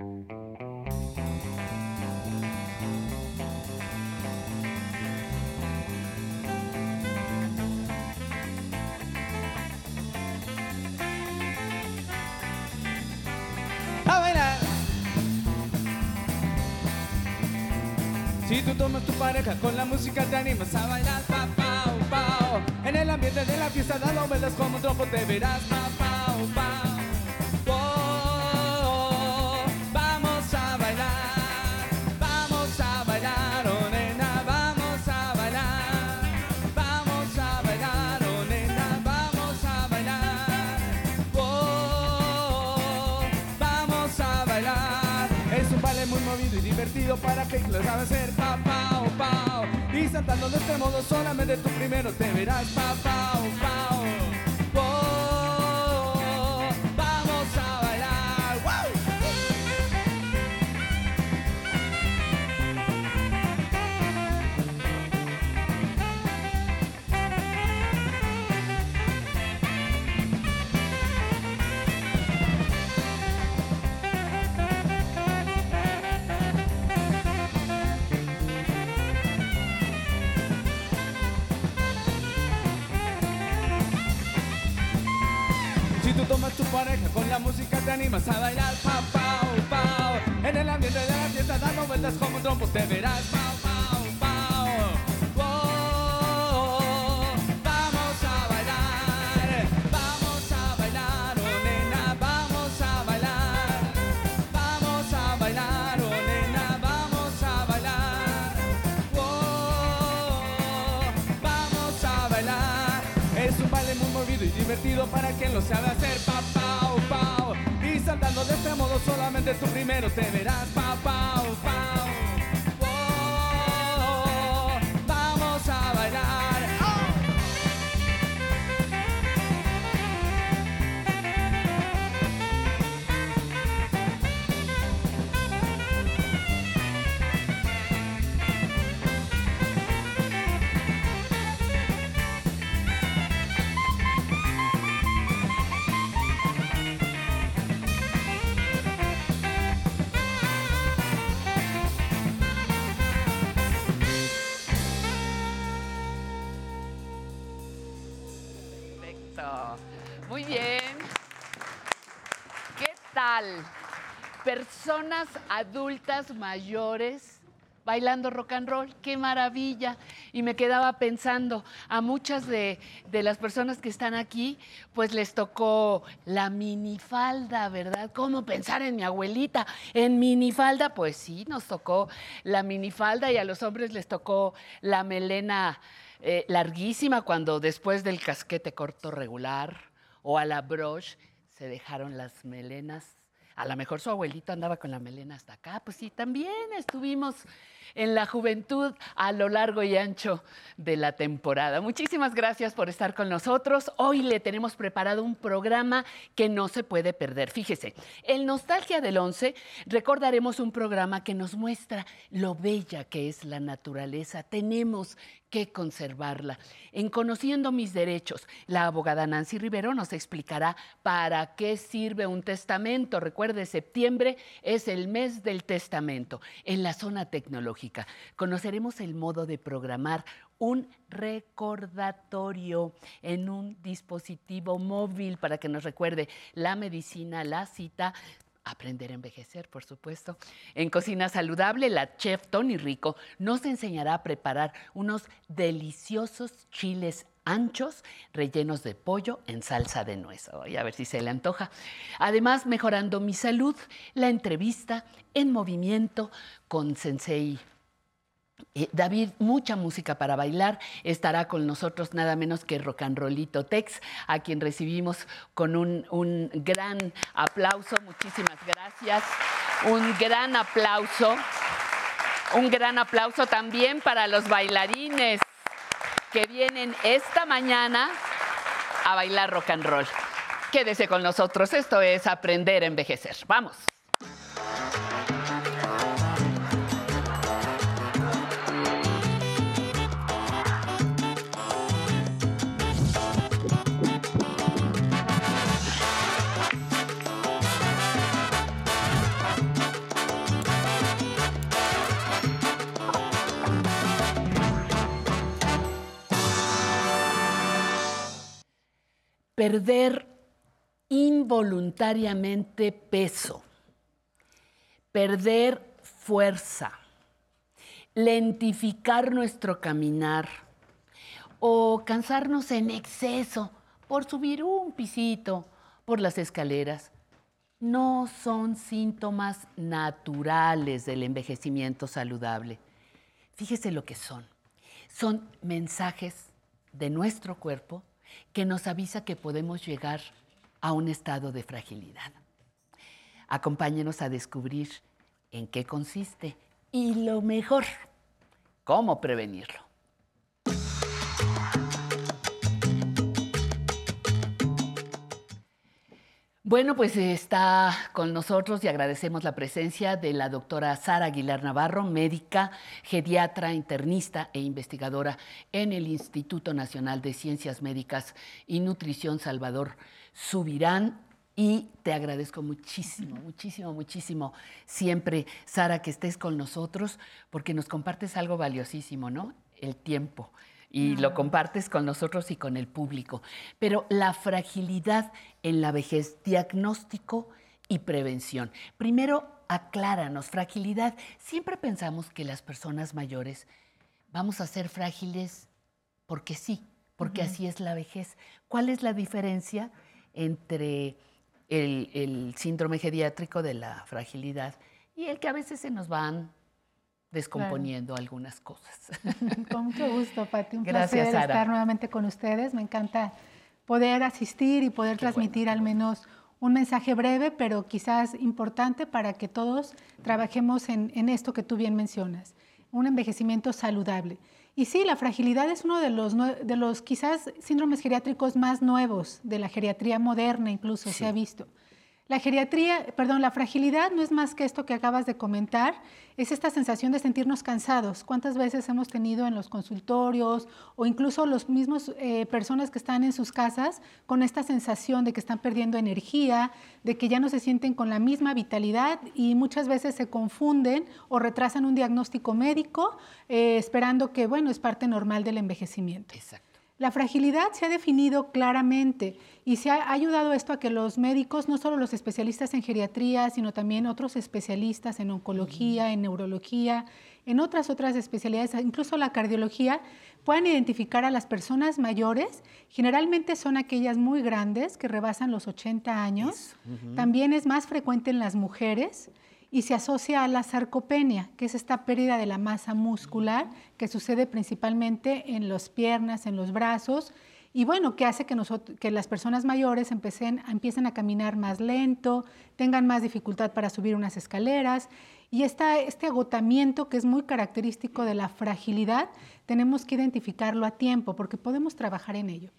Si tú tomas tu pareja con la música te animas a bailar pa pao pao. En el ambiente de la fiesta dando vueltas como un te verás pa pao pao. Para que lo sabe hacer pa pao pao. Y saltando de este modo solamente tú primero te verás pa pao pao. Adultas mayores bailando rock and roll, qué maravilla. Y me quedaba pensando, a muchas de, las personas que están aquí, pues les tocó la minifalda, ¿verdad? ¿Cómo pensar en mi abuelita? En minifalda, pues sí, nos tocó la minifalda y a los hombres les tocó la melena eh, larguísima cuando después del casquete corto regular o a la broche se dejaron las melenas. A lo mejor su abuelito andaba con la melena hasta acá. Pues sí, también estuvimos en la juventud a lo largo y ancho de la temporada. Muchísimas gracias por estar con nosotros. Hoy le tenemos preparado un programa que no se puede perder. Fíjese, en Nostalgia del 11 recordaremos un programa que nos muestra lo bella que es la naturaleza. Tenemos que conservarla. En Conociendo mis derechos, la abogada Nancy Rivero nos explicará para qué sirve un testamento. Recuerde, septiembre es el mes del testamento. En la zona tecnológica conoceremos el modo de programar un recordatorio en un dispositivo móvil para que nos recuerde la medicina, la cita, Aprender a envejecer, por supuesto. En Cocina Saludable, la chef Tony Rico nos enseñará a preparar unos deliciosos chiles anchos rellenos de pollo en salsa de nuez. A ver si se le antoja. Además, mejorando mi salud, la entrevista en movimiento con Sensei eh, David, mucha música para bailar. Estará con nosotros nada menos que Rock and Rollito Tex, a quien recibimos con un, un gran aplauso. Muchísimas gracias. Un gran aplauso. Un gran aplauso también para los bailarines que vienen esta mañana a bailar rock and roll. Quédese con nosotros. Esto es Aprender a Envejecer. Vamos. Perder involuntariamente peso, perder fuerza, lentificar nuestro caminar o cansarnos en exceso por subir un pisito por las escaleras, no son síntomas naturales del envejecimiento saludable. Fíjese lo que son. Son mensajes de nuestro cuerpo que nos avisa que podemos llegar a un estado de fragilidad. Acompáñenos a descubrir en qué consiste y lo mejor, cómo prevenirlo. Bueno, pues está con nosotros y agradecemos la presencia de la doctora Sara Aguilar Navarro, médica, geriatra, internista e investigadora en el Instituto Nacional de Ciencias Médicas y Nutrición Salvador Subirán. Y te agradezco muchísimo, muchísimo, muchísimo siempre, Sara, que estés con nosotros, porque nos compartes algo valiosísimo, ¿no? El tiempo y lo compartes con nosotros y con el público. Pero la fragilidad en la vejez, diagnóstico y prevención. Primero, acláranos, fragilidad. Siempre pensamos que las personas mayores vamos a ser frágiles porque sí, porque así es la vejez. ¿Cuál es la diferencia entre el, el síndrome geriátrico de la fragilidad y el que a veces se nos van descomponiendo algunas cosas. Con mucho gusto, Pati. Un Gracias, placer Sara. estar nuevamente con ustedes. Me encanta poder asistir y poder Qué transmitir bueno, al menos un mensaje breve, pero quizás importante para que todos trabajemos en, en esto que tú bien mencionas, un envejecimiento saludable. Y sí, la fragilidad es uno de los, de los quizás síndromes geriátricos más nuevos de la geriatría moderna, incluso Sí. se ha visto. La geriatría, perdón, la fragilidad no es más que esto que acabas de comentar, es esta sensación de sentirnos cansados. ¿Cuántas veces hemos tenido en los consultorios o incluso los mismos eh, personas que están en sus casas con esta sensación de que están perdiendo energía, de que ya no se sienten con la misma vitalidad y muchas veces se confunden o retrasan un diagnóstico médico eh, esperando que, bueno, es parte normal del envejecimiento. Exacto. La fragilidad se ha definido claramente y se ha ayudado esto a que los médicos, no solo los especialistas en geriatría, sino también otros especialistas en oncología, en neurología, en otras otras especialidades, incluso la cardiología, puedan identificar a las personas mayores. Generalmente son aquellas muy grandes que rebasan los 80 años. También es más frecuente en las mujeres y se asocia a la sarcopenia, que es esta pérdida de la masa muscular que sucede principalmente en las piernas, en los brazos, y bueno, que hace que, las personas mayores empiecen a caminar más lento, tengan más dificultad para subir unas escaleras, y este agotamiento que es muy característico de la fragilidad, tenemos que identificarlo a tiempo, porque podemos trabajar en ello.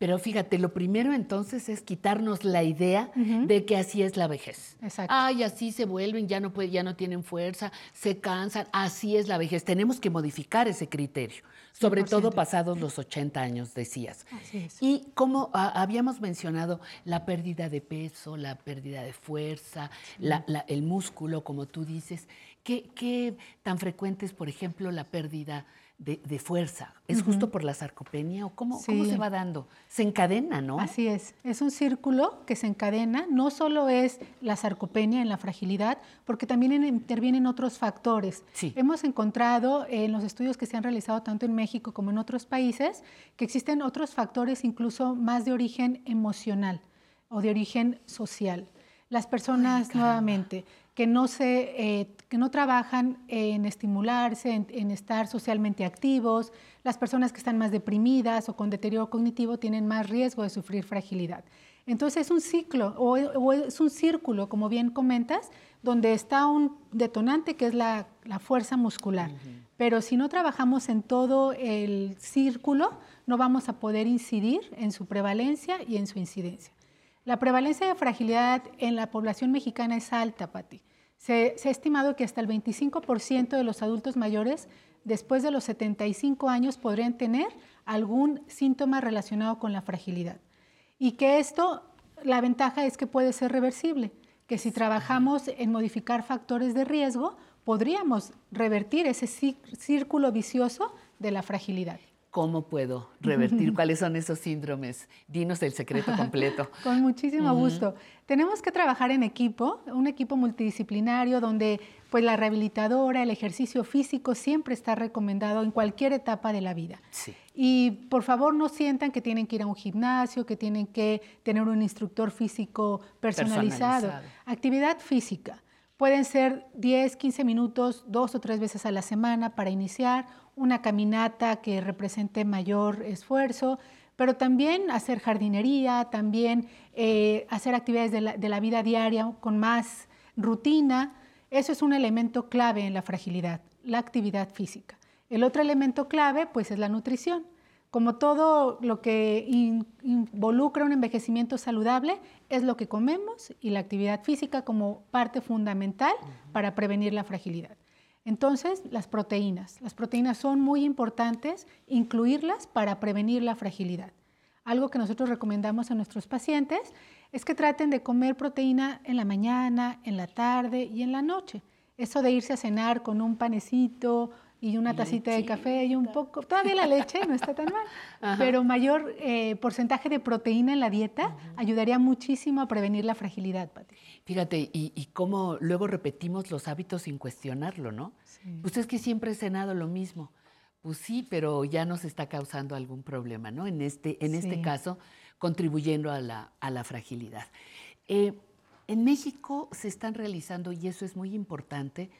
Pero fíjate, lo primero entonces es quitarnos la idea de que así es la vejez. Exacto. Ay, así se vuelven, ya no, puede- ya no tienen fuerza, se cansan, así es la vejez. Tenemos que modificar ese criterio, sobre todo 100%. pasados los 80 años, decías. Así es. Y como ah, habíamos mencionado, la pérdida de peso, la pérdida de fuerza, la- la- el músculo, como tú dices, ¿qué, qué tan frecuente es, por ejemplo, la pérdida de, de fuerza? ¿Es justo por la sarcopenia o cómo, cómo se va dando? Se encadena, ¿no? Así es, es un círculo que se encadena, no solo es la sarcopenia en la fragilidad, porque también en- intervienen otros factores. Sí. Hemos encontrado en los estudios que se han realizado tanto en México como en otros países que existen otros factores incluso más de origen emocional o de origen social. Las personas nuevamente que no, se, eh, que no trabajan en estimularse, en, en estar socialmente activos, las personas que están más deprimidas o con deterioro cognitivo tienen más riesgo de sufrir fragilidad. Entonces es un ciclo o, o es un círculo, como bien comentas, donde está un detonante que es la, la fuerza muscular. Pero si no trabajamos en todo el círculo, no vamos a poder incidir en su prevalencia y en su incidencia. La prevalencia de fragilidad en la población mexicana es alta, Pati. Se, ha estimado que hasta el 25% de los adultos mayores después de los 75 años podrían tener algún síntoma relacionado con la fragilidad. Y que esto, la ventaja es que puede ser reversible, que si trabajamos en modificar factores de riesgo, podríamos revertir ese cí- círculo vicioso de la fragilidad. ¿Cómo puedo revertir? ¿Cuáles son esos síndromes? Dinos el secreto completo. Con muchísimo gusto. Tenemos que trabajar en equipo, un equipo multidisciplinario donde pues la rehabilitadora, el ejercicio físico siempre está recomendado en cualquier etapa de la vida. Sí. Y por favor no sientan que tienen que ir a un gimnasio, que tienen que tener un instructor físico personalizado. Personalizado. Actividad física. Pueden ser 10, 15 minutos, dos o tres veces a la semana para iniciar, una caminata que represente mayor esfuerzo, pero también hacer jardinería, también eh, hacer actividades de la, de la vida diaria con más rutina. Eso es un elemento clave en la fragilidad, la actividad física. El otro elemento clave, pues, es la nutrición. Como todo lo que in- involucra un envejecimiento saludable, es lo que comemos y la actividad física como parte fundamental para prevenir la fragilidad. Entonces, las proteínas. Las proteínas son muy importantes, incluirlas para prevenir la fragilidad. Algo que nosotros recomendamos a nuestros pacientes es que traten de comer proteína en la mañana, en la tarde y en la noche. Eso de irse a cenar con un panecito y una tacita de café y un poco, todavía la leche no está tan mal, pero mayor eh, porcentaje de proteína en la dieta ayudaría muchísimo a prevenir la fragilidad, Pati. Fíjate, y, y cómo luego repetimos los hábitos sin cuestionarlo, ¿no? Pues es que siempre he cenado lo mismo. Pues sí, pero ya nos está causando algún problema, ¿no? En este, en este Sí. caso, contribuyendo a la, a la fragilidad. Eh, en México se están realizando, y eso es muy importante,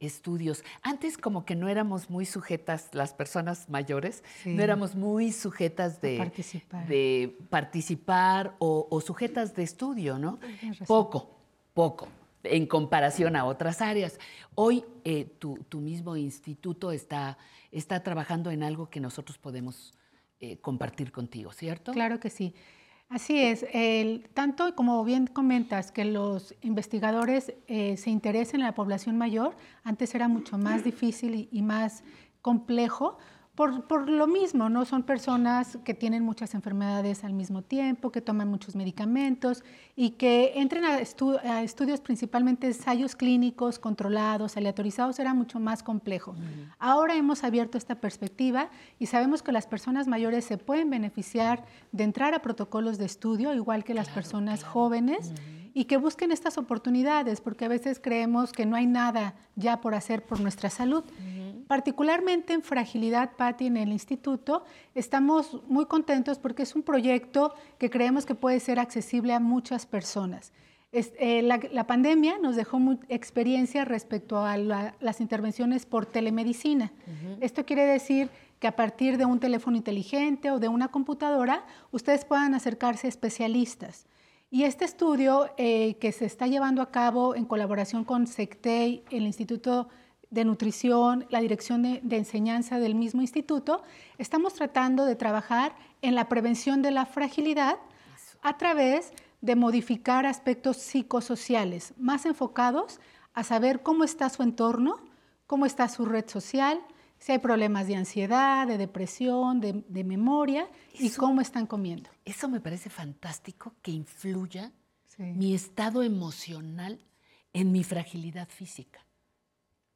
estudios. Antes como que no éramos muy sujetas, las personas mayores, Sí. no éramos muy sujetas de participar. de participar o, o sujetas de estudio, ¿no? Poco, poco, en comparación a otras áreas. Hoy eh, tu, tu mismo instituto está, está trabajando en algo que nosotros podemos eh, compartir contigo, ¿cierto? Claro que sí. Así es. El- tanto como bien comentas que los investigadores eh, se interesen en la población mayor, antes era mucho más difícil y, y más complejo. Por, por lo mismo, ¿no? Son personas que tienen muchas enfermedades al mismo tiempo, que toman muchos medicamentos y que entren a, estu- a estudios principalmente ensayos clínicos controlados, aleatorizados, era mucho más complejo. Ahora hemos abierto esta perspectiva y sabemos que las personas mayores se pueden beneficiar de entrar a protocolos de estudio, igual que las personas jóvenes, y que busquen estas oportunidades, porque a veces creemos que no hay nada ya por hacer por nuestra salud. Particularmente en Fragilidad Patti en el instituto, estamos muy contentos porque es un proyecto que creemos que puede ser accesible a muchas personas. Es- eh, la, la pandemia nos dejó experiencia respecto a la- las intervenciones por telemedicina. Esto quiere decir que a partir de un teléfono inteligente o de una computadora, ustedes puedan acercarse a especialistas. Y este estudio eh, que se está llevando a cabo en colaboración con SECTEI, el Instituto de Nutrición, la Dirección de, de Enseñanza del mismo instituto, estamos tratando de trabajar en la prevención de la fragilidad a través de modificar aspectos psicosociales más enfocados a saber cómo está su entorno, cómo está su red social, si hay problemas de ansiedad, de depresión, de, de memoria y cómo están comiendo. Eso me parece fantástico que influya Sí. mi estado emocional en mi fragilidad física.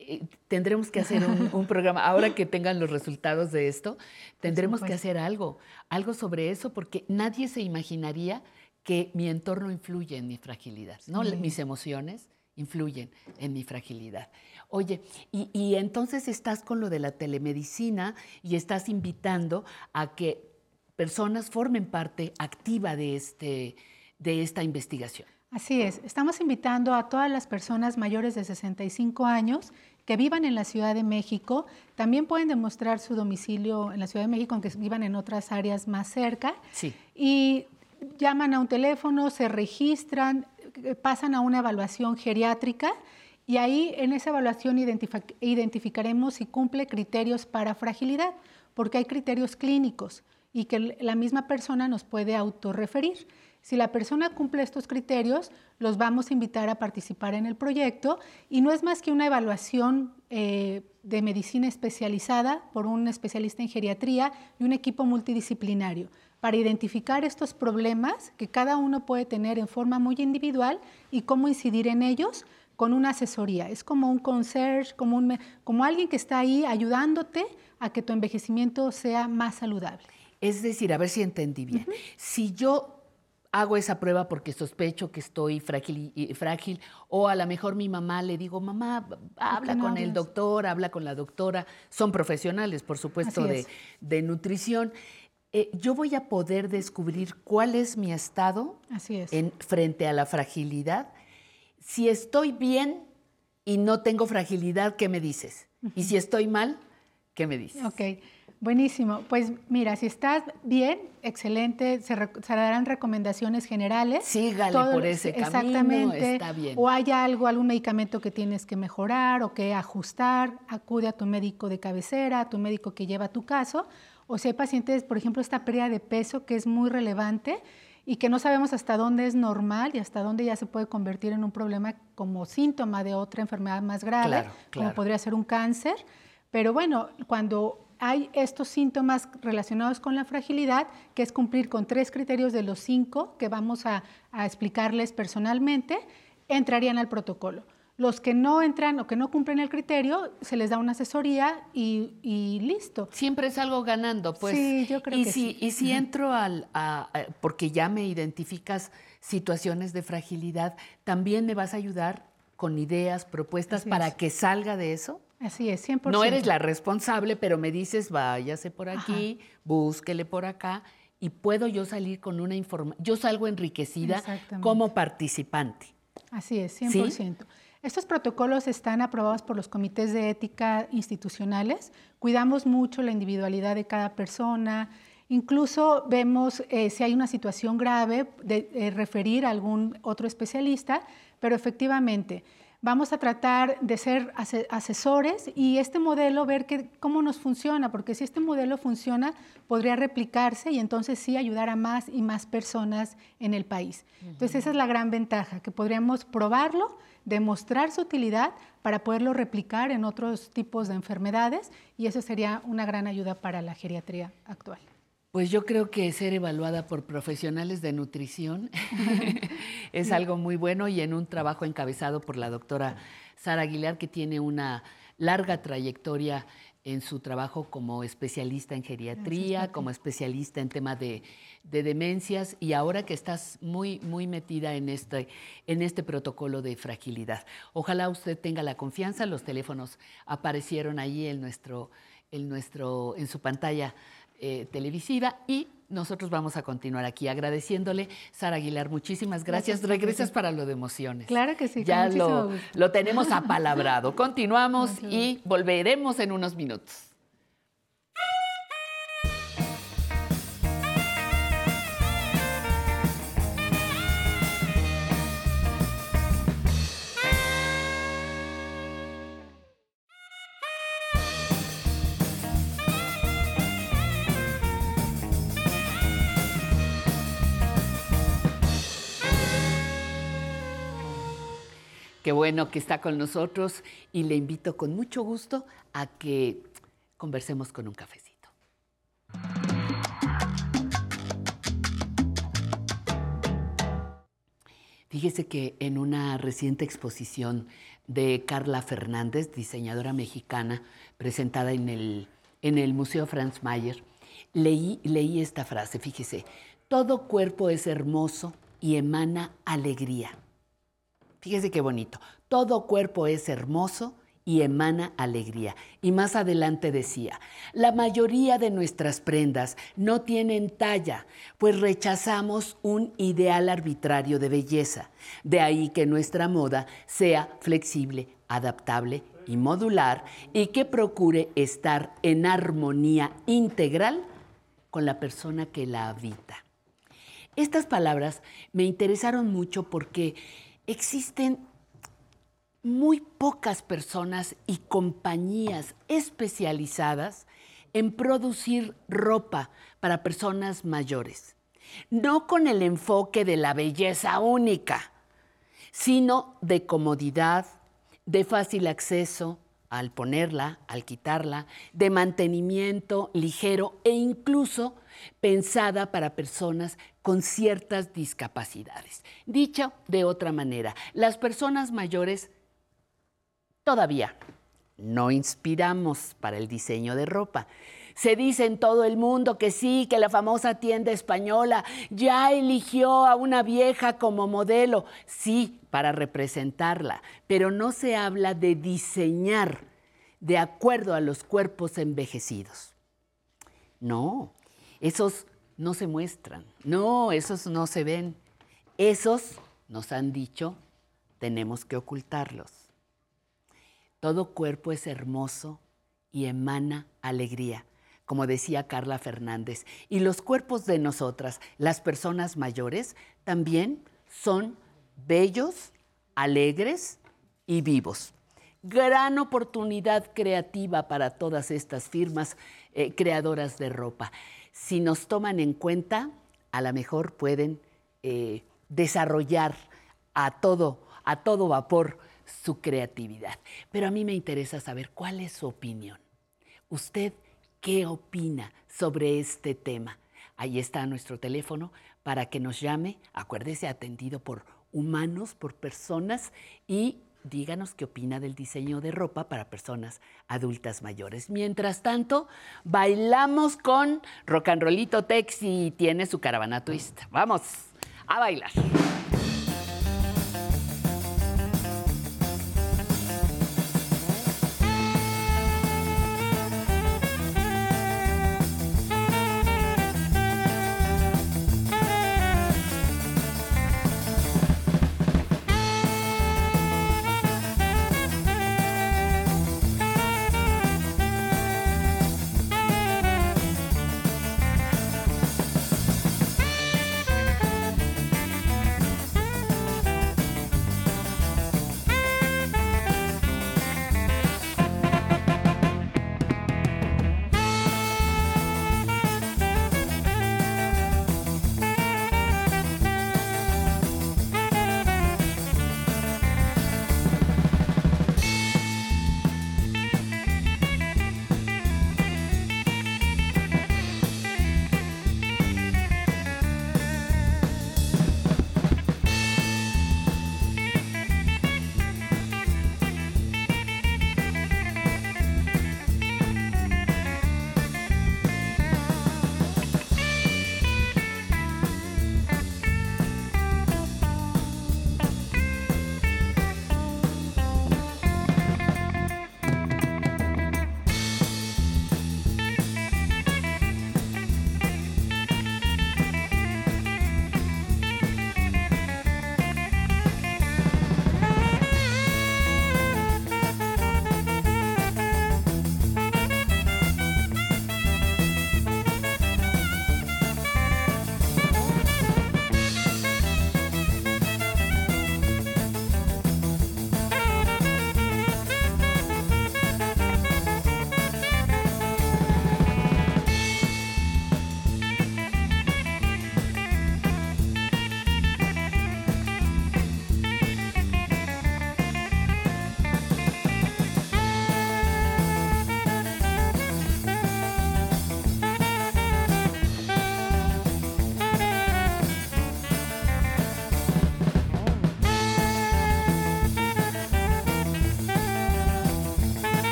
Eh, tendremos que hacer un, un programa, ahora que tengan los resultados de esto, tendremos que hacer algo, algo sobre eso, porque nadie se imaginaría que mi entorno influye en mi fragilidad, ¿no? Sí. Mis emociones influyen en mi fragilidad. Oye, y, y entonces estás con lo de la telemedicina y estás invitando a que personas formen parte activa de, este, de esta investigación. Así es, estamos invitando a todas las personas mayores de 65 años que vivan en la Ciudad de México. También pueden demostrar su domicilio en la Ciudad de México, aunque vivan en otras áreas más cerca. Sí. Y llaman a un teléfono, se registran, eh, pasan a una evaluación geriátrica y ahí en esa evaluación identificaremos si cumple criterios para fragilidad, porque hay criterios clínicos y que la misma persona nos puede autorreferir. Si la persona cumple estos criterios, los vamos a invitar a participar en el proyecto y no es más que una evaluación eh, de medicina especializada por un especialista en geriatría y un equipo multidisciplinario para identificar estos problemas que cada uno puede tener en forma muy individual y cómo incidir en ellos con una asesoría. Es como un concierge, como, un, como alguien que está ahí ayudándote a que tu envejecimiento sea más saludable. Es decir, a ver si entendí bien. Si yo hago esa prueba porque sospecho que estoy frágil, y, frágil o a lo mejor mi mamá le digo, mamá, habla con el doctor, habla con la doctora, son profesionales, por supuesto, de, nutrición. Eh, yo voy a poder descubrir cuál es mi estado En, frente a la fragilidad. Si estoy bien y no tengo fragilidad, ¿qué me dices? Y si estoy mal, ¿qué me dices? Ok. Buenísimo. Pues mira, si estás bien, excelente, se, darán recomendaciones generales. Sígale por ese camino, exactamente, está bien. O hay algo, algún medicamento que tienes que mejorar o que ajustar, acude a tu médico de cabecera, a tu médico que lleva tu caso. O si hay pacientes, por ejemplo, esta pérdida de peso que es muy relevante y que no sabemos hasta dónde es normal y hasta dónde ya se puede convertir en un problema como síntoma de otra enfermedad más grave, como podría ser un cáncer. Pero bueno, cuando hay estos síntomas relacionados con la fragilidad, que es cumplir con tres criterios de los cinco que vamos a, explicarles personalmente, entrarían al protocolo. Los que no entran o que no cumplen el criterio, se les da una asesoría y, listo. Siempre es algo ganando, pues. Sí, yo creo y que si, sí. Y si entro al, porque ya me identificas situaciones de fragilidad, ¿también me vas a ayudar con ideas, propuestas para que salga de eso? Así es, 100%. No eres la responsable, pero me dices, váyase por aquí, búsquele por acá, y puedo yo salir con una información. Yo salgo enriquecida como participante. Así es, 100%. Estos protocolos están aprobados por los comités de ética institucionales. Cuidamos mucho la individualidad de cada persona. Incluso vemos eh, si hay una situación grave de referir a algún otro especialista, pero efectivamente Vamos a tratar de ser asesores y este modelo ver que, cómo nos funciona, porque si este modelo funciona, podría replicarse y entonces sí ayudar a más y más personas en el país. Entonces esa es la gran ventaja, que podríamos probarlo, demostrar su utilidad para poderlo replicar en otros tipos de enfermedades y eso sería una gran ayuda para la geriatría actual. Pues yo creo que ser evaluada por profesionales de nutrición es algo muy bueno y en un trabajo encabezado por la doctora Sara Aguilar, que tiene una larga trayectoria en su trabajo como especialista en geriatría, como especialista en tema de, demencias y ahora que estás muy, muy metida en este, en este protocolo de fragilidad. Ojalá usted tenga la confianza, los teléfonos aparecieron ahí en, nuestro, en, nuestro, en su pantalla eh, televisiva y nosotros vamos a continuar aquí agradeciéndole. Sara Aguilar, muchísimas gracias. Regresas para lo de emociones. Claro que sí. Ya lo, lo tenemos apalabrado. Continuamos y volveremos en unos minutos. Qué bueno que está con nosotros y le invito con mucho gusto a que conversemos con un cafecito. Fíjese que en una reciente exposición de Carla Fernández, diseñadora mexicana, presentada en el, en el Museo Franz Mayer, leí, leí esta frase, fíjese, todo cuerpo es hermoso y emana alegría. Fíjese qué bonito. Todo cuerpo es hermoso y emana alegría. Y más adelante decía, la mayoría de nuestras prendas no tienen talla, pues rechazamos un ideal arbitrario de belleza. De ahí que nuestra moda sea flexible, adaptable y modular y que procure estar en armonía integral con la persona que la habita. Estas palabras me interesaron mucho porque existen muy pocas personas y compañías especializadas en producir ropa para personas mayores. No con el enfoque de la belleza única, sino de comodidad, de fácil acceso al ponerla, al quitarla, de mantenimiento ligero e incluso pensada para personas con ciertas discapacidades. Dicho de otra manera, las personas mayores Todavía no inspiramos para el diseño de ropa. Se dice en todo el mundo que sí, que la famosa tienda española ya eligió a una vieja como modelo, sí, para representarla, pero no se habla de diseñar de acuerdo a los cuerpos envejecidos. No, esos no se muestran, no, esos no se ven. Esos, nos han dicho, tenemos que ocultarlos. Todo cuerpo es hermoso y emana alegría, como decía Carla Fernández. Y los cuerpos de nosotras, las personas mayores, también son bellos, alegres y vivos. Gran oportunidad creativa para todas estas firmas eh, creadoras de ropa. Si nos toman en cuenta, a lo mejor pueden eh, desarrollar a todo, a todo vapor su creatividad. Pero a mí me interesa saber cuál es su opinión. ¿Usted qué opina sobre este tema? Ahí está nuestro teléfono para que nos llame. Acuérdese, atendido por humanos, por personas y díganos qué opina del diseño de ropa para personas adultas mayores. Mientras tanto, bailamos con Rock and Rollito Tex y tiene su caravana twist. Vamos a bailar.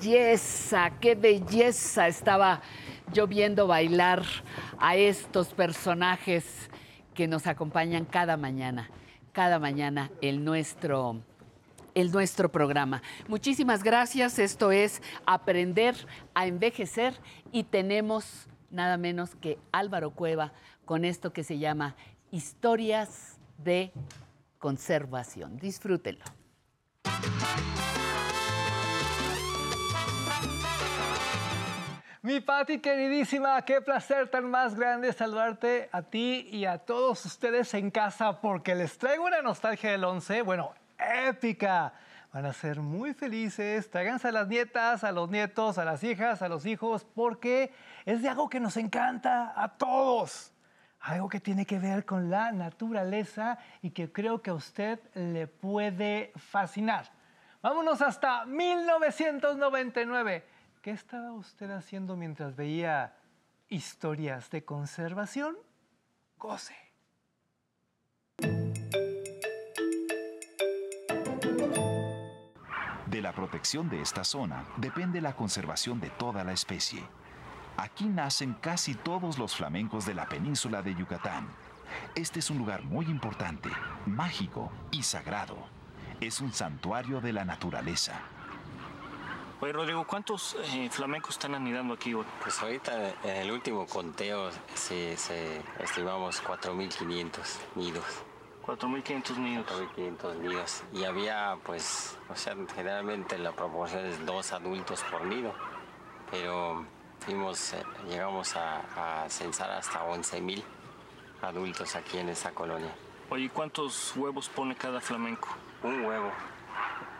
Belleza! ¡Qué belleza! Estaba yo viendo bailar a estos personajes que nos acompañan cada mañana, cada mañana en nuestro, en nuestro programa. Muchísimas gracias. Esto es Aprender a Envejecer y tenemos nada menos que Álvaro Cueva con esto que se llama Historias de Conservación. Disfrútenlo. Mi Pati queridísima, qué placer tan más grande saludarte a ti y a todos ustedes en casa porque les traigo una nostalgia del 11, bueno, épica. Van a ser muy felices, tráiganse a las nietas, a los nietos, a las hijas, a los hijos, porque es de algo que nos encanta a todos. Algo que tiene que ver con la naturaleza y que creo que a usted le puede fascinar. Vámonos hasta 1999. ¿Qué estaba usted haciendo mientras veía historias de conservación? Goce. De la protección de esta zona depende la conservación de toda la especie. Aquí nacen casi todos los flamencos de la península de Yucatán. Este es un lugar muy importante, mágico y sagrado. Es un santuario de la naturaleza. Oye, Rodrigo, ¿cuántos eh, flamencos están anidando aquí hoy? Pues ahorita en el último conteo se estimamos 4.500 nidos. 4.500 nidos. 4.500 nidos. Y había, pues, o sea, generalmente la proporción es dos adultos por nido. Pero fuimos, eh, llegamos a, a censar hasta 11.000 adultos aquí en esta colonia. Oye, ¿cuántos huevos pone cada flamenco? Un huevo.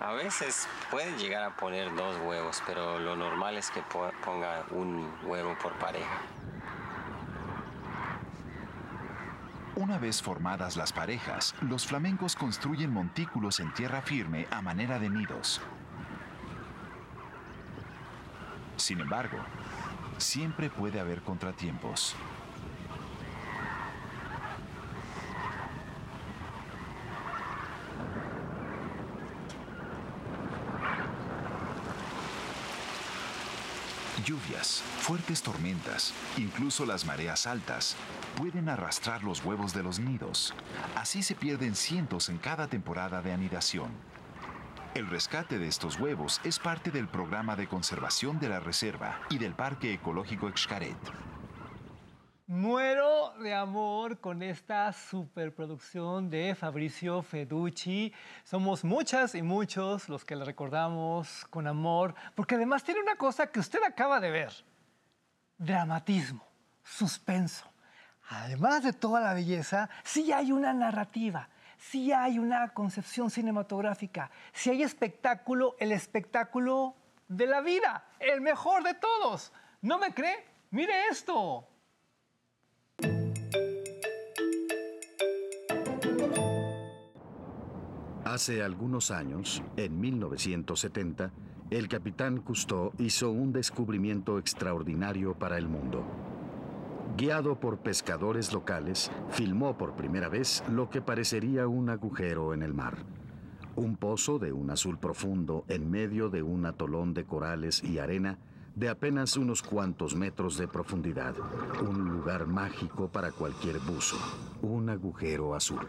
A veces pueden llegar a poner dos huevos, pero lo normal es que po- ponga un huevo por pareja. Una vez formadas las parejas, los flamencos construyen montículos en tierra firme a manera de nidos. Sin embargo, siempre puede haber contratiempos. Lluvias, fuertes tormentas, incluso las mareas altas, pueden arrastrar los huevos de los nidos. Así se pierden cientos en cada temporada de anidación. El rescate de estos huevos es parte del programa de conservación de la reserva y del Parque Ecológico Xcaret. Muero de amor con esta superproducción de Fabricio Feducci. Somos muchas y muchos los que le recordamos con amor, porque además tiene una cosa que usted acaba de ver. Dramatismo, suspenso. Además de toda la belleza, sí hay una narrativa, sí hay una concepción cinematográfica, sí hay espectáculo, el espectáculo de la vida, el mejor de todos. ¿No me cree? Mire esto. Hace algunos años, en 1970, el capitán Cousteau hizo un descubrimiento extraordinario para el mundo. Guiado por pescadores locales, filmó por primera vez lo que parecería un agujero en el mar. Un pozo de un azul profundo en medio de un atolón de corales y arena de apenas unos cuantos metros de profundidad. Un lugar mágico para cualquier buzo. Un agujero azul.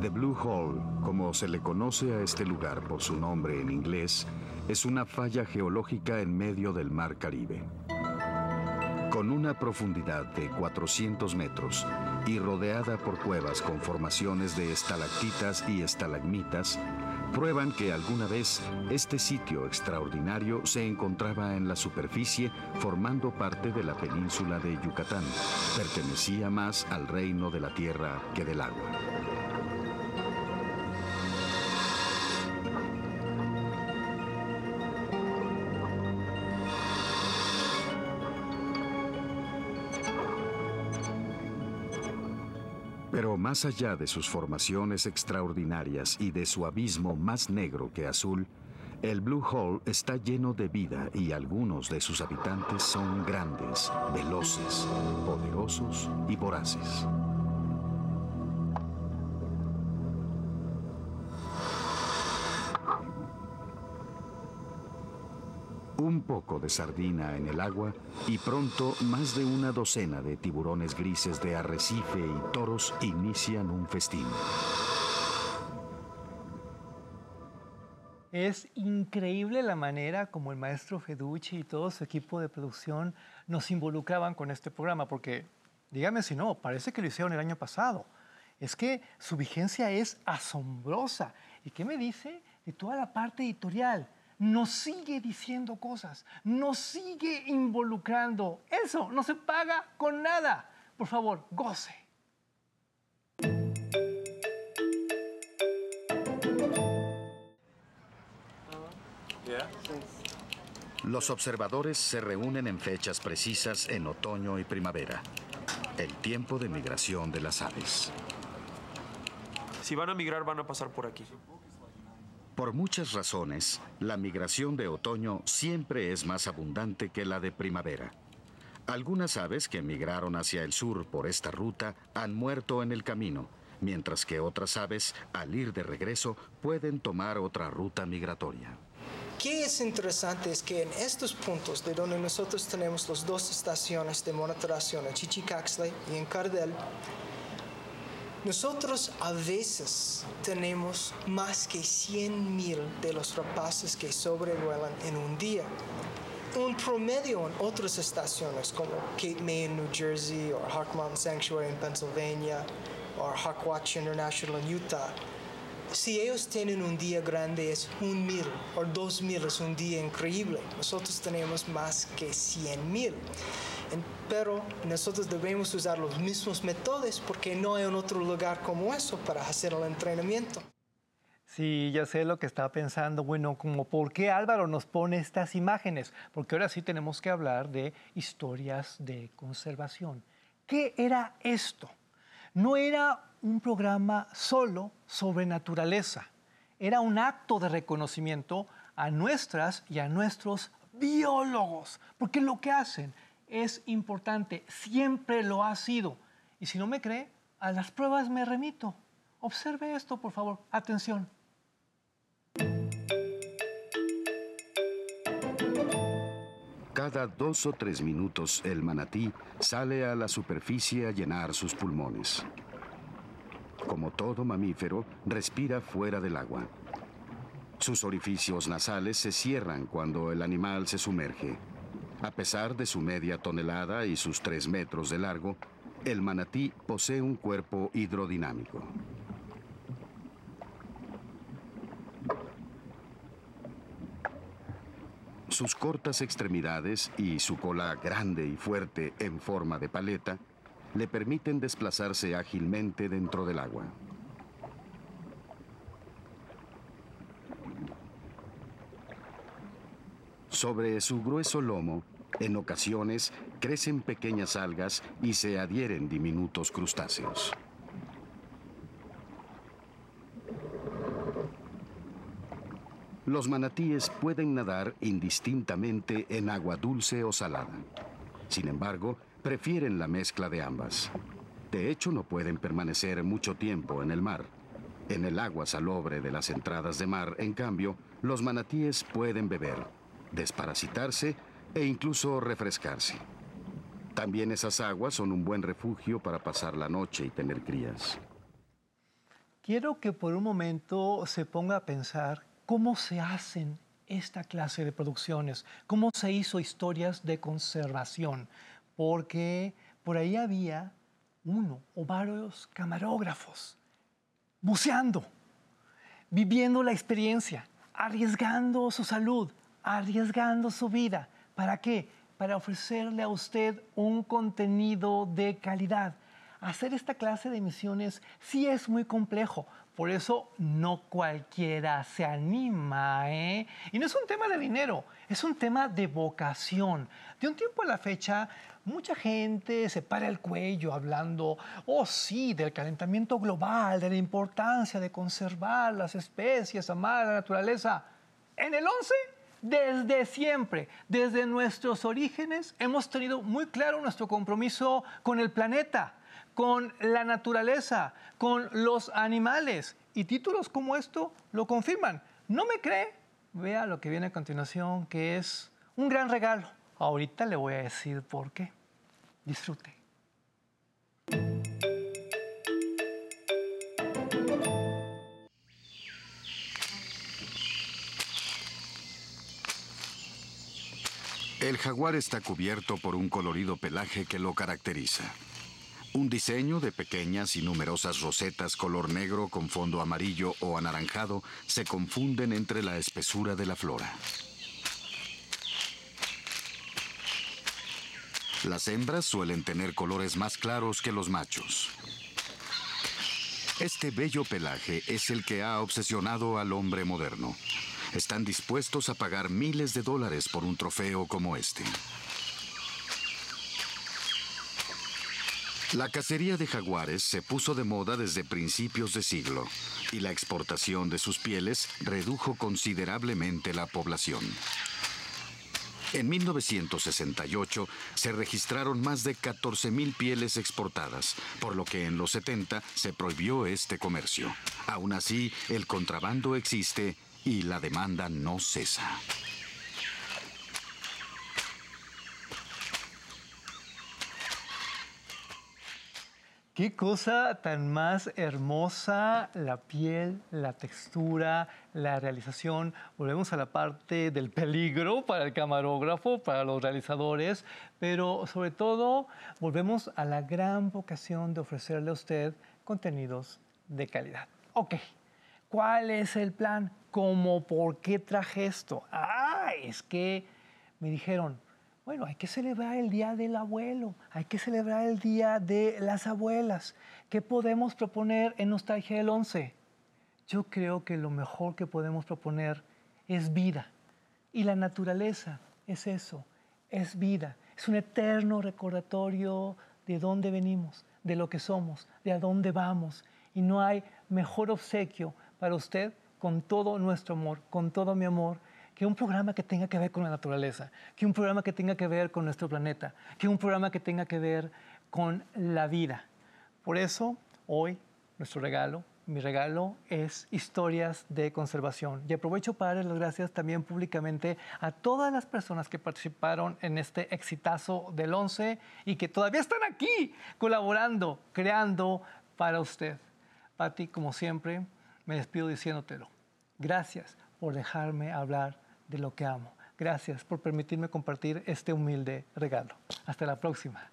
The Blue Hole, como se le conoce a este lugar por su nombre en inglés, es una falla geológica en medio del mar Caribe. Con una profundidad de 400 metros y rodeada por cuevas con formaciones de estalactitas y estalagmitas, prueban que alguna vez este sitio extraordinario se encontraba en la superficie formando parte de la península de Yucatán. Pertenecía más al reino de la tierra que del agua. Pero más allá de sus formaciones extraordinarias y de su abismo más negro que azul, el Blue Hole está lleno de vida y algunos de sus habitantes son grandes, veloces, poderosos y voraces. Un poco de sardina en el agua y pronto más de una docena de tiburones grises de arrecife y toros inician un festín. Es increíble la manera como el maestro Feducci y todo su equipo de producción nos involucraban con este programa, porque dígame si no, parece que lo hicieron el año pasado. Es que su vigencia es asombrosa. ¿Y qué me dice de toda la parte editorial? Nos sigue diciendo cosas, nos sigue involucrando. Eso no se paga con nada. Por favor, goce. Los observadores se reúnen en fechas precisas en otoño y primavera, el tiempo de migración de las aves. Si van a migrar, van a pasar por aquí. Por muchas razones, la migración de otoño siempre es más abundante que la de primavera. Algunas aves que migraron hacia el sur por esta ruta han muerto en el camino, mientras que otras aves, al ir de regreso, pueden tomar otra ruta migratoria. ¿Qué es interesante es que en estos puntos de donde nosotros tenemos las dos estaciones de monitoración, en Chichicaxle y en Cardel, nosotros a veces tenemos más que 100.000 de los rapaces que sobrevuelan en un día. Un promedio en otras estaciones como Cape May en New Jersey o Hawk Mountain Sanctuary en Pennsylvania o Hawkwatch International en Utah si ellos tienen un día grande es un mil o dos mil, es un día increíble. Nosotros tenemos más que cien mil. Pero nosotros debemos usar los mismos métodos porque no hay un otro lugar como eso para hacer el entrenamiento. Sí, ya sé lo que estaba pensando. Bueno, como por qué Álvaro nos pone estas imágenes, porque ahora sí tenemos que hablar de historias de conservación. ¿Qué era esto? No era un programa solo sobre naturaleza. Era un acto de reconocimiento a nuestras y a nuestros biólogos, porque lo que hacen es importante, siempre lo ha sido. Y si no me cree, a las pruebas me remito. Observe esto, por favor. Atención. Cada dos o tres minutos el manatí sale a la superficie a llenar sus pulmones. Como todo mamífero, respira fuera del agua. Sus orificios nasales se cierran cuando el animal se sumerge. A pesar de su media tonelada y sus tres metros de largo, el manatí posee un cuerpo hidrodinámico. Sus cortas extremidades y su cola grande y fuerte en forma de paleta le permiten desplazarse ágilmente dentro del agua. Sobre su grueso lomo, en ocasiones crecen pequeñas algas y se adhieren diminutos crustáceos. Los manatíes pueden nadar indistintamente en agua dulce o salada. Sin embargo, prefieren la mezcla de ambas. De hecho, no pueden permanecer mucho tiempo en el mar. En el agua salobre de las entradas de mar, en cambio, los manatíes pueden beber, desparasitarse e incluso refrescarse. También esas aguas son un buen refugio para pasar la noche y tener crías. Quiero que por un momento se ponga a pensar cómo se hacen esta clase de producciones, cómo se hizo historias de conservación porque por ahí había uno o varios camarógrafos buceando, viviendo la experiencia, arriesgando su salud, arriesgando su vida. ¿Para qué? Para ofrecerle a usted un contenido de calidad. Hacer esta clase de misiones sí es muy complejo, por eso no cualquiera se anima, ¿eh? Y no es un tema de dinero, es un tema de vocación. De un tiempo a la fecha, Mucha gente se para el cuello hablando, oh sí, del calentamiento global, de la importancia de conservar las especies, amar la naturaleza. En el 11, desde siempre, desde nuestros orígenes, hemos tenido muy claro nuestro compromiso con el planeta, con la naturaleza, con los animales. Y títulos como esto lo confirman. ¿No me cree? Vea lo que viene a continuación, que es un gran regalo. Ahorita le voy a decir por qué. Disfrute. El jaguar está cubierto por un colorido pelaje que lo caracteriza. Un diseño de pequeñas y numerosas rosetas color negro con fondo amarillo o anaranjado se confunden entre la espesura de la flora. Las hembras suelen tener colores más claros que los machos. Este bello pelaje es el que ha obsesionado al hombre moderno. están dispuestos a pagar miles de dólares por un trofeo como este. La cacería de jaguares se puso de moda desde principios de siglo y la exportación de sus pieles redujo considerablemente la población. En 1968 se registraron más de 14.000 pieles exportadas, por lo que en los 70 se prohibió este comercio. Aún así, el contrabando existe y la demanda no cesa. Qué cosa tan más hermosa la piel, la textura, la realización. Volvemos a la parte del peligro para el camarógrafo, para los realizadores, pero sobre todo volvemos a la gran vocación de ofrecerle a usted contenidos de calidad. Ok, ¿cuál es el plan? ¿Cómo? ¿Por qué traje esto? Ah, es que me dijeron, bueno, hay que celebrar el Día del Abuelo, hay que celebrar el Día de las Abuelas. ¿Qué podemos proponer en Nostalgia del 11? Yo creo que lo mejor que podemos proponer es vida. Y la naturaleza es eso, es vida. Es un eterno recordatorio de dónde venimos, de lo que somos, de a dónde vamos. Y no hay mejor obsequio para usted con todo nuestro amor, con todo mi amor, que un programa que tenga que ver con la naturaleza, que un programa que tenga que ver con nuestro planeta, que un programa que tenga que ver con la vida. Por eso, hoy, nuestro regalo, mi regalo es historias de conservación. Y aprovecho para dar las gracias también públicamente a todas las personas que participaron en este exitazo del 11 y que todavía están aquí colaborando, creando para usted. Patti, como siempre, me despido diciéndotelo. Gracias por dejarme hablar de lo que amo. Gracias por permitirme compartir este humilde regalo. Hasta la próxima.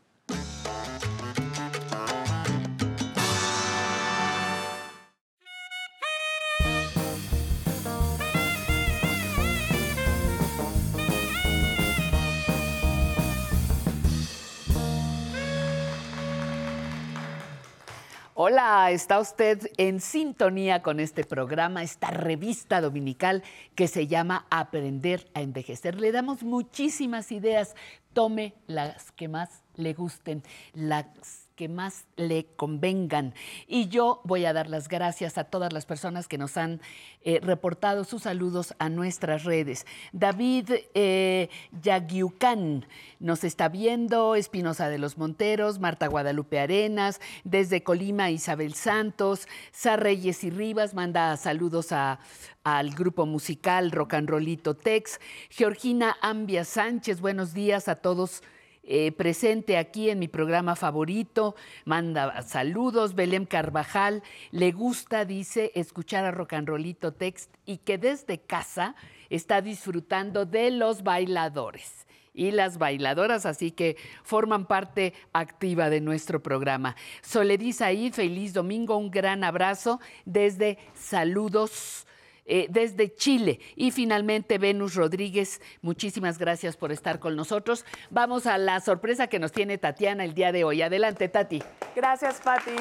Está usted en sintonía con este programa, esta revista dominical que se llama Aprender a Envejecer. Le damos muchísimas ideas, tome las que más le gusten, las que más le convengan. Y yo voy a dar las gracias a todas las personas que nos han eh, reportado sus saludos a nuestras redes. David eh, Yaguiucán nos está viendo, Espinosa de los Monteros, Marta Guadalupe Arenas, desde Colima Isabel Santos, Sa Reyes y Rivas manda saludos a, al grupo musical Rollito Tex, Georgina Ambia Sánchez, buenos días a todos eh, presente aquí en mi programa favorito, manda saludos, Belém Carvajal, le gusta, dice, escuchar a Rock and Rollito Text y que desde casa está disfrutando de los bailadores y las bailadoras, así que forman parte activa de nuestro programa. Soledis ahí, feliz domingo, un gran abrazo desde Saludos eh, desde Chile. Y finalmente, Venus Rodríguez, muchísimas gracias por estar con nosotros. Vamos a la sorpresa que nos tiene Tatiana el día de hoy. Adelante, Tati. Gracias, Pati.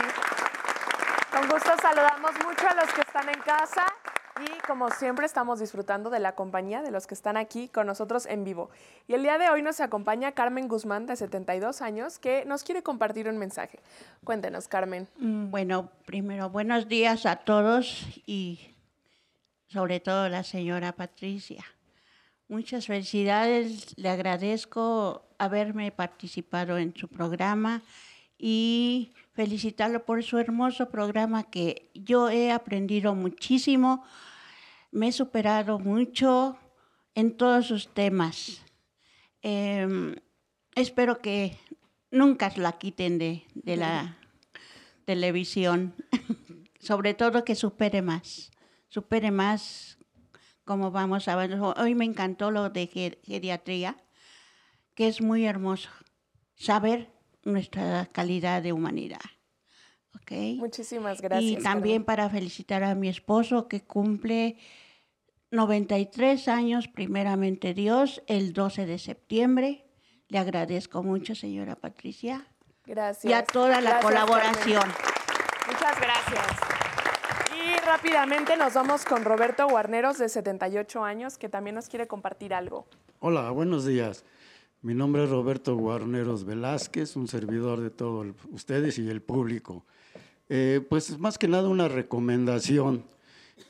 Con gusto saludamos mucho a los que están en casa y como siempre estamos disfrutando de la compañía de los que están aquí con nosotros en vivo. Y el día de hoy nos acompaña Carmen Guzmán de 72 años que nos quiere compartir un mensaje. Cuéntenos, Carmen. Mm, Bueno, primero, buenos días a todos y sobre todo la señora Patricia. Muchas felicidades, le agradezco haberme participado en su programa y felicitarlo por su hermoso programa que yo he aprendido muchísimo, me he superado mucho en todos sus temas. Em, espero que nunca la quiten de, de la televisión, sobre todo que supere más supere más como vamos a ver. Hoy me encantó lo de ge- geriatría, que es muy hermoso saber nuestra calidad de humanidad. ¿ok? Muchísimas gracias. Y también para felicitar a mi esposo que cumple 93 años, primeramente Dios, el 12 de septiembre. Le agradezco mucho, señora Patricia. Gracias. Y a toda la Gracias, colaboración. Carmen. Muchas gracias. Rápidamente nos vamos con Roberto Guarneros, de 78 años, que también nos quiere compartir algo. Hola, buenos días. Mi nombre es Roberto Guarneros Velázquez, un servidor de todos ustedes y el público. Eh, pues más que nada una recomendación.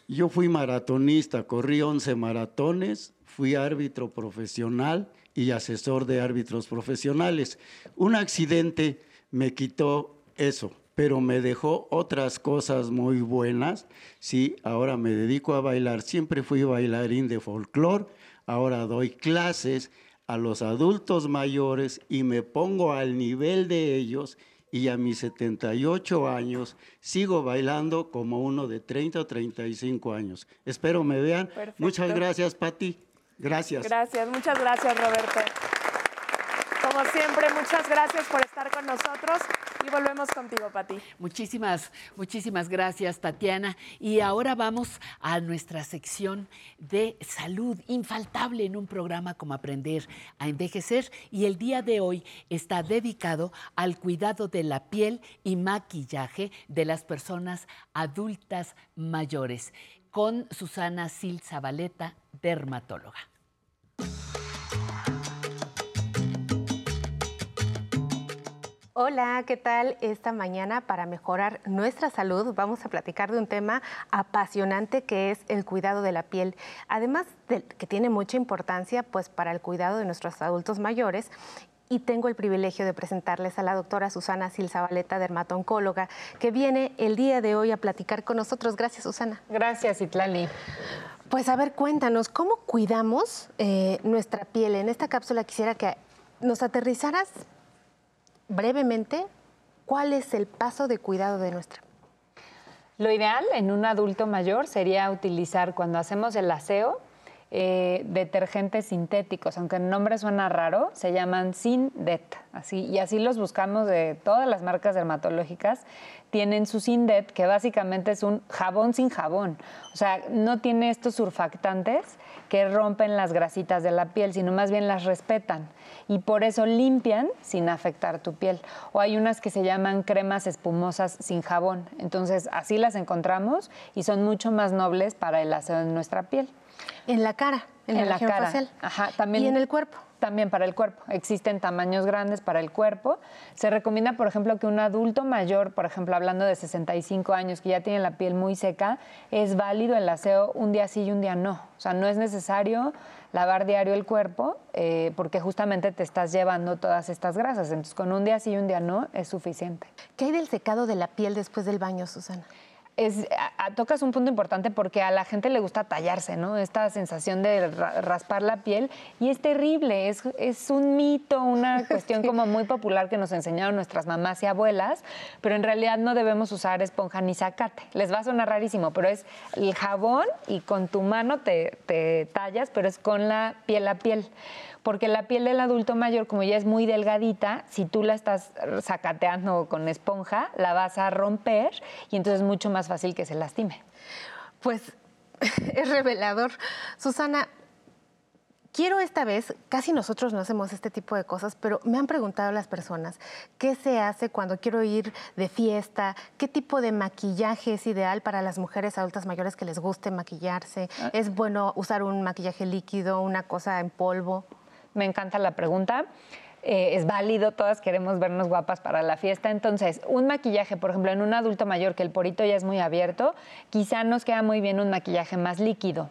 Yo fui maratonista, corrí 11 maratones, fui árbitro profesional y asesor de árbitros profesionales. Un accidente me quitó eso, pero me dejó otras cosas muy buenas. Sí, ahora me dedico a bailar. Siempre fui bailarín de folclore. Ahora doy clases a los adultos mayores y me pongo al nivel de ellos y a mis 78 años sigo bailando como uno de 30 o 35 años. Espero me vean. Muchas gracias, Pati. Gracias. Gracias, muchas gracias, Roberto. Como siempre, muchas gracias por estar con nosotros y volvemos contigo, Pati. Muchísimas, muchísimas gracias, Tatiana. Y ahora vamos a nuestra sección de salud, infaltable en un programa como Aprender a Envejecer. Y el día de hoy está dedicado al cuidado de la piel y maquillaje de las personas adultas mayores, con Susana Sil Zabaleta, dermatóloga. Hola, ¿qué tal? Esta mañana para mejorar nuestra salud vamos a platicar de un tema apasionante que es el cuidado de la piel. Además de que tiene mucha importancia pues para el cuidado de nuestros adultos mayores y tengo el privilegio de presentarles a la doctora Susana Silzabaleta, dermatoncóloga, que viene el día de hoy a platicar con nosotros. Gracias, Susana. Gracias, Itlali. Pues a ver, cuéntanos, ¿cómo cuidamos eh, nuestra piel? En esta cápsula quisiera que nos aterrizaras brevemente cuál es el paso de cuidado de nuestra Lo ideal en un adulto mayor sería utilizar cuando hacemos el aseo eh, detergentes sintéticos, aunque el nombre suena raro, se llaman Sindet, así, y así los buscamos de todas las marcas dermatológicas, tienen su Sindet, que básicamente es un jabón sin jabón, o sea, no tiene estos surfactantes que rompen las grasitas de la piel, sino más bien las respetan y por eso limpian sin afectar tu piel. O hay unas que se llaman cremas espumosas sin jabón, entonces así las encontramos y son mucho más nobles para el aseo de nuestra piel. En la cara, en, la, cara. facial. Ajá, también. ¿Y en el cuerpo? También para el cuerpo. Existen tamaños grandes para el cuerpo. Se recomienda, por ejemplo, que un adulto mayor, por ejemplo, hablando de 65 años, que ya tiene la piel muy seca, es válido el aseo un día sí y un día no. O sea, no es necesario lavar diario el cuerpo eh, porque justamente te estás llevando todas estas grasas. Entonces, con un día sí y un día no es suficiente. ¿Qué hay del secado de la piel después del baño, Susana? Es, tocas un punto importante porque a la gente le gusta tallarse, ¿no? Esta sensación de raspar la piel y es terrible, es, es un mito, una cuestión como muy popular que nos enseñaron nuestras mamás y abuelas, pero en realidad no debemos usar esponja ni zacate. Les va a sonar rarísimo, pero es el jabón y con tu mano te, te tallas, pero es con la piel a piel porque la piel del adulto mayor, como ya es muy delgadita, si tú la estás sacateando con esponja, la vas a romper y entonces es mucho más fácil que se lastime. Pues es revelador. Susana, quiero esta vez, casi nosotros no hacemos este tipo de cosas, pero me han preguntado las personas, ¿qué se hace cuando quiero ir de fiesta? ¿Qué tipo de maquillaje es ideal para las mujeres adultas mayores que les guste maquillarse? Ah. ¿Es bueno usar un maquillaje líquido, una cosa en polvo? Me encanta la pregunta. Eh, es válido, todas queremos vernos guapas para la fiesta. Entonces, un maquillaje, por ejemplo, en un adulto mayor que el porito ya es muy abierto, quizá nos queda muy bien un maquillaje más líquido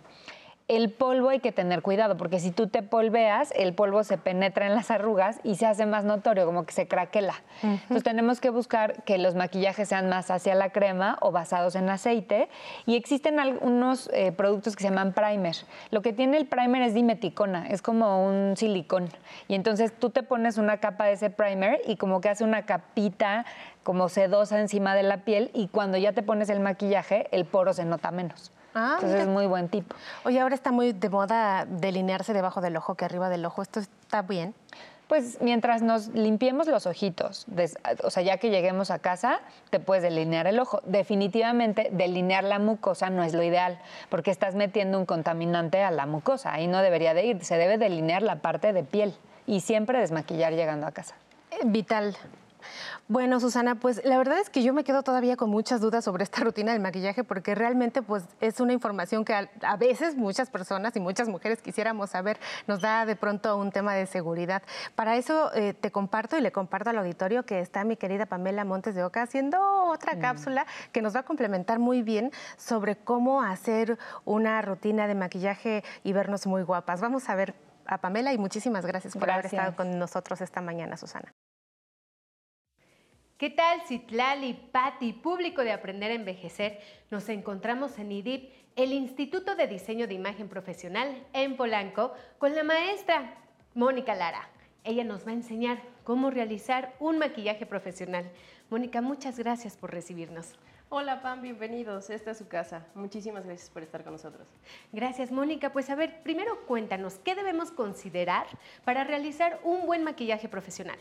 el polvo hay que tener cuidado, porque si tú te polveas, el polvo se penetra en las arrugas y se hace más notorio, como que se craquela. Entonces tenemos que buscar que los maquillajes sean más hacia la crema o basados en aceite. Y existen algunos eh, productos que se llaman primer. Lo que tiene el primer es dimeticona, es como un silicón. Y entonces tú te pones una capa de ese primer y como que hace una capita como sedosa encima de la piel y cuando ya te pones el maquillaje, el poro se nota menos. Ah, Entonces es muy buen tipo. Oye, ahora está muy de moda delinearse debajo del ojo que arriba del ojo. ¿Esto está bien? Pues mientras nos limpiemos los ojitos, o sea, ya que lleguemos a casa, te puedes delinear el ojo. Definitivamente, delinear la mucosa no es lo ideal, porque estás metiendo un contaminante a la mucosa. Ahí no debería de ir. Se debe delinear la parte de piel y siempre desmaquillar llegando a casa. Eh, vital Bueno, Susana, pues la verdad es que yo me quedo todavía con muchas dudas sobre esta rutina del maquillaje porque realmente pues es una información que a, a veces muchas personas y muchas mujeres quisiéramos saber. Nos da de pronto un tema de seguridad. Para eso eh, te comparto y le comparto al auditorio que está mi querida Pamela Montes de Oca haciendo otra cápsula que nos va a complementar muy bien sobre cómo hacer una rutina de maquillaje y vernos muy guapas. Vamos a ver a Pamela y muchísimas gracias por haber estado con nosotros esta mañana, Susana. ¿Qué tal, Citlali, Patti, público de Aprender a Envejecer? Nos encontramos en IDIP, el Instituto de Diseño de Imagen Profesional en Polanco, con la maestra Mónica Lara. Ella nos va a enseñar cómo realizar un maquillaje profesional. Mónica, muchas gracias por recibirnos. Hola Pam, bienvenidos. Esta es su casa. Muchísimas gracias por estar con nosotros. Gracias, Mónica. Pues a ver, primero cuéntanos, ¿qué debemos considerar para realizar un buen maquillaje profesional?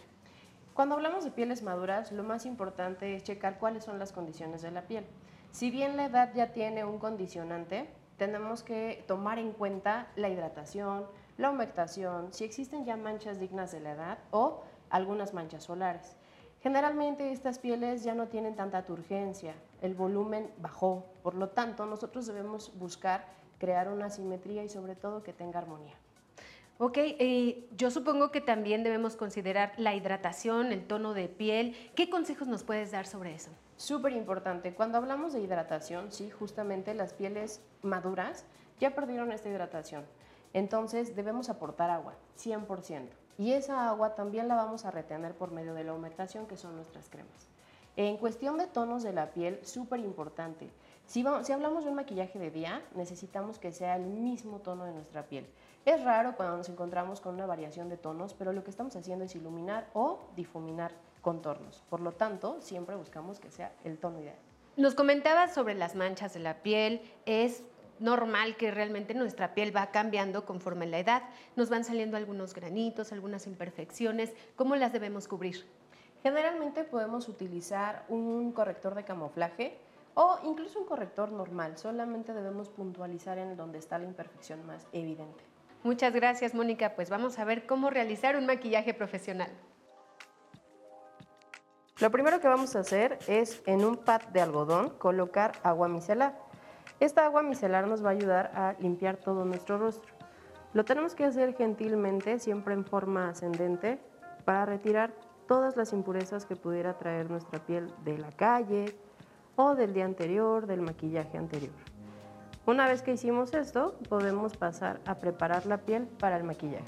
Cuando hablamos de pieles maduras, lo más importante es checar cuáles son las condiciones de la piel. Si bien la edad ya tiene un condicionante, tenemos que tomar en cuenta la hidratación, la humectación, si existen ya manchas dignas de la edad o algunas manchas solares. Generalmente estas pieles ya no tienen tanta turgencia, el volumen bajó, por lo tanto nosotros debemos buscar crear una simetría y sobre todo que tenga armonía. Ok, eh, yo supongo que también debemos considerar la hidratación, el tono de piel. ¿Qué consejos nos puedes dar sobre eso? Súper importante. Cuando hablamos de hidratación, sí, justamente las pieles maduras ya perdieron esta hidratación. Entonces debemos aportar agua, 100%. Y esa agua también la vamos a retener por medio de la humectación, que son nuestras cremas. En cuestión de tonos de la piel, súper importante. Si, hablamos de un maquillaje de día, necesitamos que sea el mismo tono de nuestra piel. Es raro cuando nos encontramos con una variación de tonos, pero lo que estamos haciendo es iluminar o difuminar contornos. Por lo tanto, siempre buscamos que sea el tono ideal. Nos comentabas sobre las manchas de la piel. Es normal que realmente nuestra piel va cambiando conforme la edad. Nos van saliendo algunos granitos, algunas imperfecciones. ¿Cómo las debemos cubrir? Generalmente podemos utilizar un corrector de camuflaje o incluso un corrector normal. Solamente debemos puntualizar en donde está la imperfección más evidente. Muchas gracias, Mónica. Pues vamos a ver cómo realizar un maquillaje profesional. Lo primero que vamos a hacer es en un pad de algodón colocar agua micelar. Esta agua micelar nos va a ayudar a limpiar todo nuestro rostro. Lo tenemos que hacer gentilmente, siempre en forma ascendente, para retirar todas las impurezas que pudiera traer nuestra piel de la calle o del día anterior, del maquillaje anterior. Una vez que hicimos esto, podemos pasar a preparar la piel para el maquillaje.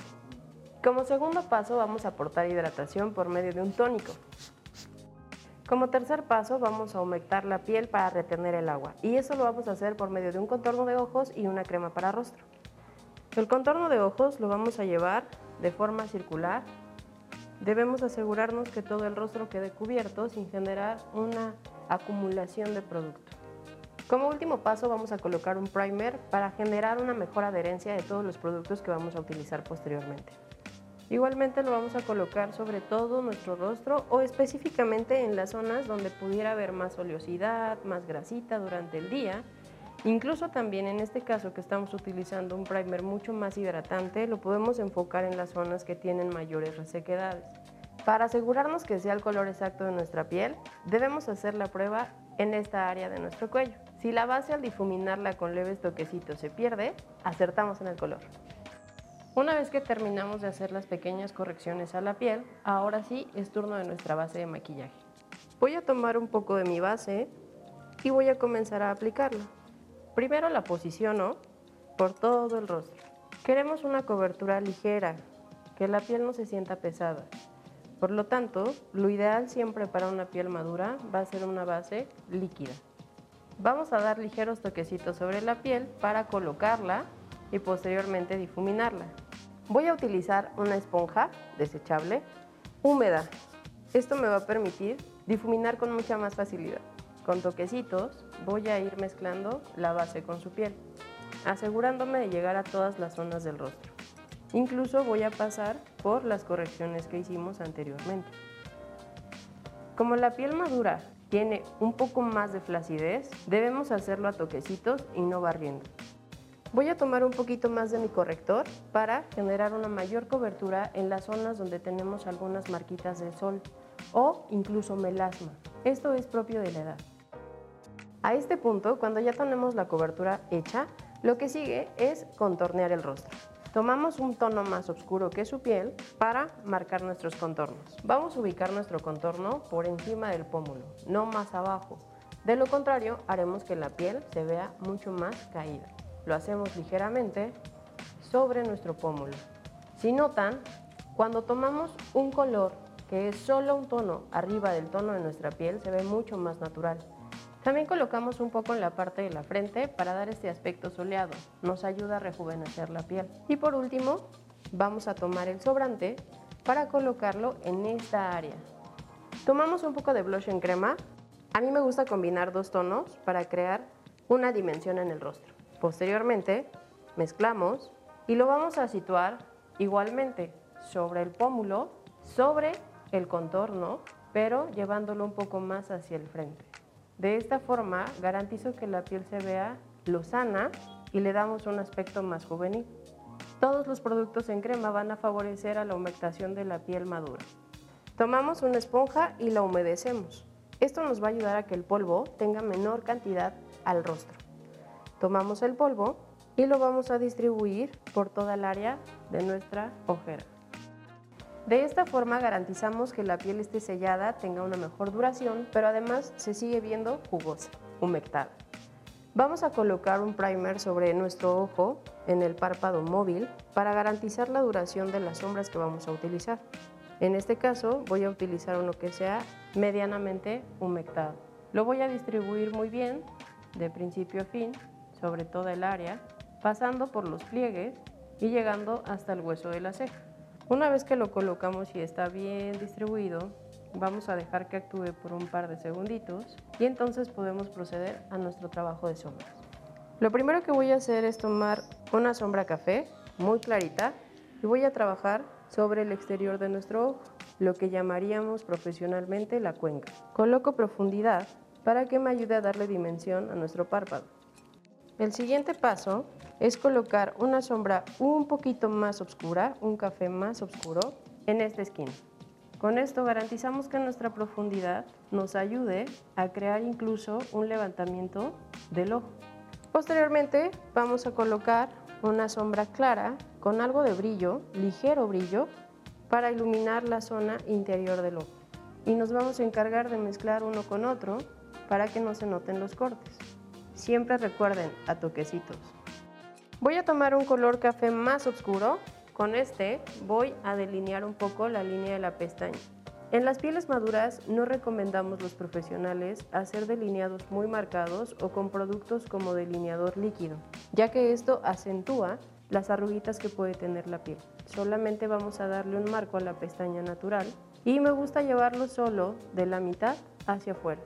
Como segundo paso, vamos a aportar hidratación por medio de un tónico. Como tercer paso vamos a humectar la piel para retener el agua y eso lo vamos a hacer por medio de un contorno de ojos y una crema para rostro. El contorno de ojos lo vamos a llevar de forma circular. Debemos asegurarnos que todo el rostro quede cubierto sin generar una acumulación de producto. Como último paso vamos a colocar un primer para generar una mejor adherencia de todos los productos que vamos a utilizar posteriormente. Igualmente lo vamos a colocar sobre todo nuestro rostro o específicamente en las zonas donde pudiera haber más oleosidad, más grasita durante el día. Incluso también en este caso que estamos utilizando un primer mucho más hidratante, lo podemos enfocar en las zonas que tienen mayores resequedades. Para asegurarnos que sea el color exacto de nuestra piel, debemos hacer la prueba en esta área de nuestro cuello. Si la base al difuminarla con leves toquecitos se pierde, acertamos en el color. Una vez que terminamos de hacer las pequeñas correcciones a la piel, ahora sí es turno de nuestra base de maquillaje. Voy a tomar un poco de mi base y voy a comenzar a aplicarla. Primero la posiciono por todo el rostro. Queremos una cobertura ligera, que la piel no se sienta pesada. Por lo tanto, lo ideal siempre para una piel madura va a ser una base líquida. Vamos a dar ligeros toquecitos sobre la piel para colocarla y posteriormente difuminarla. Voy a utilizar una esponja desechable húmeda. Esto me va a permitir difuminar con mucha más facilidad. Con toquecitos voy a ir mezclando la base con su piel, asegurándome de llegar a todas las zonas del rostro. Incluso voy a pasar por las correcciones que hicimos anteriormente. Como la piel madura tiene un poco más de flacidez, debemos hacerlo a toquecitos y no barriendo. Voy a tomar un poquito más de mi corrector para generar una mayor cobertura en las zonas donde tenemos algunas marquitas de sol o incluso melasma. Esto es propio de la edad. A este punto, cuando ya tenemos la cobertura hecha, lo que sigue es contornear el rostro. Tomamos un tono más oscuro que su piel para marcar nuestros contornos. Vamos a ubicar nuestro contorno por encima del pómulo, no más abajo. De lo contrario, haremos que la piel se vea mucho más caída. Lo hacemos ligeramente sobre nuestro pómulo. Si notan, cuando tomamos un color que es solo un tono arriba del tono de nuestra piel, se ve mucho más natural. También colocamos un poco en la parte de la frente para dar este aspecto soleado. Nos ayuda a rejuvenecer la piel. Y por último, vamos a tomar el sobrante para colocarlo en esta área. Tomamos un poco de blush en crema. A mí me gusta combinar dos tonos para crear una dimensión en el rostro. Posteriormente, mezclamos y lo vamos a situar igualmente sobre el pómulo, sobre el contorno, pero llevándolo un poco más hacia el frente. De esta forma garantizo que la piel se vea lozana y le damos un aspecto más juvenil. Todos los productos en crema van a favorecer a la humectación de la piel madura. Tomamos una esponja y la humedecemos. Esto nos va a ayudar a que el polvo tenga menor cantidad al rostro. Tomamos el polvo y lo vamos a distribuir por toda el área de nuestra ojera. De esta forma garantizamos que la piel esté sellada, tenga una mejor duración, pero además se sigue viendo jugosa, humectada. Vamos a colocar un primer sobre nuestro ojo en el párpado móvil para garantizar la duración de las sombras que vamos a utilizar. En este caso voy a utilizar uno que sea medianamente humectado. Lo voy a distribuir muy bien de principio a fin sobre toda el área, pasando por los pliegues y llegando hasta el hueso de la ceja. Una vez que lo colocamos y está bien distribuido, vamos a dejar que actúe por un par de segunditos y entonces podemos proceder a nuestro trabajo de sombras. Lo primero que voy a hacer es tomar una sombra café muy clarita y voy a trabajar sobre el exterior de nuestro ojo, lo que llamaríamos profesionalmente la cuenca. Coloco profundidad para que me ayude a darle dimensión a nuestro párpado. El siguiente paso es colocar una sombra un poquito más oscura, un café más oscuro, en esta esquina. Con esto garantizamos que nuestra profundidad nos ayude a crear incluso un levantamiento del ojo. Posteriormente vamos a colocar una sombra clara con algo de brillo, ligero brillo, para iluminar la zona interior del ojo. Y nos vamos a encargar de mezclar uno con otro para que no se noten los cortes. Siempre recuerden a toquecitos. Voy a tomar un color café más oscuro. Con este voy a delinear un poco la línea de la pestaña. En las pieles maduras no recomendamos los profesionales hacer delineados muy marcados o con productos como delineador líquido, ya que esto acentúa las arruguitas que puede tener la piel. Solamente vamos a darle un marco a la pestaña natural y me gusta llevarlo solo de la mitad hacia afuera.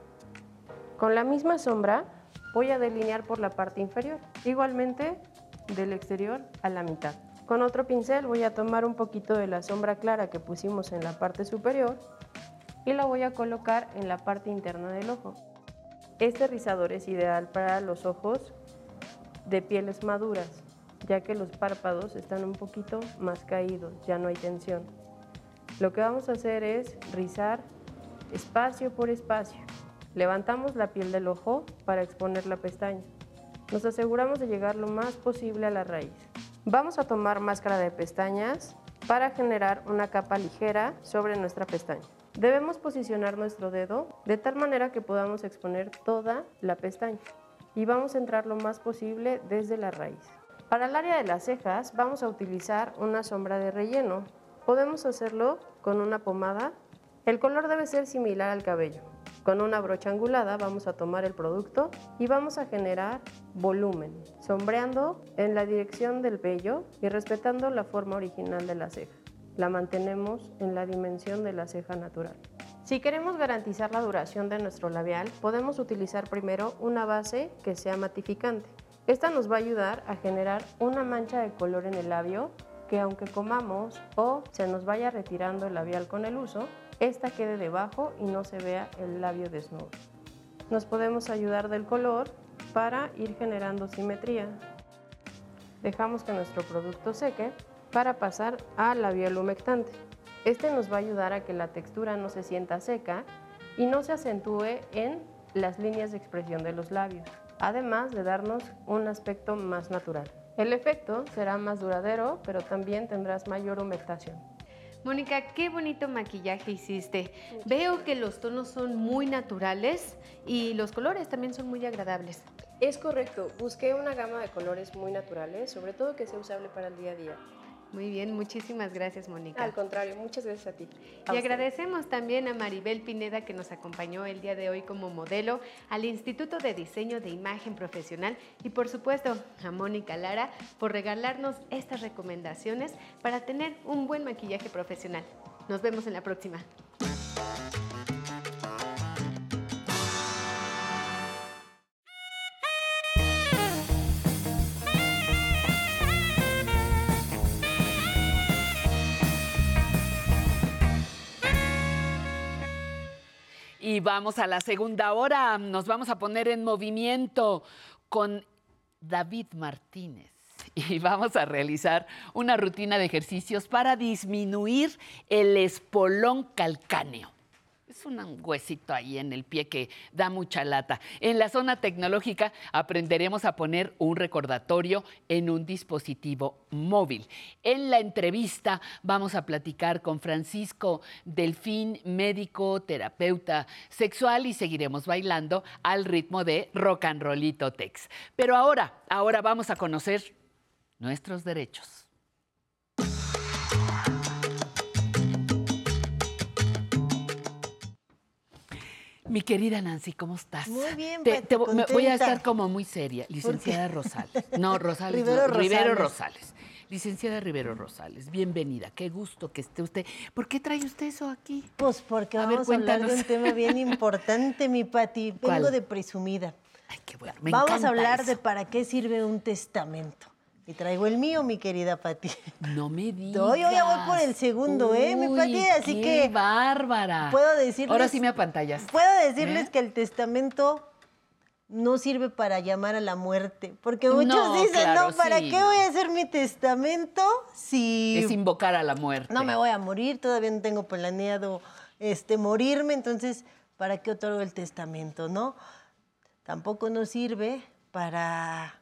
Con la misma sombra voy a delinear por la parte inferior. Igualmente del exterior a la mitad. Con otro pincel voy a tomar un poquito de la sombra clara que pusimos en la parte superior y la voy a colocar en la parte interna del ojo. Este rizador es ideal para los ojos de pieles maduras, ya que los párpados están un poquito más caídos, ya no hay tensión. Lo que vamos a hacer es rizar espacio por espacio. Levantamos la piel del ojo para exponer la pestaña. Nos aseguramos de llegar lo más posible a la raíz. Vamos a tomar máscara de pestañas para generar una capa ligera sobre nuestra pestaña. Debemos posicionar nuestro dedo de tal manera que podamos exponer toda la pestaña y vamos a entrar lo más posible desde la raíz. Para el área de las cejas vamos a utilizar una sombra de relleno. Podemos hacerlo con una pomada. El color debe ser similar al cabello. Con una brocha angulada vamos a tomar el producto y vamos a generar volumen, sombreando en la dirección del vello y respetando la forma original de la ceja. La mantenemos en la dimensión de la ceja natural. Si queremos garantizar la duración de nuestro labial, podemos utilizar primero una base que sea matificante. Esta nos va a ayudar a generar una mancha de color en el labio que aunque comamos o se nos vaya retirando el labial con el uso, esta quede debajo y no se vea el labio desnudo. Nos podemos ayudar del color para ir generando simetría. Dejamos que nuestro producto seque para pasar al labial humectante. Este nos va a ayudar a que la textura no se sienta seca y no se acentúe en las líneas de expresión de los labios, además de darnos un aspecto más natural. El efecto será más duradero, pero también tendrás mayor humectación. Mónica, qué bonito maquillaje hiciste. Veo que los tonos son muy naturales y los colores también son muy agradables. Es correcto, busqué una gama de colores muy naturales, sobre todo que sea usable para el día a día. Muy bien, muchísimas gracias, Mónica. Al contrario, muchas gracias a ti. Y agradecemos también a Maribel Pineda que nos acompañó el día de hoy como modelo, al Instituto de Diseño de Imagen Profesional y por supuesto a Mónica Lara por regalarnos estas recomendaciones para tener un buen maquillaje profesional. Nos vemos en la próxima. Y vamos a la segunda hora. Nos vamos a poner en movimiento con David Martínez. Y vamos a realizar una rutina de ejercicios para disminuir el espolón calcáneo. Es un huesito ahí en el pie que da mucha lata. En la zona tecnológica aprenderemos a poner un recordatorio en un dispositivo móvil. En la entrevista vamos a platicar con Francisco Delfín, médico, terapeuta sexual y seguiremos bailando al ritmo de rock and rollito tex. Pero ahora, ahora vamos a conocer nuestros derechos. Mi querida Nancy, ¿cómo estás? Muy bien, Te- me- voy a estar como muy seria. Licenciada Rosales. No, Rosales. Rivero no, Rivero Rosales. Rosales. Licenciada Rivero Rosales, bienvenida. Qué gusto que esté usted. ¿Por qué trae usted eso aquí? Pues porque A ver, vamos a, hablar de un tema bien importante, mi Pati. Vengo ¿Cuál? de presumida. me vamos a hablar eso. de para qué sirve un testamento. Y traigo el mío, mi querida Pati. No me digas. Yo ya voy por el segundo, ¿eh, mi Pati? Así qué que bárbara. puedo decirles... Ahora sí me apantallas. Puedo decirles ¿Eh? que el testamento no sirve para llamar a la muerte. Porque muchos No, dicen, claro, no, ¿para sí, qué no. voy a hacer mi testamento si... Es invocar a la muerte. No me voy a morir, todavía no tengo planeado este, morirme, entonces, ¿para qué otorgo el testamento, no? Tampoco nos sirve para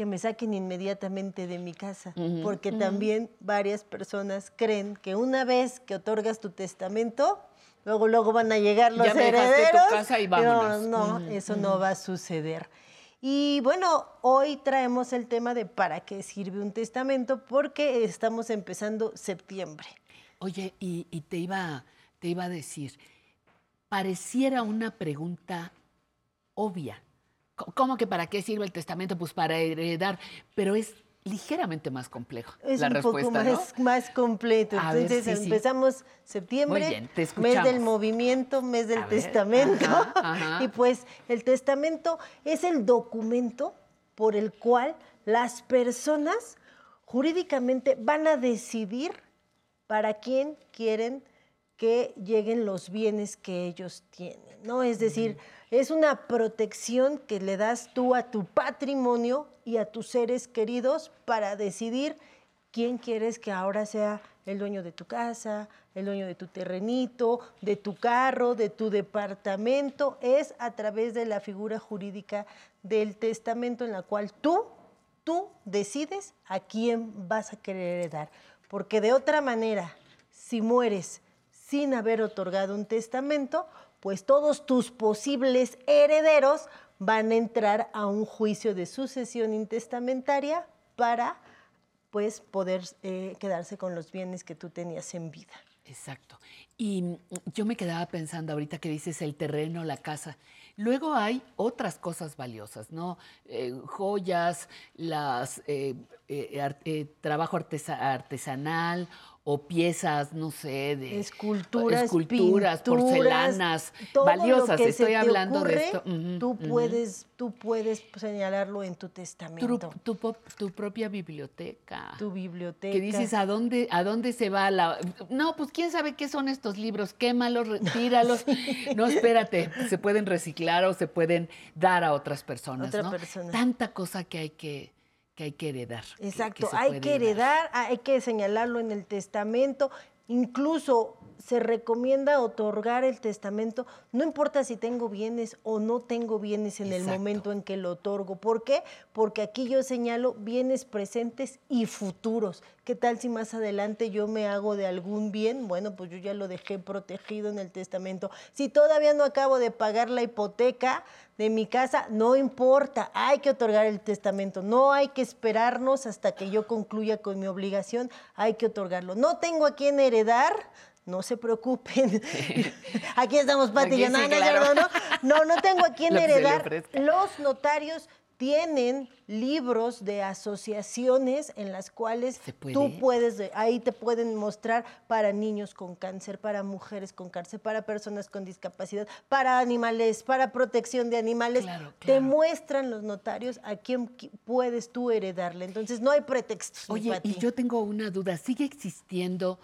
que me saquen inmediatamente de mi casa, porque también varias personas creen que una vez que otorgas tu testamento, luego luego van a llegar los Ya me dejaste tu herederos. casa y vámonos. no, Ujú, eso no va a suceder. Y bueno, hoy traemos el tema de para qué sirve un testamento, porque estamos empezando septiembre. Oye, y, y te, iba, te iba a decir, pareciera una pregunta obvia. ¿Cómo que para qué sirve el testamento? Pues para heredar, pero es ligeramente más complejo Es la un respuesta, poco ¿no? más, más completo. A Entonces sí. empezamos septiembre, bien, mes del movimiento, mes del A testamento. ajá, ajá. Y pues el testamento es el documento por el cual las personas jurídicamente van a decidir para quién quieren que lleguen los bienes que ellos tienen, ¿no? Es decir, es una protección que le das tú a tu patrimonio y a tus seres queridos para decidir quién quieres que ahora sea el dueño de tu casa, el dueño de tu terrenito, de tu carro, de tu departamento. Es a través de la figura jurídica del testamento en la cual tú, tú decides a quién vas a querer heredar. Porque de otra manera, si mueres sin haber otorgado un testamento, pues todos tus posibles herederos van a entrar a un juicio de sucesión intestamentaria para pues poder eh, quedarse con los bienes que tú tenías en vida. Exacto. Y mm, yo me quedaba pensando ahorita que dices el terreno, la casa. Luego hay otras cosas valiosas, ¿no? Eh, joyas, las eh, trabajo artesa- artesanal o piezas, no sé, de Esculturas, esculturas, pinturas, porcelanas todo lo valiosas. se Estoy te hablando de esto. Tú puedes, tú puedes señalarlo en tu testamento. tu propia biblioteca. Tu biblioteca. Que dices, ¿a dónde, ¿a dónde se va la...? No, pues quién sabe qué son estos libros, quémalos, retíralos. No, espérate, se pueden reciclar o se pueden dar a otras personas, Otra ¿no? persona. Tanta cosa que hay que, que hay que heredar. que- Exacto, hay que heredar, hay que señalarlo en el testamento. Incluso se recomienda otorgar el testamento, no importa si tengo bienes o no tengo bienes en el momento en que lo otorgo. ¿Por qué? Porque aquí yo señalo bienes presentes y futuros. ¿Qué tal si más adelante yo me hago de algún bien? Bueno, pues yo ya lo dejé protegido en el testamento. Si todavía no acabo de pagar la hipoteca de mi casa, no importa, hay que otorgar el testamento. No hay que esperarnos hasta que yo concluya con mi obligación, hay que otorgarlo. No tengo a quién heredar, no se preocupen. Aquí estamos, Pati. Aquí no, sí, no, es claro. cierto, no, no, no tengo a quién heredar. Los notarios tienen libros de asociaciones en las cuales puede? tú puedes, ahí te pueden mostrar para niños con cáncer, para mujeres con cáncer, para personas con discapacidad, para animales, para protección de animales. Te muestran los notarios a quién qui- puedes tú heredarle. Entonces no hay pretextos. Oye, y yo tengo una duda. ¿Sigue existiendo,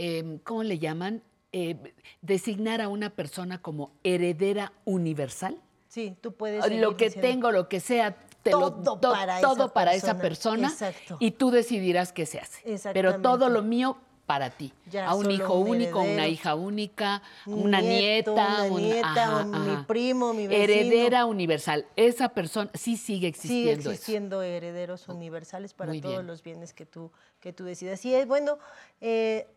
em, cómo le llaman, Eh, designar a una persona como heredera universal? Sí, tú puedes. Lo que diciendo- tengo, lo que sea, te lo- Todo to- para todo esa para esa persona. persona Exacto. y tú decidirás qué se hace. Pero todo lo mío para ti. Ya, a un hijo un único, a una heredero. hija única, Un una nieto, nieta, una un- nieta, ajá, un- mi ajá. primo, mi vecino. Heredera universal. Esa persona sí sigue Sigue existiendo. eso. existiendo herederos universales para Muy todos bien. los bienes que tú, que tú decidas. Y es bueno, eh,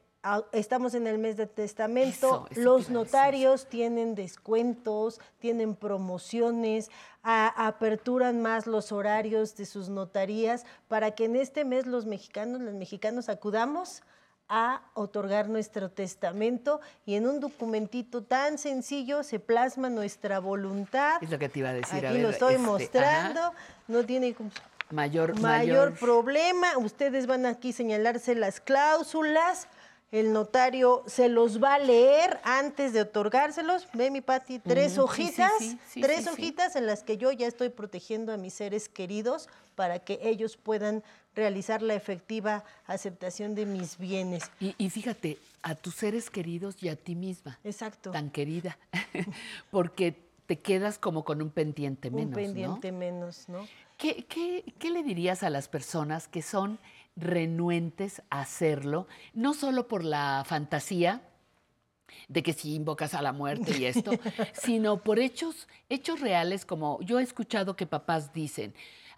estamos en el mes de testamento, Eso, eso los a notarios tienen descuentos, tienen promociones, a- aperturan más los horarios de sus notarías para que en este mes los mexicanos, los mexicanos acudamos a otorgar nuestro testamento y en un documentito tan sencillo se plasma nuestra voluntad. Es lo que te iba a decir. a Aquí lo ver, estoy este, mostrando, ajá. no tiene como- Mayor, mayor problema. Ustedes van aquí a señalarse las cláusulas. El notario se los va a leer antes de otorgárselos. Ve mi Pati, tres hojitas, sí, sí, tres sí, hojitas en las que yo ya estoy protegiendo a mis seres queridos para que ellos puedan realizar la efectiva aceptación de mis bienes. Y, y fíjate, a tus seres queridos y a ti misma. Exacto. Tan querida. Porque te quedas como con un pendiente menos. Un ¿no? pendiente menos, ¿no? ¿Qué, qué, qué le dirías a las personas que son renuentes a hacerlo, no solo por la fantasía de que si invocas a la muerte y esto, sino por hechos, hechos reales como yo he escuchado que papás dicen,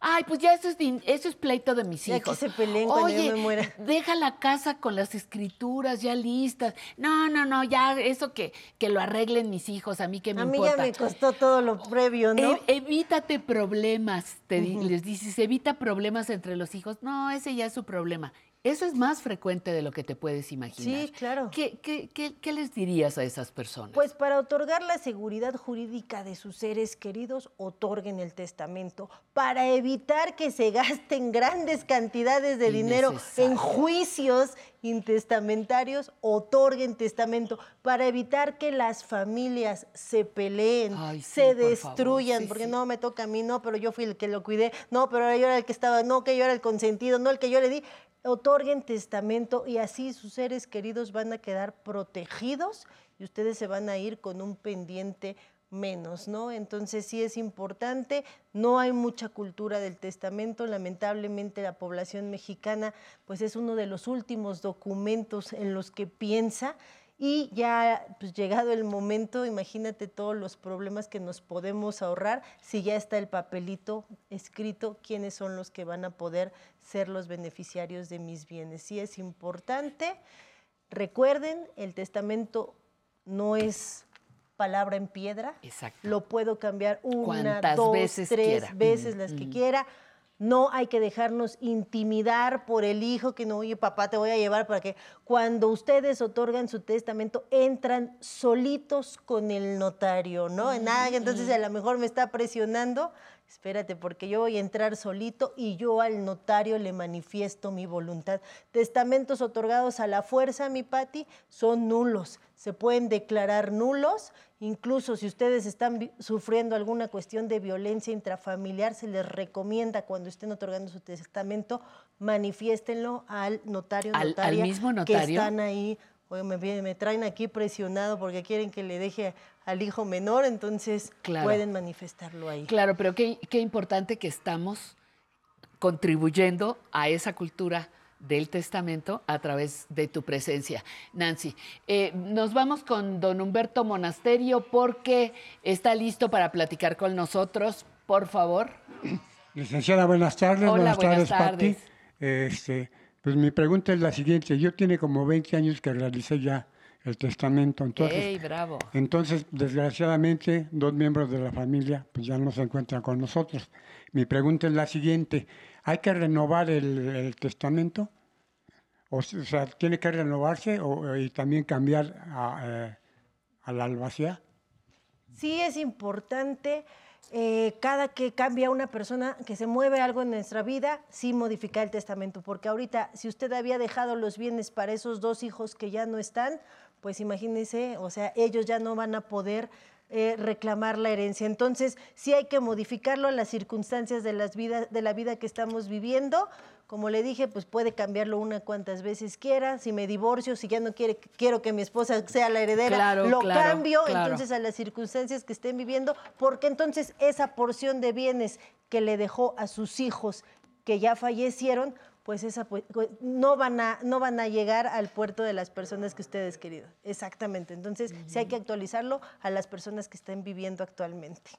ay, pues ya eso es, eso es pleito de mis Ya que hijos. se peleen cuando yo Oye, me muera". deja la casa con las escrituras ya listas. No, no, no, ya eso que, que lo arreglen mis hijos, a mí que me A mí importa. ya me costó todo lo previo, ¿no? E- evítate problemas, te Ujú. les dices, evita problemas entre los hijos. No, ese ya es su problema. Eso es más frecuente de lo que te puedes imaginar. Sí, claro. ¿Qué, qué- qué- qué les dirías a esas personas? Pues para otorgar la seguridad jurídica de sus seres queridos, otorguen el testamento. Para evitar que se gasten grandes cantidades de dinero en juicios intestamentarios, otorguen testamento. Para evitar que las familias se peleen, Ay, sí, se por destruyan, sí, porque sí. no me toca a mí, no, pero yo fui el que lo cuidé, no, pero yo era el que estaba, no, que yo era el consentido, no, el que yo le di. Otorguen testamento y así sus seres queridos van a quedar protegidos y ustedes se van a ir con un pendiente menos, ¿no? Entonces sí es importante, no hay mucha cultura del testamento, lamentablemente la población mexicana pues es uno de los últimos documentos en los que piensa y ya pues, llegado el momento, imagínate todos los problemas que nos podemos ahorrar si ya está el papelito escrito, quiénes son los que van a poder ser los beneficiarios de mis bienes. Sí es importante. Recuerden, el testamento no es palabra en piedra. Exacto. Lo puedo cambiar una, Cuantas dos, veces tres quiera. veces las que quiera. No hay que dejarnos intimidar por el hijo que no, oye, papá, te voy a llevar para que cuando ustedes otorgan su testamento, entran solitos con el notario, ¿no? En Nada, entonces a lo mejor me está presionando. Espérate, porque yo voy a entrar solito y yo al notario le manifiesto mi voluntad. Testamentos otorgados a la fuerza, mi Pati, son nulos. Se pueden declarar nulos. Incluso si ustedes están sufriendo alguna cuestión de violencia intrafamiliar, se les recomienda cuando estén otorgando su testamento, manifiéstenlo al notario, ¿Al- mismo que notario? están ahí. Oye, me, traen aquí presionado porque quieren que le deje al hijo menor, entonces Claro. pueden manifestarlo ahí. Claro, pero qué, qué importante que estamos contribuyendo a esa cultura del testamento a través de tu presencia. Nancy, eh, nos vamos con don Humberto Monasterio porque está listo para platicar con nosotros. Por favor. Licenciada, buenas tardes. Hola, buenas, buenas tardes, tardes. Pati. Este, pues mi pregunta es la siguiente. Yo tiene como 20 años que realicé ya el testamento. Entonces, ¡Ey, bravo! entonces, desgraciadamente, dos miembros de la familia pues ya no se encuentran con nosotros. Mi pregunta es la siguiente. ¿Hay que renovar el, el testamento? O sea, ¿tiene que renovarse o, y también cambiar a, eh, a la albacea? Sí es importante eh, cada que cambia una persona, que se mueve algo en nuestra vida, sí modificar el testamento, porque ahorita si usted había dejado los bienes para esos dos hijos que ya no están, pues imagínese, o sea, ellos ya no van a poder eh, reclamar la herencia. Entonces, sí hay que modificarlo a las circunstancias de, las vidas, de la vida que estamos viviendo. Como le dije, pues puede cambiarlo una cuantas veces quiera. Si me divorcio, si ya no quiere, quiero que mi esposa sea la heredera, Claro, lo claro, cambio claro. entonces a las circunstancias que estén viviendo, porque entonces esa porción de bienes que le dejó a sus hijos que ya fallecieron, pues esa pues, pues, no van a no van a llegar al puerto de las personas que ustedes querido. Exactamente. Entonces, sí hay que actualizarlo a las personas que están viviendo actualmente.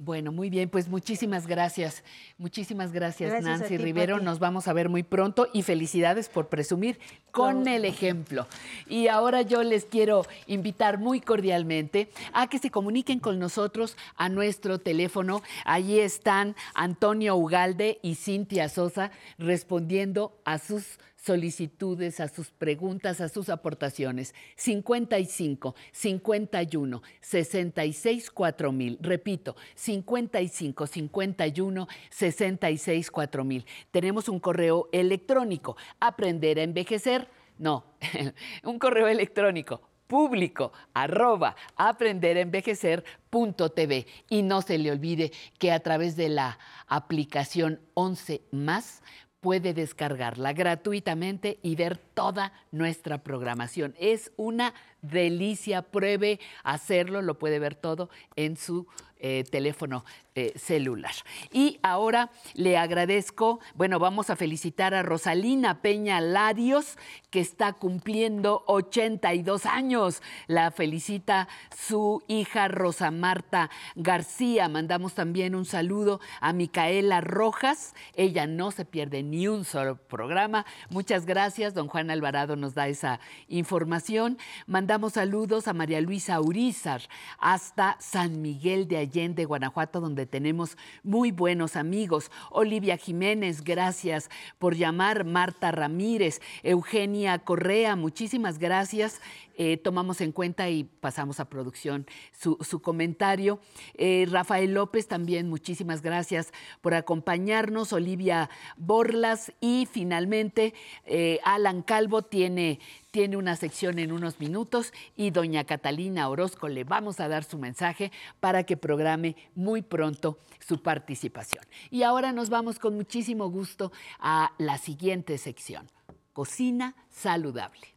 Bueno, muy bien, pues muchísimas gracias. Muchísimas gracias, Nancy ti, Rivero. Pati. Nos vamos a ver muy pronto y felicidades por presumir con el ejemplo. Y ahora yo les quiero invitar muy cordialmente a que se comuniquen con nosotros a nuestro teléfono. Allí están Antonio Ugalde y Cintia Sosa respondiendo a sus solicitudes, a sus preguntas, a sus aportaciones. 55 51 66 4000. Repito, 55 51 66 4000. Tenemos un correo electrónico, aprender a envejecer. No, un correo electrónico público arroba aprenderenvejecer.tv y no se le olvide que a través de la aplicación 11 más puede descargarla gratuitamente y ver toda nuestra programación. Es una delicia, pruebe hacerlo, lo puede ver todo en su eh, teléfono eh, celular. Y ahora le agradezco, bueno, vamos a felicitar a Rosalina Peña Larios, que está cumpliendo 82 años. La felicita su hija Rosa Marta García. Mandamos también un saludo a Micaela Rojas. Ella no se pierde ni un solo programa. Muchas gracias. Don Juan Alvarado nos da esa información. Mandamos saludos a María Luisa Urizar hasta San Miguel de Allende, Guanajuato, donde tenemos muy buenos amigos. Olivia Jiménez, gracias por llamar. Marta Ramírez, Eugenia Correa, muchísimas gracias. Eh, tomamos en cuenta y pasamos a producción su, comentario. Eh, Rafael López también, muchísimas gracias por acompañarnos. Olivia Borlas y finalmente eh, Alan Calvo tiene, tiene una sección en unos minutos y doña Catalina Orozco le vamos a dar su mensaje para que programe muy pronto su participación. Y ahora nos vamos con muchísimo gusto a la siguiente sección, Cocina Saludable.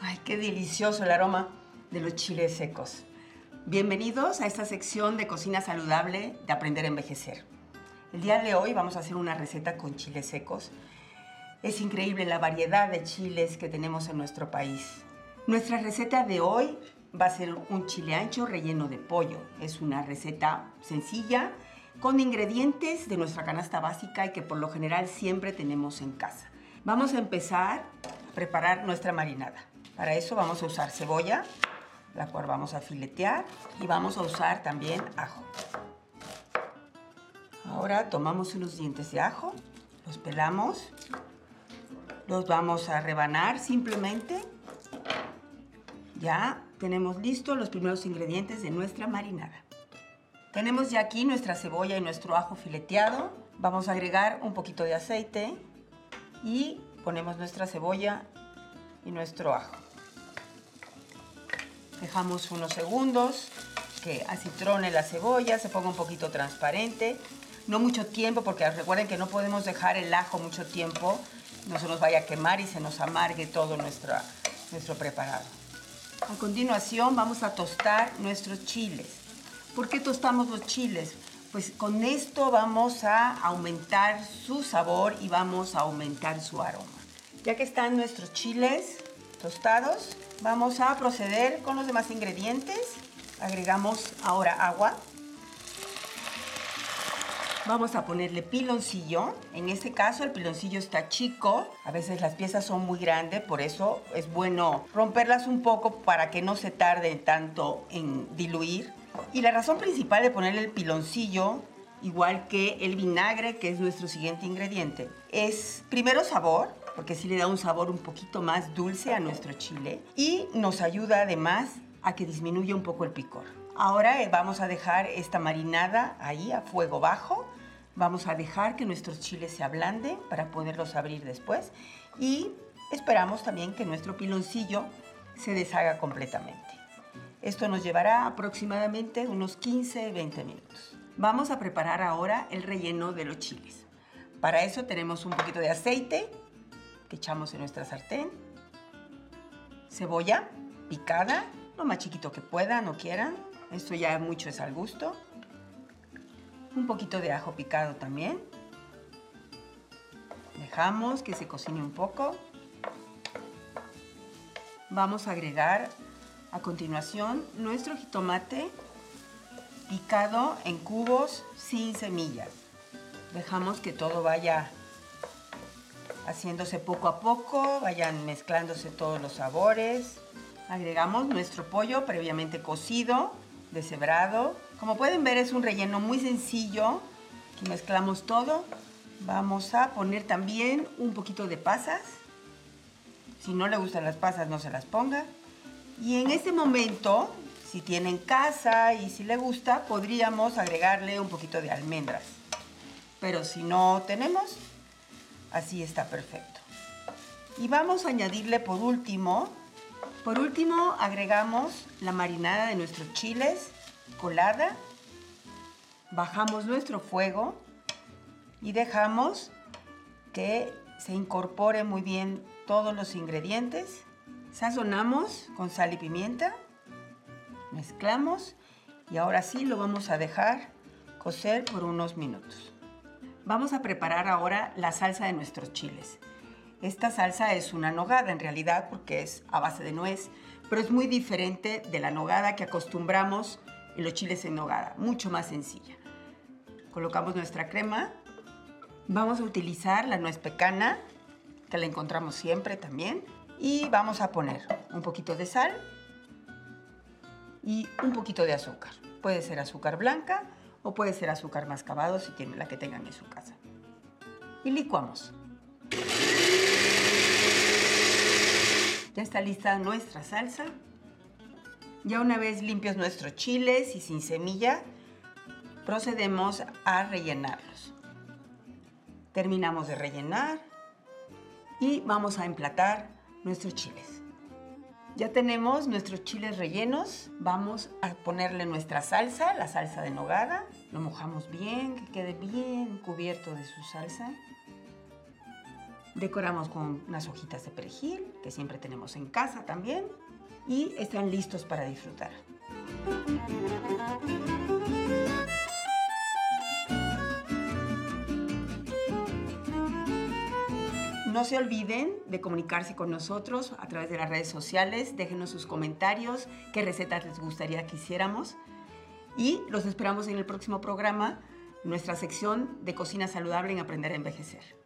Ay, qué delicioso el aroma de los chiles secos. Bienvenidos a esta sección de cocina saludable de aprender a envejecer. El día de hoy vamos a hacer una receta con chiles secos. Es increíble la variedad de chiles que tenemos en nuestro país. Nuestra receta de hoy va a ser un chile ancho relleno de pollo. Es una receta sencilla con ingredientes de nuestra canasta básica y que por lo general siempre tenemos en casa. Vamos a empezar a preparar nuestra marinada. Para eso vamos a usar cebolla, la cual vamos a filetear y vamos a usar también ajo. Ahora tomamos unos dientes de ajo, los pelamos, los vamos a rebanar simplemente. Ya tenemos listos los primeros ingredientes de nuestra marinada. Tenemos ya aquí nuestra cebolla y nuestro ajo fileteado. Vamos a agregar un poquito de aceite y ponemos nuestra cebolla y nuestro ajo. Dejamos unos segundos que acitrone la cebolla, se ponga un poquito transparente. No mucho tiempo, porque recuerden que no podemos dejar el ajo mucho tiempo, no se nos vaya a quemar y se nos amargue todo nuestra, nuestro preparado. A continuación vamos a tostar nuestros chiles. ¿Por qué tostamos los chiles? Pues con esto vamos a aumentar su sabor y vamos a aumentar su aroma. Ya que están nuestros chiles tostados, vamos a proceder con los demás ingredientes. Agregamos ahora agua. Vamos a ponerle piloncillo. En este caso el piloncillo está chico. A veces las piezas son muy grandes, por eso es bueno romperlas un poco para que no se tarde tanto en diluir. Y la razón principal de ponerle el piloncillo, igual que el vinagre, que es nuestro siguiente ingrediente, es primero sabor, porque sí le da un sabor un poquito más dulce a nuestro chile y nos ayuda además a que disminuya un poco el picor. Ahora eh, vamos a dejar esta marinada ahí a fuego bajo. Vamos a dejar que nuestros chiles se ablanden para poderlos abrir después. Y esperamos también que nuestro piloncillo se deshaga completamente. Esto nos llevará aproximadamente unos 15-20 minutos. Vamos a preparar ahora el relleno de los chiles. Para eso tenemos un poquito de aceite echamos en nuestra sartén. Cebolla picada, lo más chiquito que puedan o quieran. Esto ya mucho es al gusto. Un poquito de ajo picado también. Dejamos que se cocine un poco. Vamos a agregar a continuación nuestro jitomate picado en cubos sin semillas. Dejamos que todo vaya haciéndose poco a poco, vayan mezclándose todos los sabores. Agregamos nuestro pollo previamente cocido, deshebrado. Como pueden ver es un relleno muy sencillo. Aquí mezclamos todo. Vamos a poner también un poquito de pasas. Si no le gustan las pasas, no se las ponga. Y en este momento, si tienen casa y si le gusta, podríamos agregarle un poquito de almendras. Pero si no tenemos, así está perfecto. Y vamos a añadirle por último, por último agregamos la marinada de nuestros chiles colada. Bajamos nuestro fuego y dejamos que se incorpore muy bien todos los ingredientes. Sazonamos con sal y pimienta, mezclamos y ahora sí lo vamos a dejar cocer por unos minutos. Vamos a preparar ahora la salsa de nuestros chiles. Esta salsa es una nogada en realidad porque es a base de nuez, pero es muy diferente de la nogada que acostumbramos en los chiles en nogada, mucho más sencilla. Colocamos nuestra crema. Vamos a utilizar la nuez pecana, que la encontramos siempre también. Y vamos a poner un poquito de sal y un poquito de azúcar. Puede ser azúcar blanca o puede ser azúcar mascabado si tienen la que tengan en su casa. Y licuamos. Ya está lista nuestra salsa. Ya una vez limpios nuestros chiles y sin semilla, procedemos a rellenarlos. Terminamos de rellenar y vamos a emplatar nuestros chiles. Ya tenemos nuestros chiles rellenos. Vamos a ponerle nuestra salsa, la salsa de nogada. Lo mojamos bien, que quede bien cubierto de su salsa. Decoramos con unas hojitas de perejil, que siempre tenemos en casa también. Y están listos para disfrutar. No se olviden de comunicarse con nosotros a través de las redes sociales. Déjenos sus comentarios, qué recetas les gustaría que hiciéramos. Y los esperamos en el próximo programa, nuestra sección de cocina saludable en Aprender a Envejecer.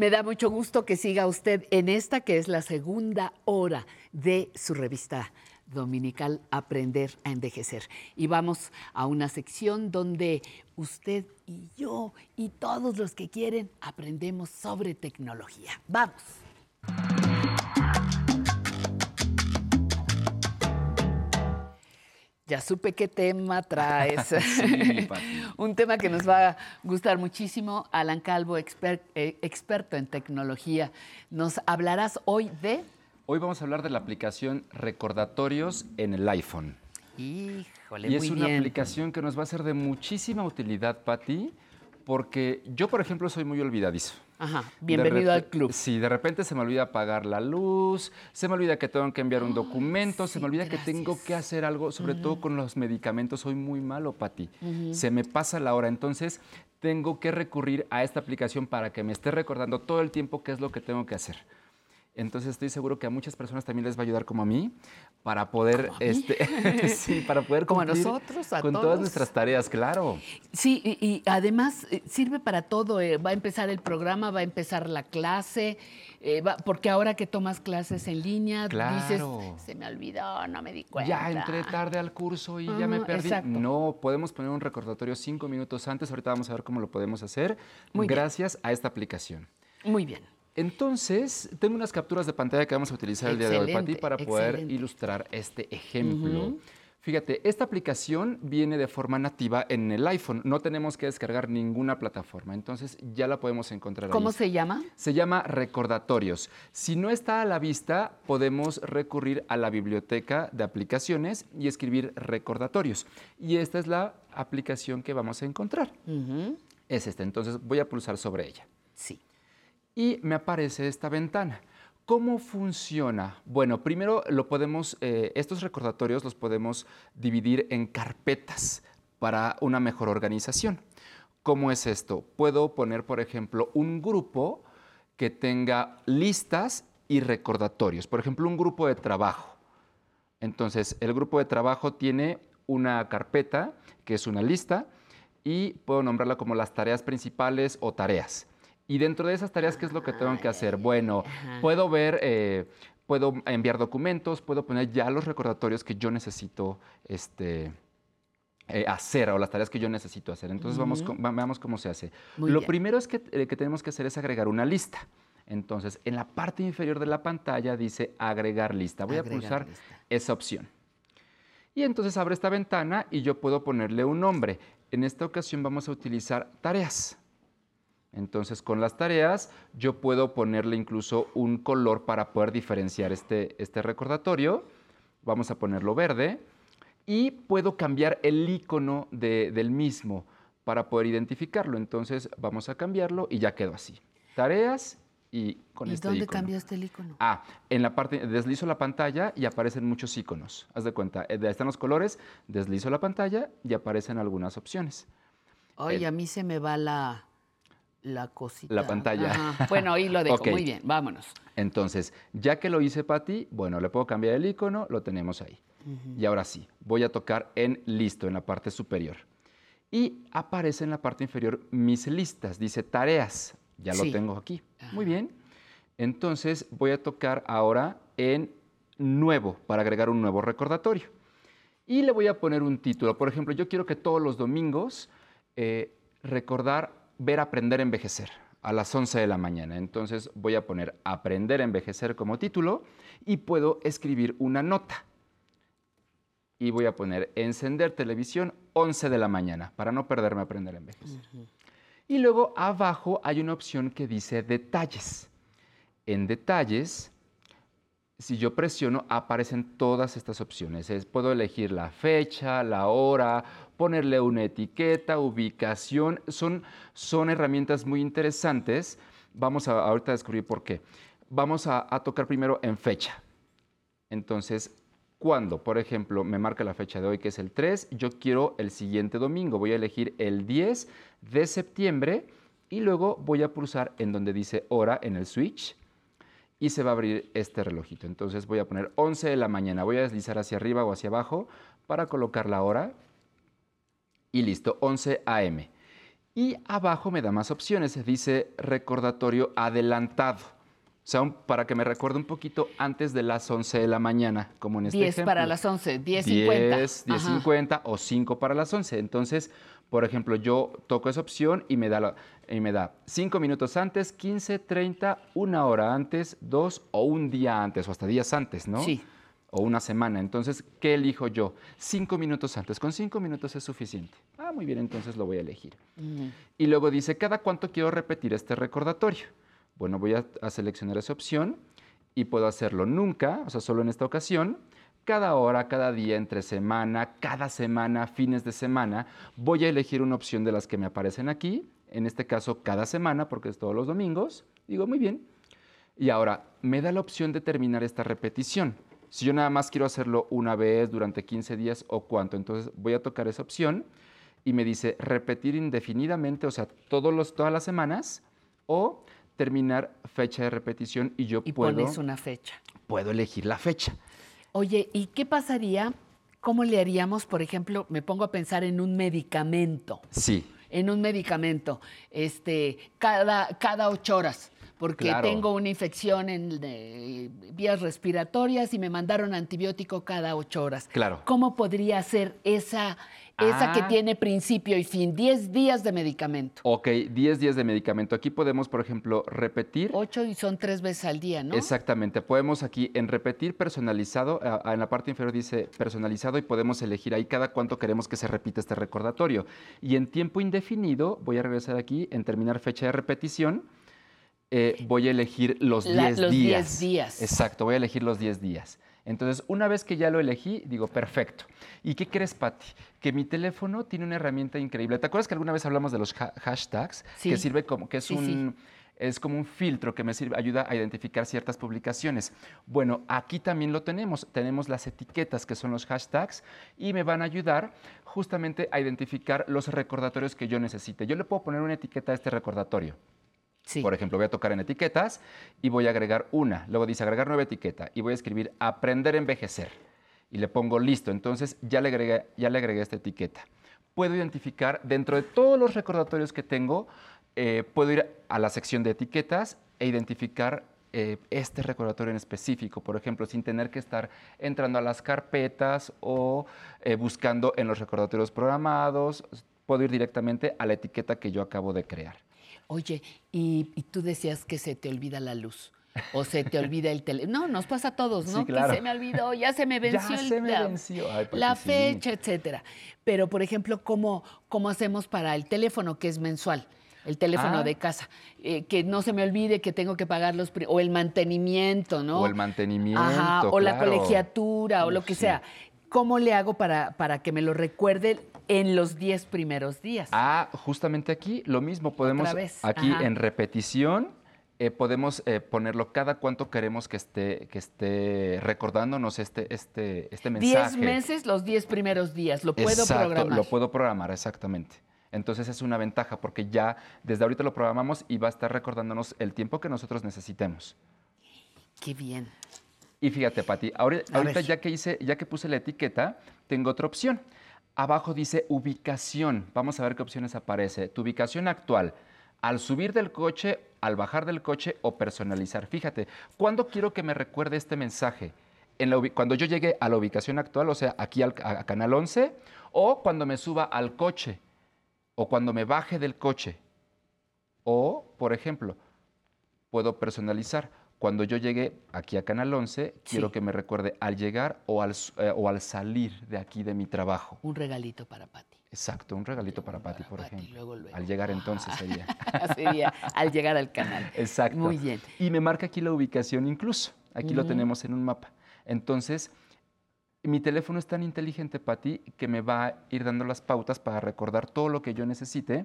Me da mucho gusto que siga usted en esta que es la segunda hora de su revista dominical Aprender a Envejecer. Y vamos a una sección donde usted y yo y todos los que quieren aprendemos sobre tecnología. Vamos. Ya supe qué tema traes. Sí. Un tema que nos va a gustar muchísimo. Alan Calvo, exper- eh, experto en tecnología. Nos hablarás hoy de... Hoy vamos a hablar de la aplicación Recordatorios en el iPhone. Híjole, y es muy una bien. aplicación que nos va a ser de muchísima utilidad, Patti, porque yo, por ejemplo, soy muy olvidadizo. Ajá, bienvenido al club. Sí, de repente se me olvida apagar la luz, se me olvida que tengo que enviar un documento, se me olvida que tengo que hacer algo, sobre todo con los medicamentos. Soy muy malo, Pati. Ujú. Se me pasa la hora, entonces tengo que recurrir a esta aplicación para que me esté recordando todo el tiempo qué es lo que tengo que hacer. Entonces estoy seguro que a muchas personas también les va a ayudar como a mí para poder, este, sí, para poder Como a nosotros, a con todos. todas nuestras tareas, claro. Sí, y, y además eh, sirve para todo. eh, Va a empezar el programa, va a empezar la clase, eh, va- porque ahora que tomas clases en línea, Claro. dices, se me olvidó, no me di cuenta. Ya entré tarde al curso y ya me perdí. exacto. No, podemos poner un recordatorio cinco minutos antes. Ahorita vamos a ver cómo lo podemos hacer Muy bien. gracias a esta aplicación. Muy bien. Entonces, tengo unas capturas de pantalla que vamos a utilizar el día de hoy, Pati, para poder excelente. ilustrar este ejemplo. Fíjate, esta aplicación viene de forma nativa en el iPhone. No tenemos que descargar ninguna plataforma. Entonces, ya la podemos encontrar ¿Cómo ahí. se llama? Se llama recordatorios. Si no está a la vista, podemos recurrir a la biblioteca de aplicaciones y escribir recordatorios. Y esta es la aplicación que vamos a encontrar. Es esta. Entonces voy a pulsar sobre ella. Sí. Y me aparece esta ventana. ¿Cómo funciona? Bueno, primero lo podemos, eh, estos recordatorios los podemos dividir en carpetas para una mejor organización. ¿Cómo es esto? Puedo poner, por ejemplo, un grupo que tenga listas y recordatorios. Por ejemplo, un grupo de trabajo. Entonces, el grupo de trabajo tiene una carpeta que es una lista y puedo nombrarla como las tareas principales o tareas. Y dentro de esas tareas, ¿qué es lo que tengo que hacer? Bueno, puedo ver, eh, puedo enviar documentos, puedo poner ya los recordatorios que yo necesito este, eh, hacer o las tareas que yo necesito hacer. Entonces, vamos veamos cómo se hace. Muy lo bien. primero es que, eh, que tenemos que hacer es agregar una lista. Entonces, en la parte inferior de la pantalla dice agregar lista. Voy Agregar a pulsar lista. esa opción. Y entonces abre esta ventana y yo puedo ponerle un nombre. En esta ocasión vamos a utilizar tareas. Entonces con las tareas yo puedo ponerle incluso un color para poder diferenciar este, este recordatorio. Vamos a ponerlo verde. Y puedo cambiar el icono de- del mismo para poder identificarlo. Entonces vamos a cambiarlo y ya quedó así. Tareas y con ¿Y este dónde icono. cambiaste el icono? Ah, en la parte, deslizo la pantalla y aparecen muchos iconos. Haz de cuenta, eh, ahí están los colores, deslizo la pantalla y aparecen algunas opciones. Oye, El- a mí se me va la, la cosita. La pantalla. Ajá. Bueno, ahí lo dejo. Muy bien, vámonos. Entonces, ya que lo hice, Pati, bueno, le puedo cambiar el icono, lo tenemos ahí. Y ahora sí, voy a tocar en listo, en la parte superior. Y aparece en la parte inferior mis listas, dice tareas. Ya Sí. lo tengo aquí. Muy bien. Entonces voy a tocar ahora en nuevo para agregar un nuevo recordatorio. Y le voy a poner un título. Por ejemplo, yo quiero que todos los domingos eh, recordar ver aprender a envejecer a las 11 de la mañana. Entonces voy a poner aprender a envejecer como título y puedo escribir una nota. Y voy a poner encender televisión 11 de la mañana para no perderme aprender a envejecer. Y luego abajo hay una opción que dice detalles. En detalles, si yo presiono, aparecen todas estas opciones. Es- puedo elegir la fecha, la hora, ponerle una etiqueta, ubicación. Son, son herramientas muy interesantes. Vamos a ahorita a descubrir por qué. Vamos a, a tocar primero en fecha. Entonces, cuando, por ejemplo, me marca la fecha de hoy, que es el 3, yo quiero el siguiente domingo. Voy a elegir el 10 de septiembre y luego voy a pulsar en donde dice hora en el switch y se va a abrir este relojito. Entonces voy a poner 11 de la mañana. Voy a deslizar hacia arriba o hacia abajo para colocar la hora y listo, 11 AM. Y abajo me da más opciones. Dice recordatorio adelantado. O sea, un- para que me recuerde un poquito antes de las 11 de la mañana, como en este 10 ejemplo. para las 11, 10.50. 10, Ajá. 10.50 o 5 para las 11. Entonces, por ejemplo, yo toco esa opción y me da, la- y me da 5 minutos antes, 15, 30, una hora antes, dos o un día antes o hasta días antes, ¿no? Sí. O una semana. Entonces, ¿qué elijo yo? 5 minutos antes. Con 5 minutos es suficiente. Ah, muy bien, entonces lo voy a elegir. Y luego dice, ¿cada cuánto quiero repetir este recordatorio? Bueno, voy a, a seleccionar esa opción y puedo hacerlo nunca, o sea, solo en esta ocasión, cada hora, cada día, entre semana, cada semana, fines de semana, voy a elegir una opción de las que me aparecen aquí, en este caso cada semana, porque es todos los domingos. Digo, muy bien. Y ahora, me da la opción de terminar esta repetición. Si yo nada más quiero hacerlo una vez durante 15 días o cuánto, entonces voy a tocar esa opción y me dice repetir indefinidamente, o sea, todos los, todas las semanas, o terminar fecha de repetición y yo Y puedo, pones una fecha. puedo elegir la fecha. Oye, ¿y qué pasaría? ¿Cómo le haríamos, por ejemplo, me pongo a pensar en un medicamento? Sí, en un medicamento este, cada, cada ocho horas, porque Claro. tengo una infección en eh, vías respiratorias y me mandaron antibiótico cada ocho horas. Claro. ¿Cómo podría ser esa, esa que Ah. tiene principio y fin? 10 días de medicamento. ok, 10 días de medicamento. Aquí podemos, por ejemplo, repetir. Ocho y son tres veces al día, ¿no? Exactamente, podemos aquí en repetir personalizado, en la parte inferior dice personalizado y podemos elegir ahí cada cuánto queremos que se repita este recordatorio. Y en tiempo indefinido, voy a regresar aquí, en terminar fecha de repetición, eh, voy a elegir los La- 10 los días. 10 días. Exacto, voy a elegir los 10 días. Entonces, una vez que ya lo elegí, digo, perfecto. ¿Y qué crees, Patti? Que mi teléfono tiene una herramienta increíble. ¿Te acuerdas que alguna vez hablamos de los ha- hashtags? Sí. Que sirve como, que es Sí, sí. un es como un filtro que me sirve, ayuda a identificar ciertas publicaciones. Bueno, aquí también lo tenemos. Tenemos las etiquetas que son los hashtags y me van a ayudar justamente a identificar los recordatorios que yo necesite. Yo le puedo poner una etiqueta a este recordatorio. Por ejemplo, voy a tocar en etiquetas y voy a agregar una. Luego dice agregar nueva etiqueta y voy a escribir aprender a envejecer. Y le pongo listo. Entonces ya le agregué, ya le agregué esta etiqueta. Puedo identificar dentro de todos los recordatorios que tengo, eh, puedo ir a la sección de etiquetas e identificar eh, este recordatorio en específico, por ejemplo, sin tener que estar entrando a las carpetas o eh, buscando en los recordatorios programados. Puedo ir directamente a la etiqueta que yo acabo de crear. Oye, y, y tú decías que se te olvida la luz. O se te olvida el teléfono. No, nos pasa a todos, ¿no? Sí, claro. Que se me olvidó, ya se me venció Ya el- se me la, venció. Ay, la sí. fecha, etcétera. Pero, por ejemplo, ¿cómo, ¿cómo hacemos para el teléfono que es mensual? El teléfono Ah. de casa. Eh, que no se me olvide que tengo que pagar los... O el mantenimiento, ¿no? O el mantenimiento. Ajá, o la colegiatura, o lo que sí. sea. ¿Cómo le hago para, para que me lo recuerde en los 10 primeros días? Ah, justamente aquí lo mismo. Podemos, vez, aquí ajá. en repetición, eh, podemos eh, ponerlo cada cuánto queremos que esté, que esté recordándonos este, este, este 10 mensaje. meses, los 10 primeros días. Lo puedo Exacto, programar. Lo puedo programar, exactamente. Entonces es una ventaja porque ya desde ahorita lo programamos y va a estar recordándonos el tiempo que nosotros necesitemos. Qué bien. Y fíjate, Pati, ahorita ya que hice, ya que puse la etiqueta, tengo otra opción. Abajo dice ubicación. Vamos a ver qué opciones aparece. Tu ubicación actual. Al subir del coche, al bajar del coche o personalizar. Fíjate, ¿cuándo quiero que me recuerde este mensaje? En la cuando yo llegue a la ubicación actual, o sea, aquí al, a- a Canal 11, o cuando me suba al coche, o cuando me baje del coche. O, por ejemplo, puedo personalizar. Cuando yo llegue aquí a Canal 11, quiero que me recuerde al llegar o al, eh, o al salir de aquí de mi trabajo. Un regalito para Pati. Exacto, un regalito para Pati, por ejemplo. luego, luego. Al llegar entonces sería. Sería al llegar al canal. Exacto. Muy bien. Y me marca aquí la ubicación incluso. Aquí lo tenemos en un mapa. Entonces, mi teléfono es tan inteligente, Pati, que me va a ir dando las pautas para recordar todo lo que yo necesite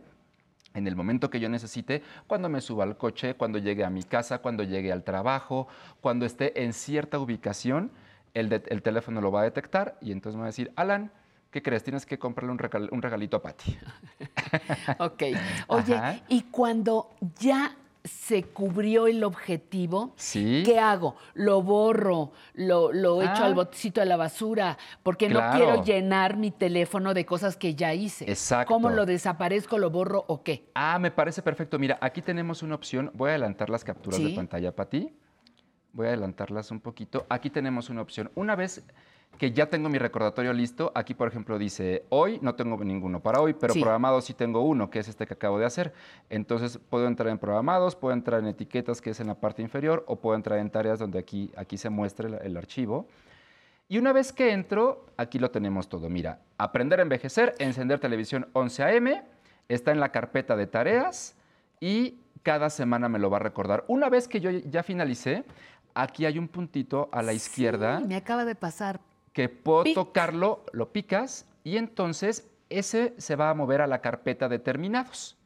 en el momento que yo necesite, cuando me suba al coche, cuando llegue a mi casa, cuando llegue al trabajo, cuando esté en cierta ubicación, el, de- el teléfono lo va a detectar y entonces me va a decir, Alan, ¿qué crees? Tienes que comprarle un, regal- un regalito a Pati. Ok. Oye, Ajá. y cuando ya se cubrió el objetivo, Sí. ¿qué hago? ¿Lo borro? ¿Lo, lo echo Ah. al botecito de la basura? Porque Claro. no quiero llenar mi teléfono de cosas que ya hice. Exacto. ¿Cómo lo desaparezco, lo borro o qué? Ah, me parece perfecto. Mira, aquí tenemos una opción. Voy a adelantar las capturas Sí. de pantalla para ti. Voy a adelantarlas un poquito. Aquí tenemos una opción. Una vez que ya tengo mi recordatorio listo, aquí por ejemplo dice, hoy no tengo ninguno para hoy, pero Sí. programado sí tengo uno, que es este que acabo de hacer. Entonces puedo entrar en programados, puedo entrar en etiquetas, que es en la parte inferior, o puedo entrar en tareas donde aquí, aquí se muestra el, el archivo. Y una vez que entro, aquí lo tenemos todo. Mira, aprender a envejecer, encender televisión 11 AM, está en la carpeta de tareas y cada semana me lo va a recordar. Una vez que yo ya finalicé, aquí hay un puntito a la izquierda Me acaba de pasar. Que puedo Pic. tocarlo, lo picas y entonces ese se va a mover a la carpeta de terminados.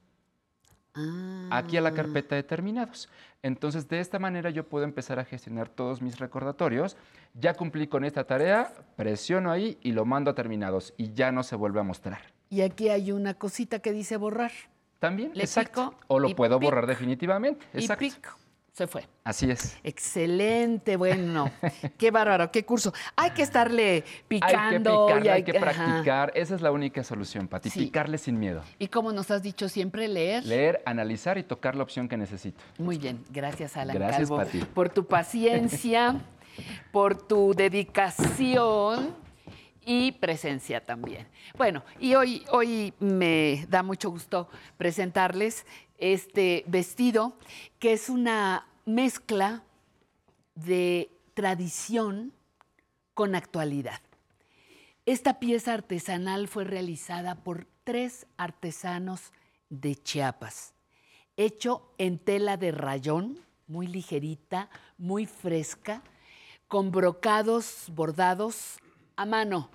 Aquí a la carpeta de terminados. Entonces, de esta manera yo puedo empezar a gestionar todos mis recordatorios. Ya cumplí con esta tarea, presiono ahí y lo mando a terminados y ya no se vuelve a mostrar. Y aquí hay una cosita que dice borrar. También, Le exacto. pico o lo puedo borrar definitivamente. Y Exacto. Se fue. Así es. Excelente, bueno. qué bárbaro, qué curso. Hay que estarle Hay que picando. picarle, y hay que ajá. practicar. Esa es la única solución, Pati. Sí. Picarle sin miedo. Y como nos has dicho siempre, leer. Leer, analizar y tocar la opción que necesito. Muy bien, gracias Alan Gracias, Calvo Pati. por tu paciencia, por tu dedicación y presencia también. Bueno, y hoy, hoy me da mucho gusto presentarles este vestido que es una mezcla de tradición con actualidad. Esta pieza artesanal fue realizada por tres artesanos de Chiapas, hecho en tela de rayón, muy ligerita, muy fresca, con brocados bordados a mano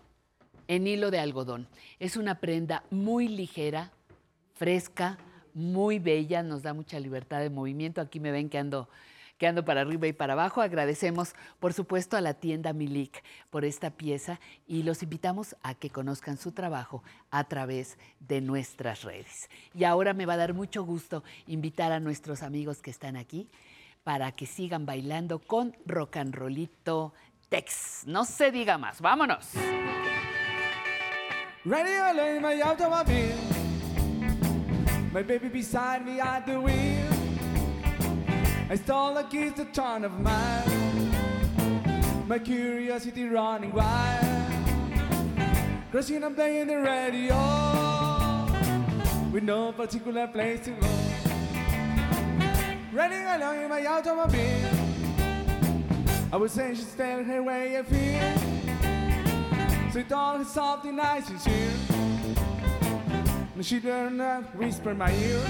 en hilo de algodón. Es una prenda muy ligera, fresca, muy bella, nos da mucha libertad de movimiento. Aquí me ven que ando, que ando para arriba y para abajo. Agradecemos, por supuesto, a la tienda Milik por esta pieza y los invitamos a que conozcan su trabajo a través de nuestras redes. Y ahora me va a dar mucho gusto invitar a nuestros amigos que están aquí para que sigan bailando con rock and Tex. No se diga más, vámonos. Ready early in my baby beside me at the wheel. I stole a kiss to turn of mine. My curiosity running wild. Crashing and playing the radio. With no particular place to go. Riding along in my automobile. I was saying she'd stay her way I feel. So it all is something nice and chill. She didn't whisper in my ear.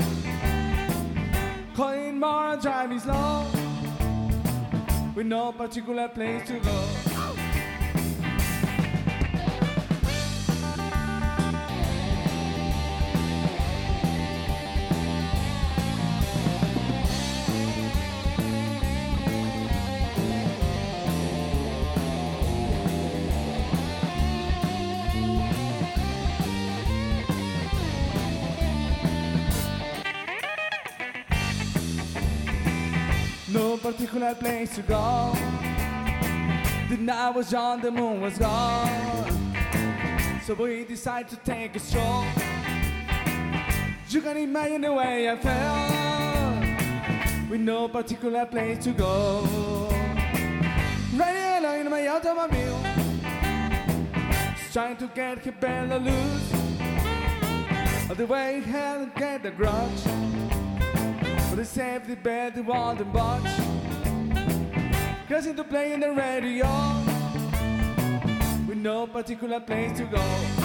Calling more, driving slow. With no particular place to go. Particular place to go. The night was young, the moon was gone. So we decided to take a stroll. You can imagine the way I felt. With no particular place to go. Riding along in my automobile. Trying to get her belly loose. All the way hell get the grudge. For the safety bed, the wall, the box. Cause to play in the radio. With no particular place to go.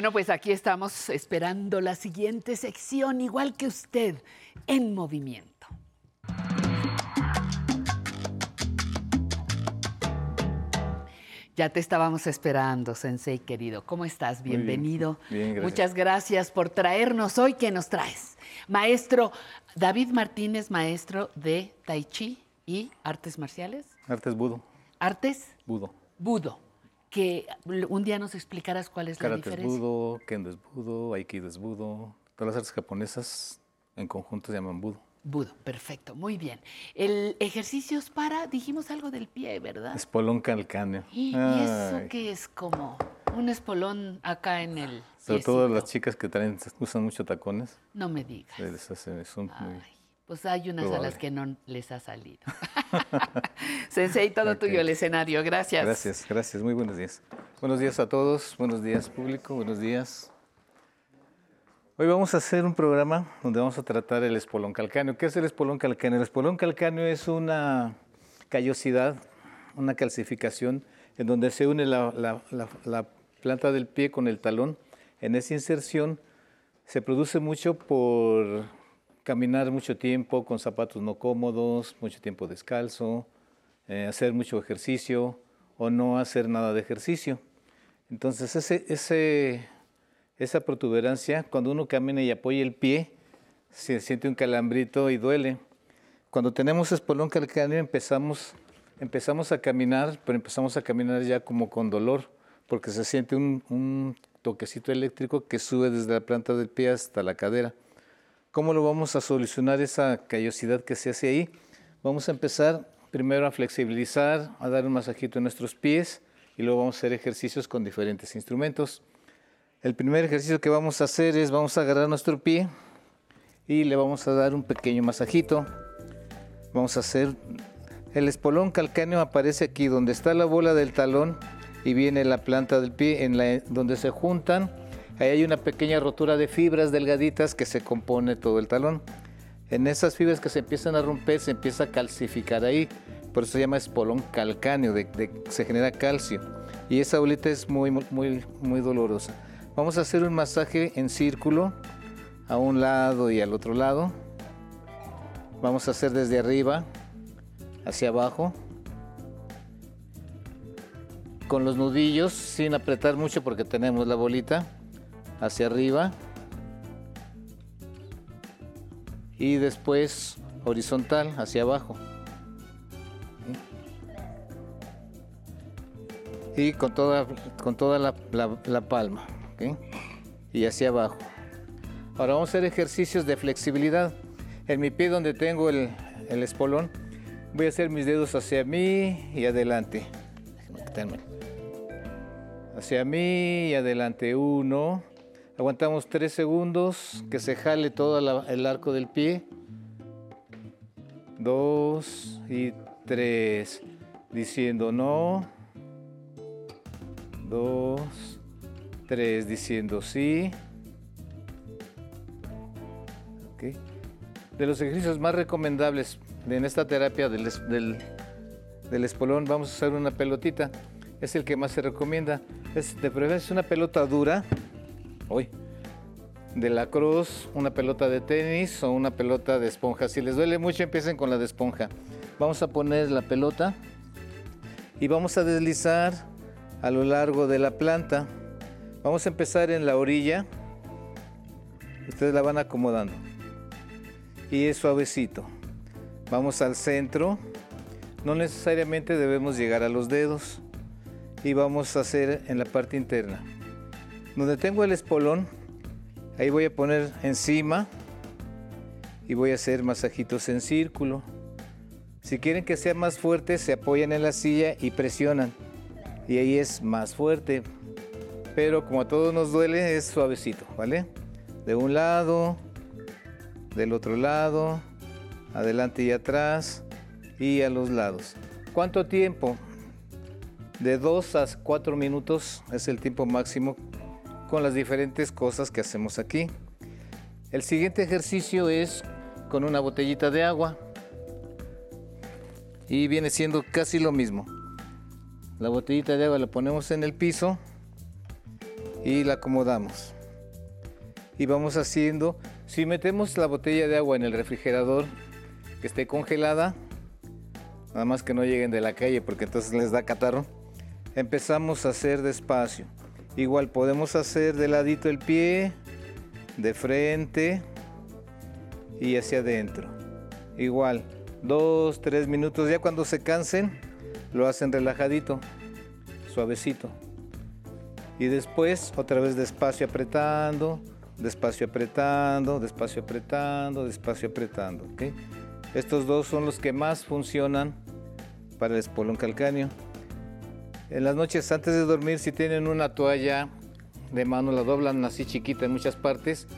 Bueno, pues aquí estamos esperando la siguiente sección, igual que usted, en movimiento. Ya te estábamos esperando, Sensei querido. ¿Cómo estás? Bien. Bienvenido. Bien, gracias. Muchas gracias por traernos hoy. ¿Qué nos traes? Maestro David Martínez, maestro de Tai Chi y artes marciales. Artes budo. Artes Budo. budo. Que un día nos explicarás cuál es la Karate es diferencia. budo, kendo es budo, aikido es budo. Todas las artes japonesas en conjunto se llaman budo. Budo, perfecto, muy bien. El ejercicios para, dijimos algo del pie, ¿verdad? Espolón calcáneo. ¿Y, eso qué es como? un espolón acá en el. Sobre todo piecito. las chicas que traen, usan mucho tacones. No me digas. les hace- son muy- Pues hay unas a las que no les ha salido. Sensei, todo Ok. tuyo el escenario. Gracias. Gracias, gracias. Muy buenos días. Buenos días a todos. Buenos días, público. Buenos días. Hoy vamos a hacer un programa donde vamos a tratar el espolón calcáneo. ¿Qué es el espolón calcáneo? El espolón calcáneo es una callosidad, una calcificación en donde se une la, la- la- la planta del pie con el talón. En esa inserción se produce mucho por caminar mucho tiempo con zapatos no cómodos, mucho tiempo descalzo, eh, hacer mucho ejercicio o no hacer nada de ejercicio. Entonces, ese, esa protuberancia, cuando uno camina y apoya el pie, se siente un calambrito y duele. Cuando tenemos espolón calcáneo empezamos, empezamos a caminar, pero empezamos a caminar ya como con dolor, porque se siente un toquecito eléctrico que sube desde la planta del pie hasta la cadera. ¿Cómo lo vamos a solucionar esa callosidad que se hace ahí? Vamos a empezar primero a flexibilizar, a dar un masajito en nuestros pies y luego vamos a hacer ejercicios con diferentes instrumentos. El primer ejercicio que vamos a hacer es vamos a agarrar nuestro pie y le vamos a dar un pequeño masajito. Vamos a hacer el espolón calcáneo aparece aquí donde está la bola del talón y viene la planta del pie en la donde se juntan. Ahí hay una pequeña rotura de fibras delgaditas que se compone todo el talón. En esas fibras que se empiezan a romper se empieza a calcificar ahí. Por eso se llama espolón calcáneo, de, se genera calcio. Y esa bolita es muy, muy, muy dolorosa. Vamos a hacer un masaje en círculo a un lado y al otro lado. Vamos a hacer desde arriba hacia abajo. Con los nudillos, sin apretar mucho porque tenemos la bolita. Hacia arriba. Y después horizontal hacia abajo. Y con toda, con toda la, palma. Y hacia abajo. Ahora vamos a hacer ejercicios de flexibilidad. En mi pie donde tengo el, el espolón, voy a hacer mis dedos hacia mí y adelante. Hacia mí y adelante. Uno. Aguantamos tres segundos, que se jale todo el arco del pie. Dos y tres. Diciendo no. Dos. Tres. Diciendo sí. De los ejercicios más recomendables en esta terapia del, del espolón, vamos a usar una pelotita. Es el que más se recomienda. Es de preferencia una pelota dura. De la cruz, una pelota de tenis o una pelota de esponja. Si les duele mucho, empiecen con la de esponja. Vamos a poner la pelota y vamos a deslizar a lo largo de la planta. Vamos a empezar en la orilla. Ustedes la van acomodando. Y es suavecito. Vamos al centro. No necesariamente debemos llegar a los dedos. Y vamos a hacer en la parte interna. Donde tengo el espolón, ahí voy a poner encima y voy a hacer masajitos en círculo. Si quieren que sea más fuerte, se apoyan en la silla y presionan. Y ahí es más fuerte. Pero como a todos nos duele, es suavecito, ¿vale? De un lado, del otro lado, adelante y atrás y a los lados. ¿Cuánto tiempo? De 2 a 4 minutos es el tiempo máximo con las diferentes cosas que hacemos aquí. El siguiente ejercicio es con una botellita de agua y viene siendo casi lo mismo. La botellita de agua la ponemos en el piso y la acomodamos. Y vamos haciendo, si metemos la botella de agua en el refrigerador que esté congelada, nada más que no lleguen de la calle porque entonces les da catarro, empezamos a hacer despacio. Igual podemos hacer de ladito el pie, de frente y hacia adentro. Igual, dos, tres minutos. Ya cuando se cansen, lo hacen relajadito, suavecito. Y después otra vez despacio apretando, despacio apretando, despacio apretando, despacio apretando. Estos dos son los que más funcionan para el espolón calcáneo. En las noches antes de dormir, si tienen una toalla de mano, la doblan así chiquita en muchas partes,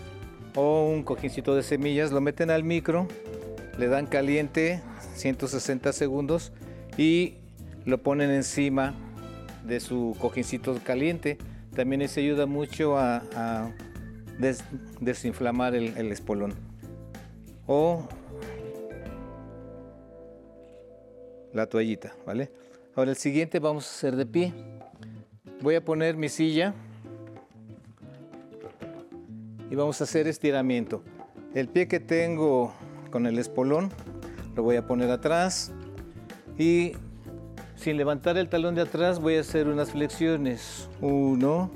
o un cojincito de semillas, lo meten al micro, le dan caliente 160 segundos y lo ponen encima de su cojincito caliente. También eso ayuda mucho a, a des- desinflamar el, el espolón. O la toallita, ¿vale? Ahora el siguiente vamos a hacer de pie. Voy a poner mi silla y vamos a hacer estiramiento. El pie que tengo con el espolón lo voy a poner atrás y sin levantar el talón de atrás voy a hacer unas flexiones. Uno,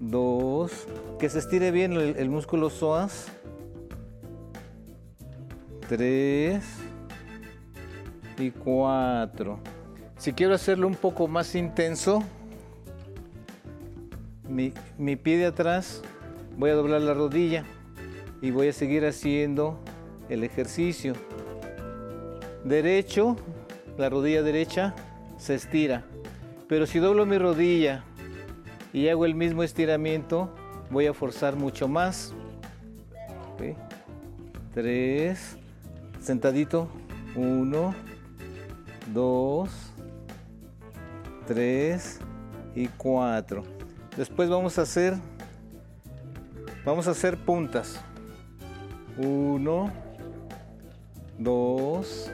dos, que se estire bien el, músculo psoas. Tres y cuatro. Si quiero hacerlo un poco más intenso, mi, mi pie de atrás voy a doblar la rodilla y voy a seguir haciendo el ejercicio. Derecho, la rodilla derecha se estira. Pero si doblo mi rodilla y hago el mismo estiramiento, voy a forzar mucho más. Tres, sentadito. Uno, dos, tres y cuatro. Después vamos a hacer, vamos a hacer puntas. Uno, dos,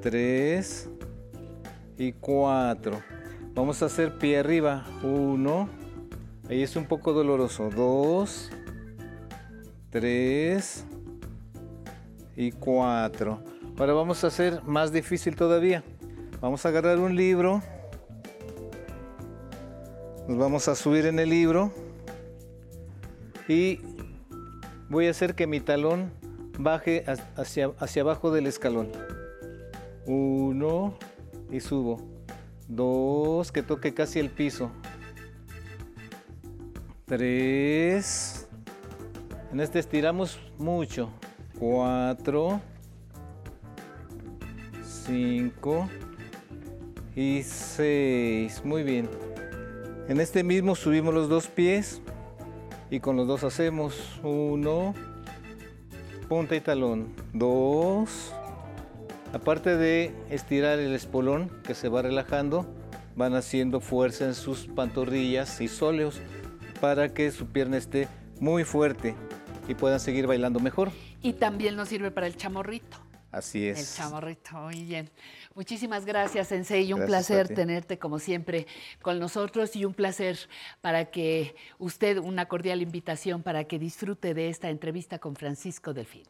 tres y cuatro. Vamos a hacer pie arriba. Uno, ahí es un poco doloroso. Dos, tres y cuatro. Ahora vamos a hacer más difícil todavía. Vamos a agarrar un libro. Nos vamos a subir en el libro. Y voy a hacer que mi talón baje hacia, hacia abajo del escalón. Uno y subo. Dos, que toque casi el piso. Tres. En este estiramos mucho. Cuatro. Cinco. Y seis. Muy bien. En este mismo subimos los dos pies. Y con los dos hacemos uno. Punta y talón. Dos. Aparte de estirar el espolón que se va relajando, van haciendo fuerza en sus pantorrillas y sóleos para que su pierna esté muy fuerte y puedan seguir bailando mejor. Y también nos sirve para el chamorrito. Así El es. chamorrito, muy bien. Muchísimas gracias, Sensei, y un Gracias, placer tenerte como siempre con nosotros y un placer para que usted, una cordial invitación para que disfrute de esta entrevista con Francisco Delfín.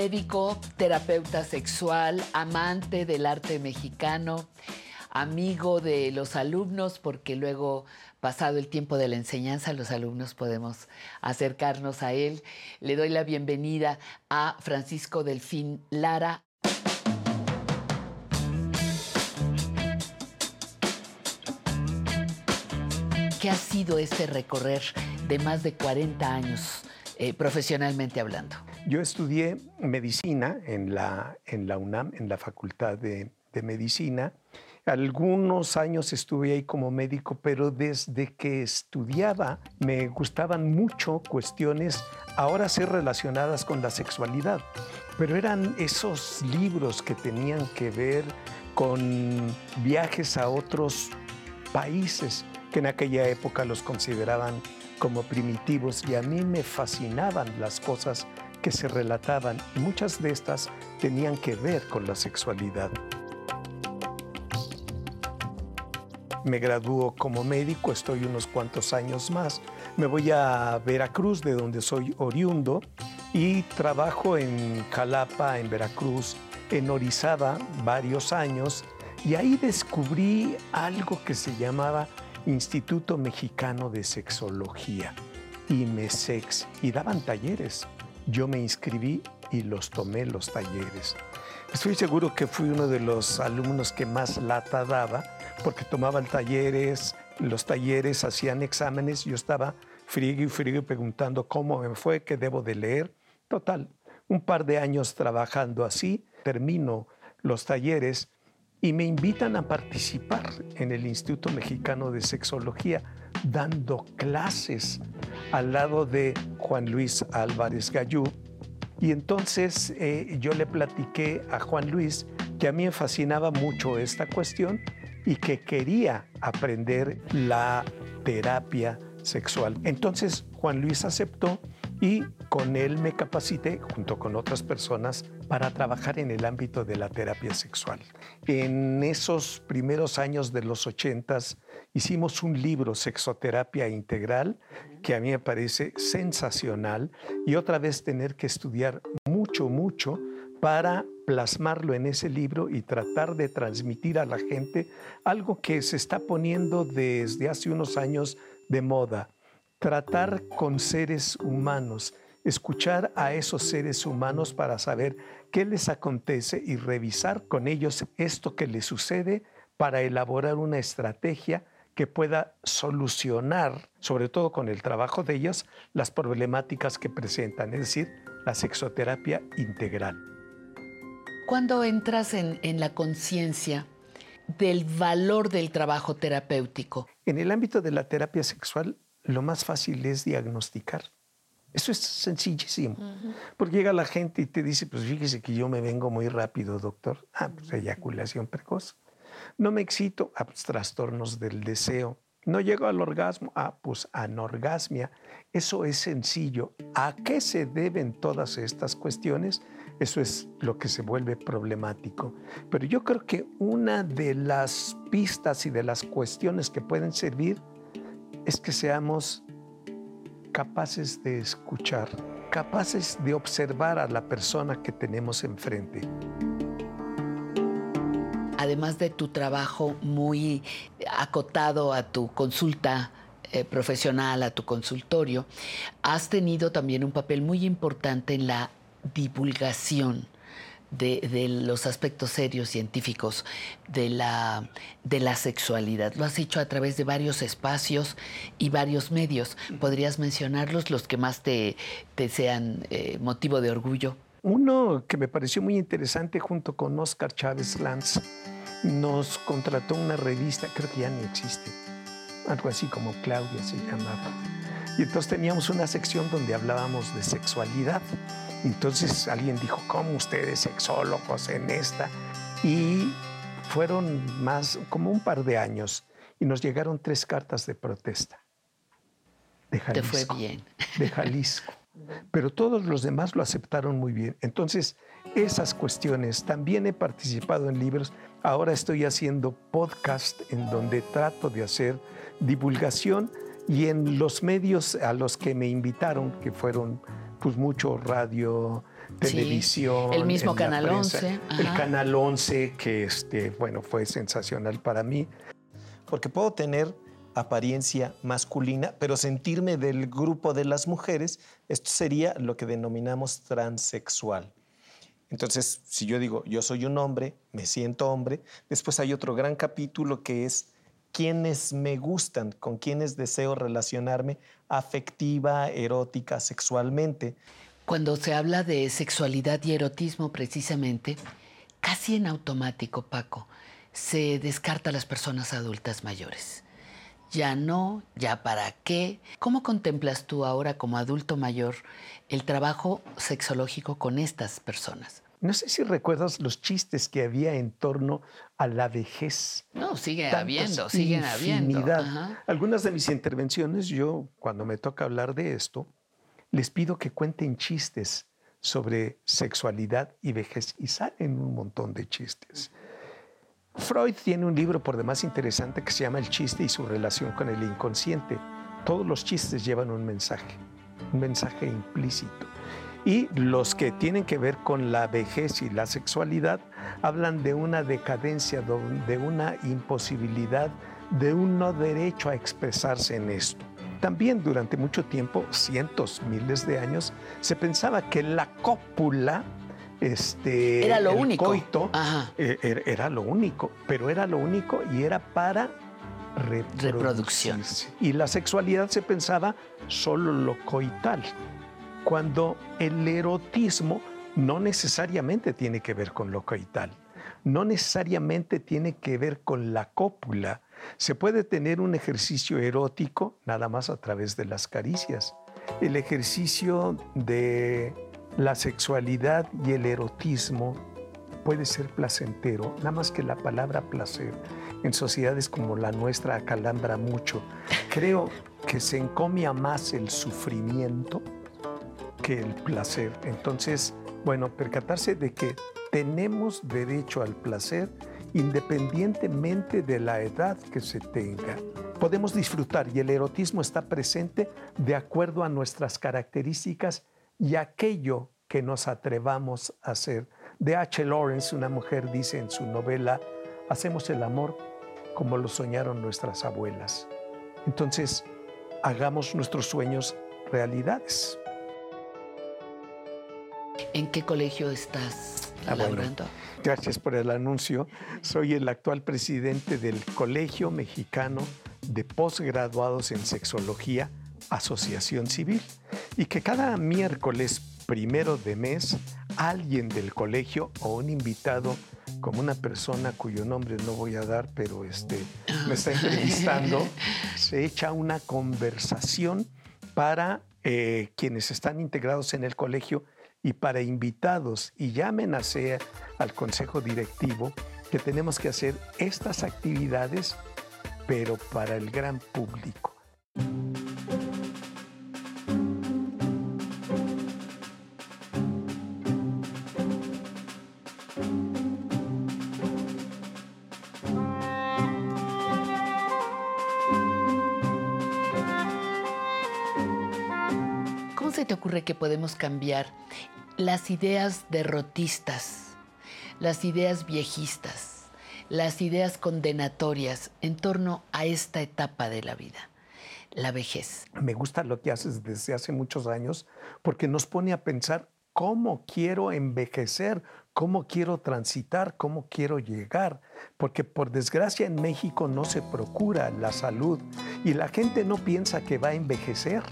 Médico, terapeuta sexual, amante del arte mexicano, amigo de los alumnos, porque luego, pasado el tiempo de la enseñanza, los alumnos podemos acercarnos a él. Le doy la bienvenida a Francisco Delfín Lara. ¿Qué ha sido este recorrer de más de 40 años eh, profesionalmente hablando? Yo estudié medicina en la, en la UNAM, en la Facultad de, de Medicina. Algunos años estuve ahí como médico, pero desde que estudiaba me gustaban mucho cuestiones ahora sí relacionadas con la sexualidad, pero eran esos libros que tenían que ver con viajes a otros países que en aquella época los consideraban como primitivos y a mí me fascinaban las cosas que se relataban y muchas de estas tenían que ver con la sexualidad. Me graduó como médico, estoy unos cuantos años más. Me voy a Veracruz, de donde soy oriundo, y trabajo en Jalapa, en Veracruz, en Orizaba, varios años, y ahí descubrí algo que se llamaba Instituto Mexicano de Sexología, IMESEX, y daban talleres. Yo me inscribí y los tomé los talleres. Estoy seguro que fui uno de los alumnos que más lata daba porque tomaban talleres, los talleres hacían exámenes, yo estaba frío y frío preguntando cómo me fue, qué debo de leer. Total, un par de años trabajando así, termino los talleres y me invitan a participar en el Instituto Mexicano de Sexología, dando clases al lado de Juan Luis Álvarez Gallú. Y entonces eh, yo le platiqué a Juan Luis que a mí me fascinaba mucho esta cuestión y que quería aprender la terapia sexual. Entonces Juan Luis aceptó y con él me capacité junto con otras personas para trabajar en el ámbito de la terapia sexual. En esos primeros años de los ochentas hicimos un libro, Sexoterapia Integral, que a mí me parece sensacional y otra vez tener que estudiar mucho, mucho para plasmarlo en ese libro y tratar de transmitir a la gente algo que se está poniendo desde hace unos años de moda, tratar con seres humanos, escuchar a esos seres humanos para saber qué les acontece y revisar con ellos esto que les sucede para elaborar una estrategia que pueda solucionar, sobre todo con el trabajo de ellos, las problemáticas que presentan, es decir, la sexoterapia integral. ¿Cuándo entras en, en la conciencia del valor del trabajo terapéutico? En el ámbito de la terapia sexual, lo más fácil es diagnosticar. Eso es sencillísimo. Porque llega la gente y te dice, pues fíjese que yo me vengo muy rápido, doctor. Ah, pues eyaculación precoz. No me excito, ah, pues trastornos del deseo. No llego al orgasmo, ah, pues anorgasmia. Eso es sencillo. ¿A qué se deben todas estas cuestiones? Eso es lo que se vuelve problemático. Pero yo creo que una de las pistas y de las cuestiones que pueden servir es que seamos capaces de escuchar, capaces de observar a la persona que tenemos enfrente. Además de tu trabajo muy acotado a tu consulta eh, profesional, a tu consultorio, has tenido también un papel muy importante en la divulgación de, los aspectos serios científicos de la, de la sexualidad. Lo has hecho a través de varios espacios y varios medios. ¿Podrías mencionarlos, los que más te, te sean eh, motivo de orgullo? Uno que me pareció muy interesante junto con Oscar Chávez Lanz, nos contrató una revista, creo que ya ni existe, algo así como Claudia se llamaba. Y entonces teníamos una sección donde hablábamos de sexualidad entonces alguien dijo, ¿cómo ustedes sexólogos en esta? Y fueron más, como un par de años, y nos llegaron tres cartas de protesta. De Jalisco. Te fue bien. De Jalisco. Pero todos los demás lo aceptaron muy bien. Entonces, esas cuestiones, también he participado en libros, ahora estoy haciendo podcast en donde trato de hacer divulgación y en los medios a los que me invitaron, que fueron pues mucho radio, televisión. el mismo Canal 11. El Canal 11, que este, bueno, fue sensacional para mí. Porque puedo tener apariencia masculina, pero sentirme del grupo de las mujeres, esto sería lo que denominamos transexual. Entonces, si yo digo, yo soy un hombre, me siento hombre, después hay otro gran capítulo que es quienes me gustan, con quienes deseo relacionarme afectiva, erótica, sexualmente. Cuando se habla de sexualidad y erotismo precisamente, casi en automático, Paco, se descarta a las personas adultas mayores. Ya no, ya para qué. ¿Cómo contemplas tú ahora como adulto mayor el trabajo sexológico con estas personas? No sé si recuerdas los chistes que había en torno a la vejez. No, sigue habiendo, siguen habiendo. Algunas de mis intervenciones, yo cuando me toca hablar de esto, les pido que cuenten chistes sobre sexualidad y vejez y salen un montón de chistes. Freud tiene un libro por demás interesante que se llama El chiste y su relación con el inconsciente. Todos los chistes llevan un mensaje, un mensaje implícito. Y los que tienen que ver con la vejez y la sexualidad hablan de una decadencia, de una imposibilidad, de un no derecho a expresarse en esto. también durante mucho tiempo, cientos, miles de años, se pensaba que la cópula este, Era lo el único. coito, eh, er- era lo único, pero era lo único y era para Reproducción. Y la sexualidad se pensaba solo lo coital, cuando el erotismo no necesariamente tiene que ver con lo coital, no necesariamente tiene que ver con la cópula. Se puede tener un ejercicio erótico nada más a través de las caricias. El ejercicio de la sexualidad y el erotismo puede ser placentero, nada más que la palabra placer en sociedades como la nuestra acalambra mucho. Creo que se encomia más el sufrimiento que el placer. Entonces, bueno, percatarse de que tenemos derecho al placer independientemente de la edad que se tenga. Podemos disfrutar y el erotismo está presente de acuerdo a nuestras características y aquello que nos atrevamos a hacer. De H. Lawrence, una mujer dice en su novela, hacemos el amor como lo soñaron nuestras abuelas. Entonces, hagamos nuestros sueños realidades. ¿En qué colegio estás Ah, bueno, laborando? gracias por el anuncio. Soy el actual presidente del Colegio Mexicano de Postgraduados en Sexología, Asociación Civil, y que cada miércoles primero de mes alguien del colegio o un invitado como una persona cuyo nombre no voy a dar, pero este, me está entrevistando, se echa una conversación para eh, quienes están integrados en el colegio y para invitados y ya amenacé al consejo directivo que tenemos que hacer estas actividades, pero para el gran público. Te ocurre que podemos cambiar las ideas derrotistas, las ideas viejistas, las ideas condenatorias en torno a esta etapa de la vida, la vejez? Me gusta lo que haces desde hace muchos años porque nos pone a pensar cómo quiero envejecer, cómo quiero transitar, cómo quiero llegar. Porque por desgracia en México no se procura la salud y la gente no piensa que va a envejecer.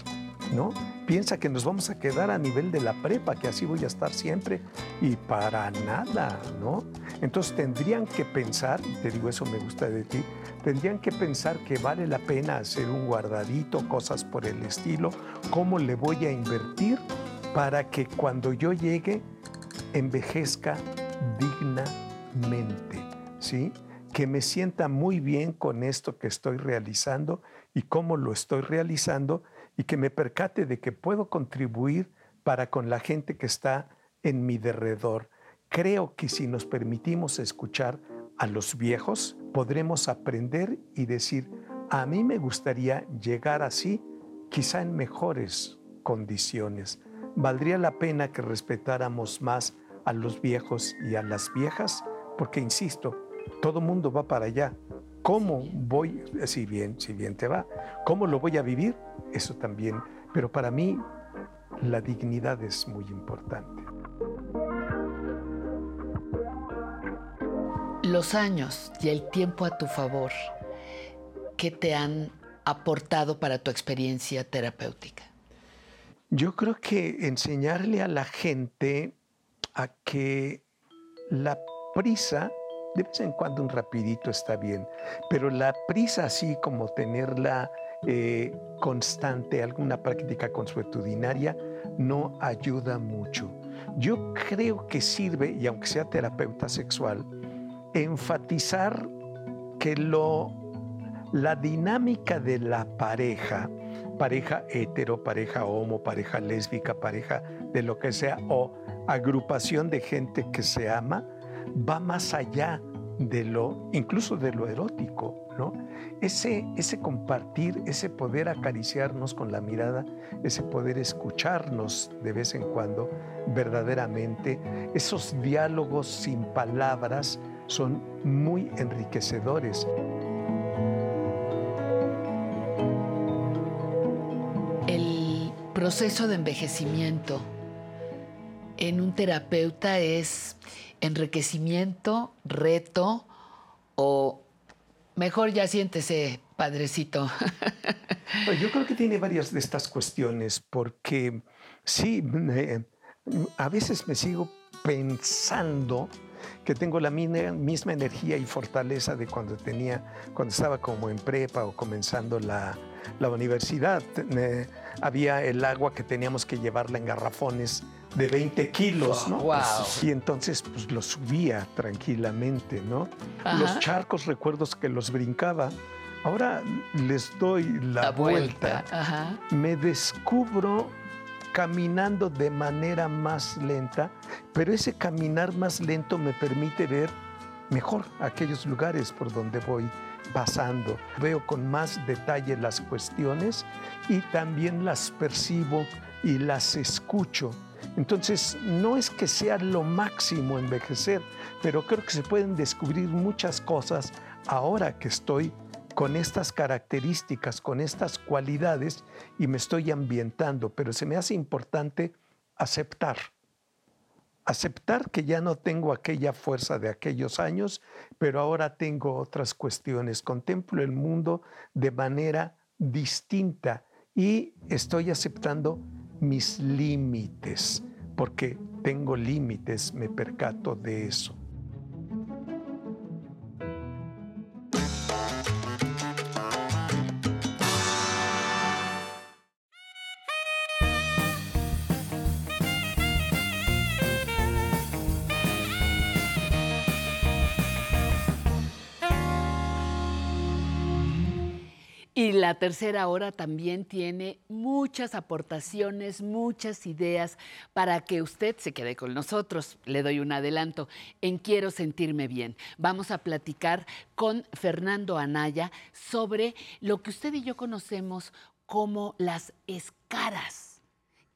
¿No? Piensa que nos vamos a quedar a nivel de la prepa, que así voy a estar siempre, y para nada, ¿no? Entonces tendrían que pensar, te digo eso me gusta de ti, tendrían que pensar que vale la pena hacer un guardadito, cosas por el estilo, cómo le voy a invertir para que cuando yo llegue envejezca dignamente, ¿sí? Que me sienta muy bien con esto que estoy realizando y cómo lo estoy realizando y que me percate de que puedo contribuir para con la gente que está en mi derredor. Creo que si nos permitimos escuchar a los viejos, podremos aprender y decir, a mí me gustaría llegar así, quizá en mejores condiciones. Valdría la pena que respetáramos más a los viejos y a las viejas, porque insisto, todo mundo va para allá. ¿Cómo voy, si bien, si bien te va, cómo lo voy a vivir? Eso también. Pero para mí la dignidad es muy importante. Los años y el tiempo a tu favor, ¿qué te han aportado para tu experiencia terapéutica? Yo creo que enseñarle a la gente a que la prisa, de vez en cuando un rapidito está bien, pero la prisa así como tenerla eh, constante, alguna práctica consuetudinaria, no ayuda mucho. Yo creo que sirve, y aunque sea terapeuta sexual, enfatizar que lo, la dinámica de la pareja, pareja hetero, pareja homo, pareja lésbica, pareja de lo que sea, o agrupación de gente que se ama, va más allá de lo, incluso de lo erótico, ¿no? Ese, ese compartir, ese poder acariciarnos con la mirada, ese poder escucharnos de vez en cuando, verdaderamente, esos diálogos sin palabras son muy enriquecedores. proceso de envejecimiento en un terapeuta es enriquecimiento, reto o mejor ya siéntese, padrecito. Pues yo creo que tiene varias de estas cuestiones porque sí, a veces me sigo pensando que tengo la misma energía y fortaleza de cuando tenía, cuando estaba como en prepa o comenzando la, la universidad. Eh, había el agua que teníamos que llevarla en garrafones de 20 kilos, ¿no? Wow. Y entonces pues lo subía tranquilamente, ¿no? Ajá. Los charcos recuerdos que los brincaba. Ahora les doy la, La vuelta. vuelta, ajá. Me descubro caminando de manera más lenta, pero ese caminar más lento me permite ver mejor aquellos lugares por donde voy pasando. Veo con más detalle las cuestiones y también las percibo y las escucho. Entonces, no es que sea lo máximo envejecer, pero creo que se pueden descubrir muchas cosas ahora que estoy con estas características, con estas cualidades y me estoy ambientando, pero se me hace importante aceptar. Aceptar que ya no tengo aquella fuerza de aquellos años, pero ahora tengo otras cuestiones. Contemplo el mundo de manera distinta y estoy aceptando mis límites, porque tengo límites, me percato de eso. La tercera hora también tiene muchas aportaciones, muchas ideas para que usted se quede con nosotros. Le doy un adelanto. En Quiero sentirme bien. Vamos a platicar con Fernando Anaya sobre lo que usted y yo conocemos como las escaras,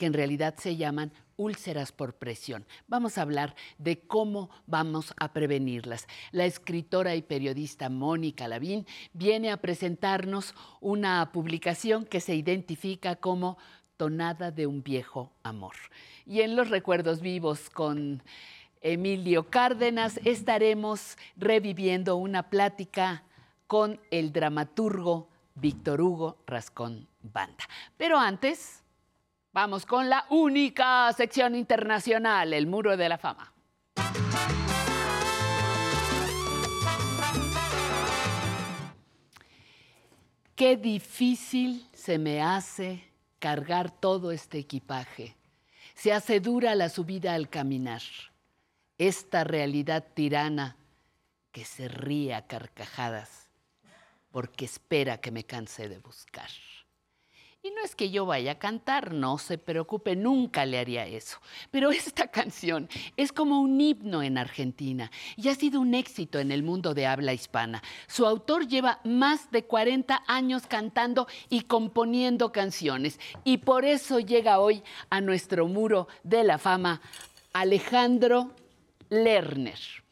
que en realidad se llaman úlceras por presión. Vamos a hablar de cómo vamos a prevenirlas. La escritora y periodista Mónica Lavín viene a presentarnos una publicación que se identifica como Tonada de un viejo amor. Y en los recuerdos vivos con Emilio Cárdenas estaremos reviviendo una plática con el dramaturgo Víctor Hugo Rascón Banda. Pero antes, Vamos con la única sección internacional, el Muro de la Fama. Qué difícil se me hace cargar todo este equipaje. Se hace dura la subida al caminar. Esta realidad tirana que se ríe a carcajadas porque espera que me canse de buscar. Y no es que yo vaya a cantar, no se preocupe, nunca le haría eso. Pero esta canción es como un himno en Argentina y ha sido un éxito en el mundo de habla hispana. Su autor lleva más de 40 años cantando y componiendo canciones y por eso llega hoy a nuestro muro de la fama Alejandro Lerner.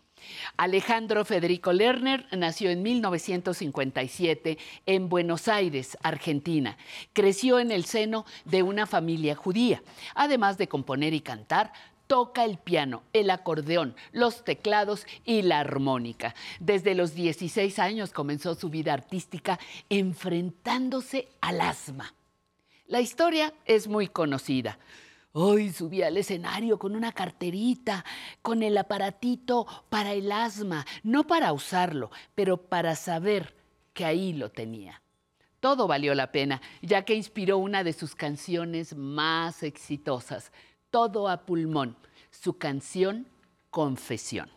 Alejandro Federico Lerner nació en 1957 en Buenos Aires, Argentina. Creció en el seno de una familia judía. Además de componer y cantar, toca el piano, el acordeón, los teclados y la armónica. Desde los 16 años comenzó su vida artística enfrentándose al asma. La historia es muy conocida. Hoy subí al escenario con una carterita, con el aparatito para el asma, no para usarlo, pero para saber que ahí lo tenía. Todo valió la pena, ya que inspiró una de sus canciones más exitosas, Todo a pulmón, su canción Confesión.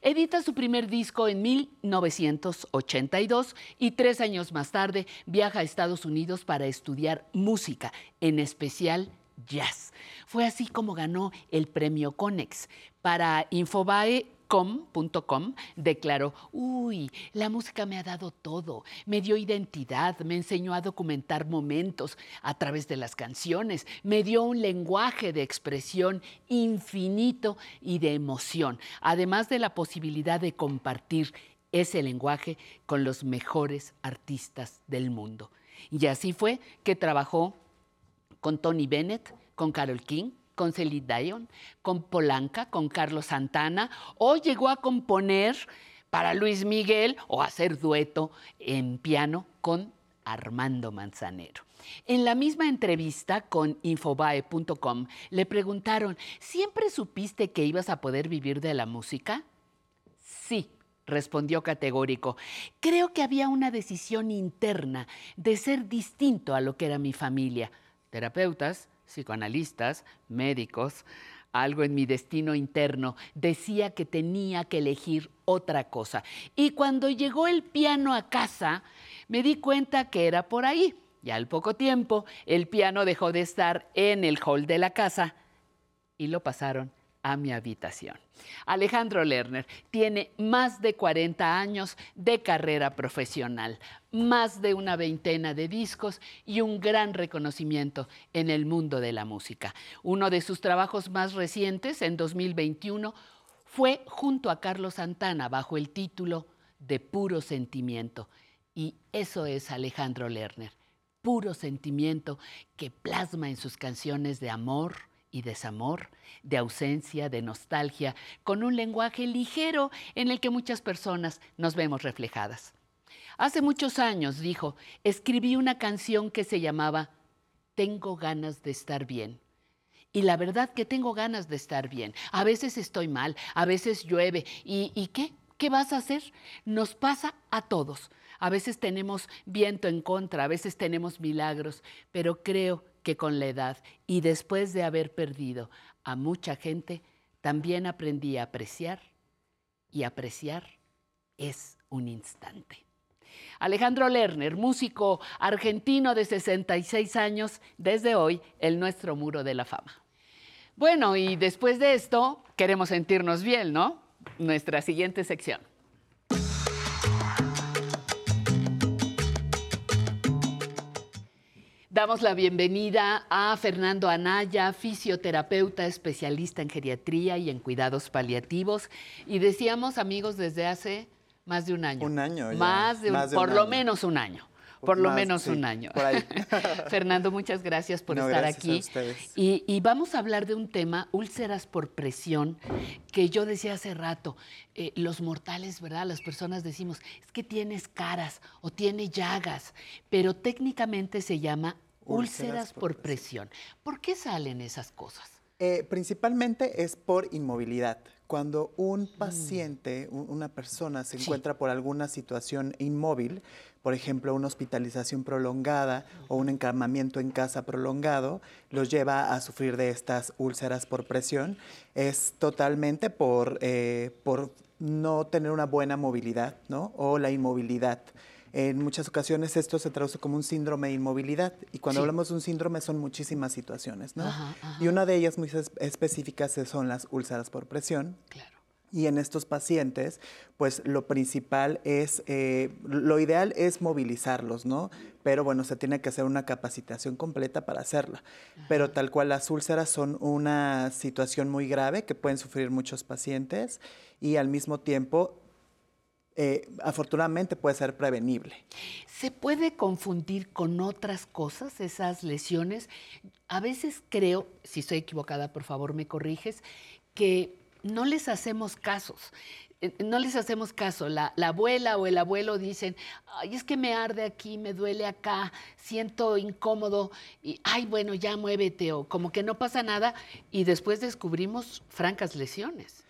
Edita su primer disco en 1982 y tres años más tarde viaja a Estados Unidos para estudiar música, en especial jazz. Fue así como ganó el premio Conex. Para infobae.com declaró, uy, la música me ha dado todo, me dio identidad, me enseñó a documentar momentos a través de las canciones, me dio un lenguaje de expresión infinito y de emoción, además de la posibilidad de compartir ese lenguaje con los mejores artistas del mundo. Y así fue que trabajó con Tony Bennett, con Carol King, con Celine Dion, con Polanca, con Carlos Santana, o llegó a componer para Luis Miguel o hacer dueto en piano con Armando Manzanero. En la misma entrevista con infobae.com le preguntaron, ¿siempre supiste que ibas a poder vivir de la música? Sí, respondió categórico. Creo que había una decisión interna de ser distinto a lo que era mi familia. Terapeutas, psicoanalistas, médicos, algo en mi destino interno decía que tenía que elegir otra cosa. Y cuando llegó el piano a casa, me di cuenta que era por ahí. Y al poco tiempo, el piano dejó de estar en el hall de la casa y lo pasaron a mi habitación. Alejandro Lerner tiene más de 40 años de carrera profesional, más de una veintena de discos y un gran reconocimiento en el mundo de la música. Uno de sus trabajos más recientes, en 2021, fue junto a Carlos Santana bajo el título De puro sentimiento. Y eso es Alejandro Lerner, puro sentimiento que plasma en sus canciones de amor, y desamor, de ausencia, de nostalgia, con un lenguaje ligero en el que muchas personas nos vemos reflejadas. Hace muchos años, dijo, escribí una canción que se llamaba Tengo ganas de estar bien. Y la verdad que tengo ganas de estar bien. A veces estoy mal, a veces llueve. ¿Y, qué? ¿Qué vas a hacer? Nos pasa a todos. A veces tenemos viento en contra, a veces tenemos milagros, pero creo que con la edad y después de haber perdido a mucha gente, también aprendí a apreciar y apreciar es un instante. Alejandro Lerner, músico argentino de 66 años, desde hoy el nuestro muro de la fama. Bueno, y después de esto, queremos sentirnos bien, ¿no? Nuestra siguiente sección. Damos la bienvenida a Fernando Anaya, fisioterapeuta especialista en geriatría y en cuidados paliativos. Y decíamos, amigos, desde hace más de un año. Un año ya. Más de, un, Más de por un lo año. menos un año. Por lo menos sí, un año. por ahí. Fernando, muchas gracias por No, estar gracias a aquí. ustedes. Y, y vamos a hablar de un tema, úlceras por presión, que yo decía hace rato, eh, los mortales, ¿verdad? Las personas decimos, es que tienes caras o tiene llagas, pero técnicamente se llama úlceras, por presión. ¿Por qué salen esas cosas? Eh, principalmente es por inmovilidad. Cuando un paciente, un- una persona se encuentra por alguna situación inmóvil, por ejemplo, una hospitalización prolongada o un encamamiento en casa prolongado, los lleva a sufrir de estas úlceras por presión. Es totalmente por, eh, por no tener una buena movilidad, ¿no? O la inmovilidad. En muchas ocasiones esto se traduce como un síndrome de inmovilidad y cuando Sí. hablamos de un síndrome son muchísimas situaciones, ¿no? Ajá, ajá. Y una de ellas muy es- específicas es- son las úlceras por presión. Y en estos pacientes, pues lo principal es, eh, lo ideal es movilizarlos, ¿no? Pero bueno, se tiene que hacer una capacitación completa para hacerla. Pero tal cual las úlceras son una situación muy grave que pueden sufrir muchos pacientes y al mismo tiempo, eh, afortunadamente puede ser prevenible. ¿Se puede confundir con otras cosas esas lesiones? A veces creo, si estoy equivocada, por favor me corriges, que no les hacemos casos. Eh, No les hacemos caso. La, la abuela o el abuelo dicen, ay, es que me arde aquí, me duele acá, siento incómodo, y ay, bueno, ya muévete, o como que no pasa nada, y después descubrimos francas lesiones.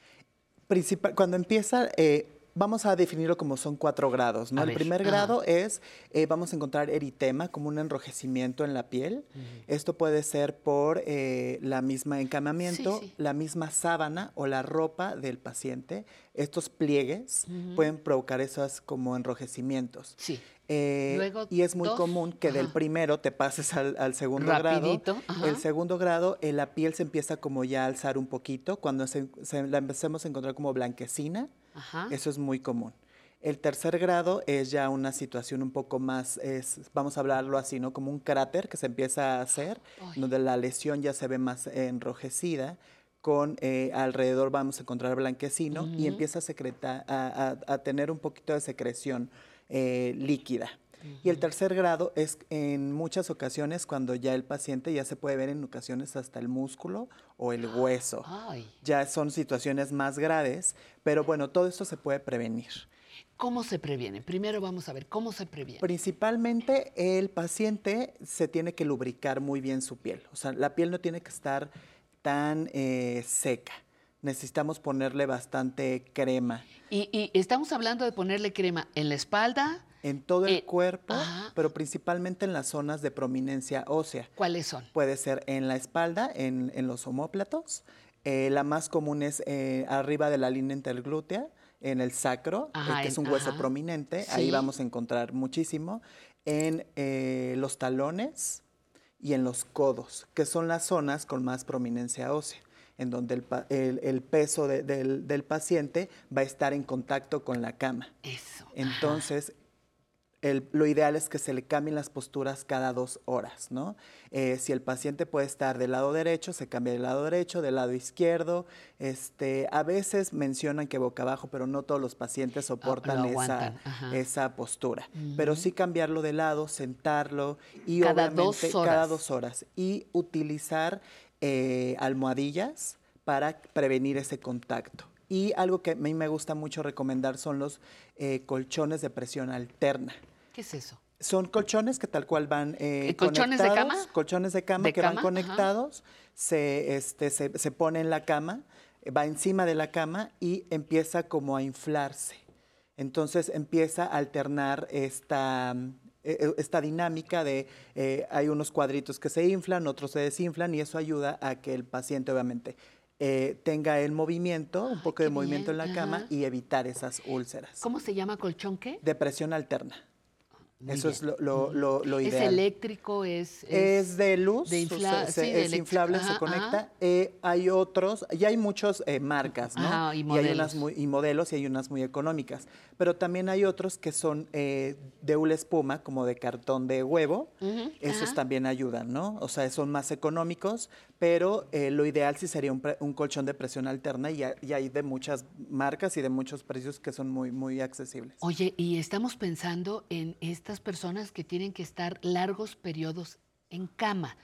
Principal, cuando empieza, eh, vamos a definirlo como son cuatro grados, ¿no? A El ver, primer ajá. grado es, eh, vamos a encontrar eritema como un enrojecimiento en la piel. Esto puede ser por eh, la misma encamamiento, Sí, sí. la misma sábana o la ropa del paciente. Estos pliegues Ujú. pueden provocar esos como enrojecimientos. Sí. Eh, Luego, y es muy dos. común que del Ajá. primero te pases al, al segundo Rapidito, grado. ajá. El segundo grado, eh, la piel se empieza como ya a alzar un poquito. Cuando se, se- la empecemos a encontrar como blanquecina, Ajá. eso es muy común. El tercer grado es ya una situación un poco más, es, vamos a hablarlo así, ¿no? Como un cráter que se empieza a hacer, Ay. donde la lesión ya se ve más enrojecida. Con eh, alrededor vamos a encontrar blanquecino y empieza a secretar, a, a- a tener un poquito de secreción eh, líquida. Y el tercer grado es en muchas ocasiones cuando ya el paciente ya se puede ver en ocasiones hasta el músculo o el hueso. Ay. Ya son situaciones más graves, pero bueno, todo esto se puede prevenir. ¿Cómo se previene? Primero vamos a ver cómo se previene. Principalmente el paciente se tiene que lubricar muy bien su piel. O sea, la piel no tiene que estar tan eh, seca. Necesitamos ponerle bastante crema. Y, y estamos hablando de ponerle crema en la espalda. En todo el Eh, cuerpo, ajá. pero principalmente en las zonas de prominencia ósea. ¿Cuáles son? Puede ser en la espalda, en, en los omóplatos. Eh, la más común es eh, arriba de la línea interglútea, en el sacro, Ajá, que es un hueso prominente. Sí. Ahí vamos a encontrar muchísimo. En eh, los talones y en los codos, que son las zonas con más prominencia ósea, en donde el, el- el peso de- del, del paciente va a estar en contacto con la cama. Eso. Entonces, el- lo ideal es que se le cambien las posturas cada dos horas, ¿no? Eh, si el paciente puede estar del lado derecho, se cambia del lado derecho, del lado izquierdo. Este, a veces mencionan que boca abajo, pero no todos los pacientes soportan esa, esa postura. Pero sí cambiarlo de lado, sentarlo y Cada dos obviamente cada dos horas. Y utilizar eh, almohadillas para prevenir ese contacto. Y algo que a mí me gusta mucho recomendar son los eh, colchones de presión alterna. ¿Qué es eso? Son colchones que tal cual van eh, ¿Eh, colchones de conectados, cama? colchones de cama ¿De que cama? van conectados, se, este, se, se pone en la cama, va encima de la cama y empieza como a inflarse. Entonces empieza a alternar esta, eh, eh, esta dinámica de eh, hay unos cuadritos que se inflan, otros se desinflan y eso ayuda a que el paciente obviamente eh, tenga el movimiento, un poco de movimiento en la cama ajá. y evitar esas úlceras. ¿Cómo se llama colchón qué? Depresión alterna. Muy Eso bien. es lo, lo- lo- lo ¿Es ideal. eléctrico? ¿Es, Es de luz, de o infla- se- sí, es inflable, ajá, se conecta. Eh, hay otros, y hay muchas marcas, ¿no? Ajá, y hay modelos. unas muy, y modelos y hay unas muy económicas. Pero también hay otros que son eh, de hula espuma, como de cartón de huevo. Esos ajá. también ayudan, ¿no? O sea, son más económicos, pero eh, lo ideal sí sería un, pre- un colchón de presión alterna y, y hay de muchas marcas y de muchos precios que son muy, muy accesibles. Oye, y estamos pensando en estas personas que tienen que estar largos periodos en cama,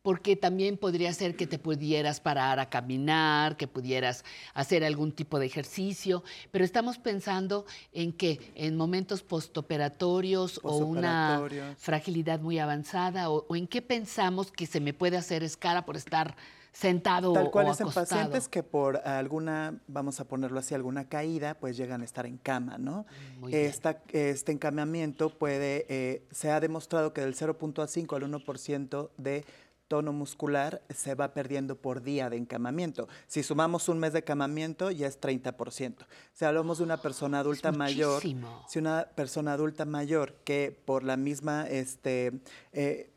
porque también podría ser que te pudieras parar a caminar, que pudieras hacer algún tipo de ejercicio, pero estamos pensando en que en momentos postoperatorios o una fragilidad muy avanzada, o, o en qué pensamos que se me puede hacer escara por estar sentado Tal cual o es en pacientes que por alguna, vamos a ponerlo así, alguna caída, pues llegan a estar en cama, ¿no? Mm, Muy bien. Este encamamiento puede, eh, se ha demostrado que del 0.5 al 1% de tono muscular se va perdiendo por día de encamamiento. Si sumamos un mes de encamamiento, ya es 30%. Si hablamos de una persona adulta mayor, muchísimo. si una persona adulta mayor que por la misma, este, eh,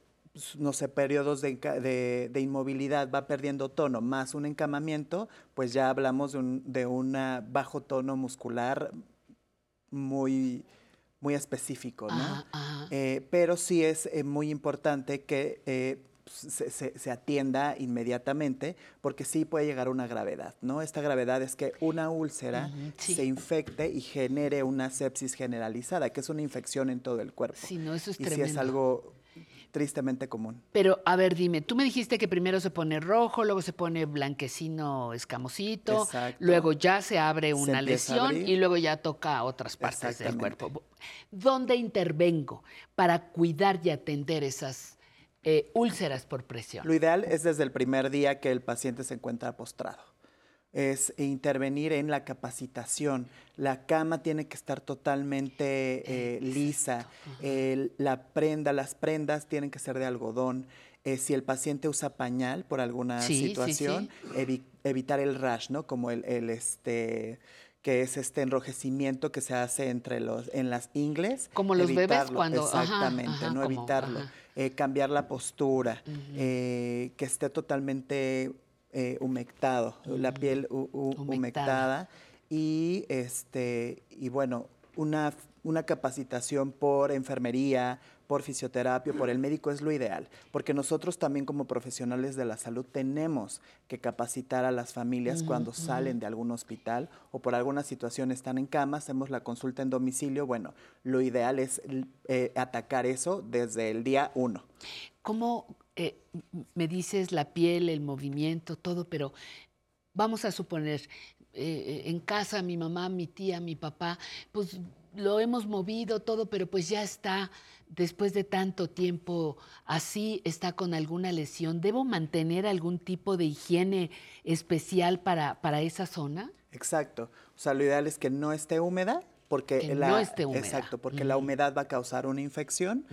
no sé, periodos de, de- de inmovilidad va perdiendo tono más un encamamiento, pues ya hablamos de un de una bajo tono muscular muy, muy específico, ¿no? Ajá, ajá. Eh, pero sí es eh, muy importante que eh, se, se- se atienda inmediatamente porque sí puede llegar a una gravedad, ¿no? Esta gravedad es que una úlcera sí. se infecte y genere una sepsis generalizada, que es una infección en todo el cuerpo. Sí, no, eso es y sí es algo tristemente común. Pero, a ver, dime, tú me dijiste que primero se pone rojo, luego se pone blanquecino escamosito, Exacto. luego ya se abre una lesión y luego ya toca otras partes del cuerpo. ¿Dónde intervengo para cuidar y atender esas eh, úlceras por presión? Lo ideal es desde el primer día que el paciente se encuentra postrado. Es intervenir en la capacitación. La cama tiene que estar totalmente eh, lisa. La prenda, las prendas tienen que ser de algodón. Eh, si el paciente usa pañal por alguna Sí, sí, situación, evi- evitar el rash, ¿no? Como el, el, este que es este enrojecimiento que se hace entre los en las ingles. Como los bebés cuando- exactamente, ajá, no como- evitarlo. Eh, cambiar la postura, eh, que esté totalmente eh, humectado, la piel hu- hu- Humectada. humectada y este y bueno una una capacitación por enfermería, por fisioterapia, por el médico es lo ideal, porque nosotros también como profesionales de la salud tenemos que capacitar a las familias cuando salen de algún hospital o por alguna situación están en cama, hacemos la consulta en domicilio. Bueno, lo ideal es eh, atacar eso desde el día uno. ¿Cómo eh, me dices la piel, el movimiento, todo, pero vamos a suponer, eh, en casa mi mamá, mi tía, mi papá, pues lo hemos movido todo, pero pues ya está, después de tanto tiempo así, está con alguna lesión. ¿Debo mantener algún tipo de higiene especial para, para esa zona? Exacto. O sea, lo ideal es que no esté húmeda. Porque Que la, no esté húmeda. Exacto, porque la humedad va a causar una infección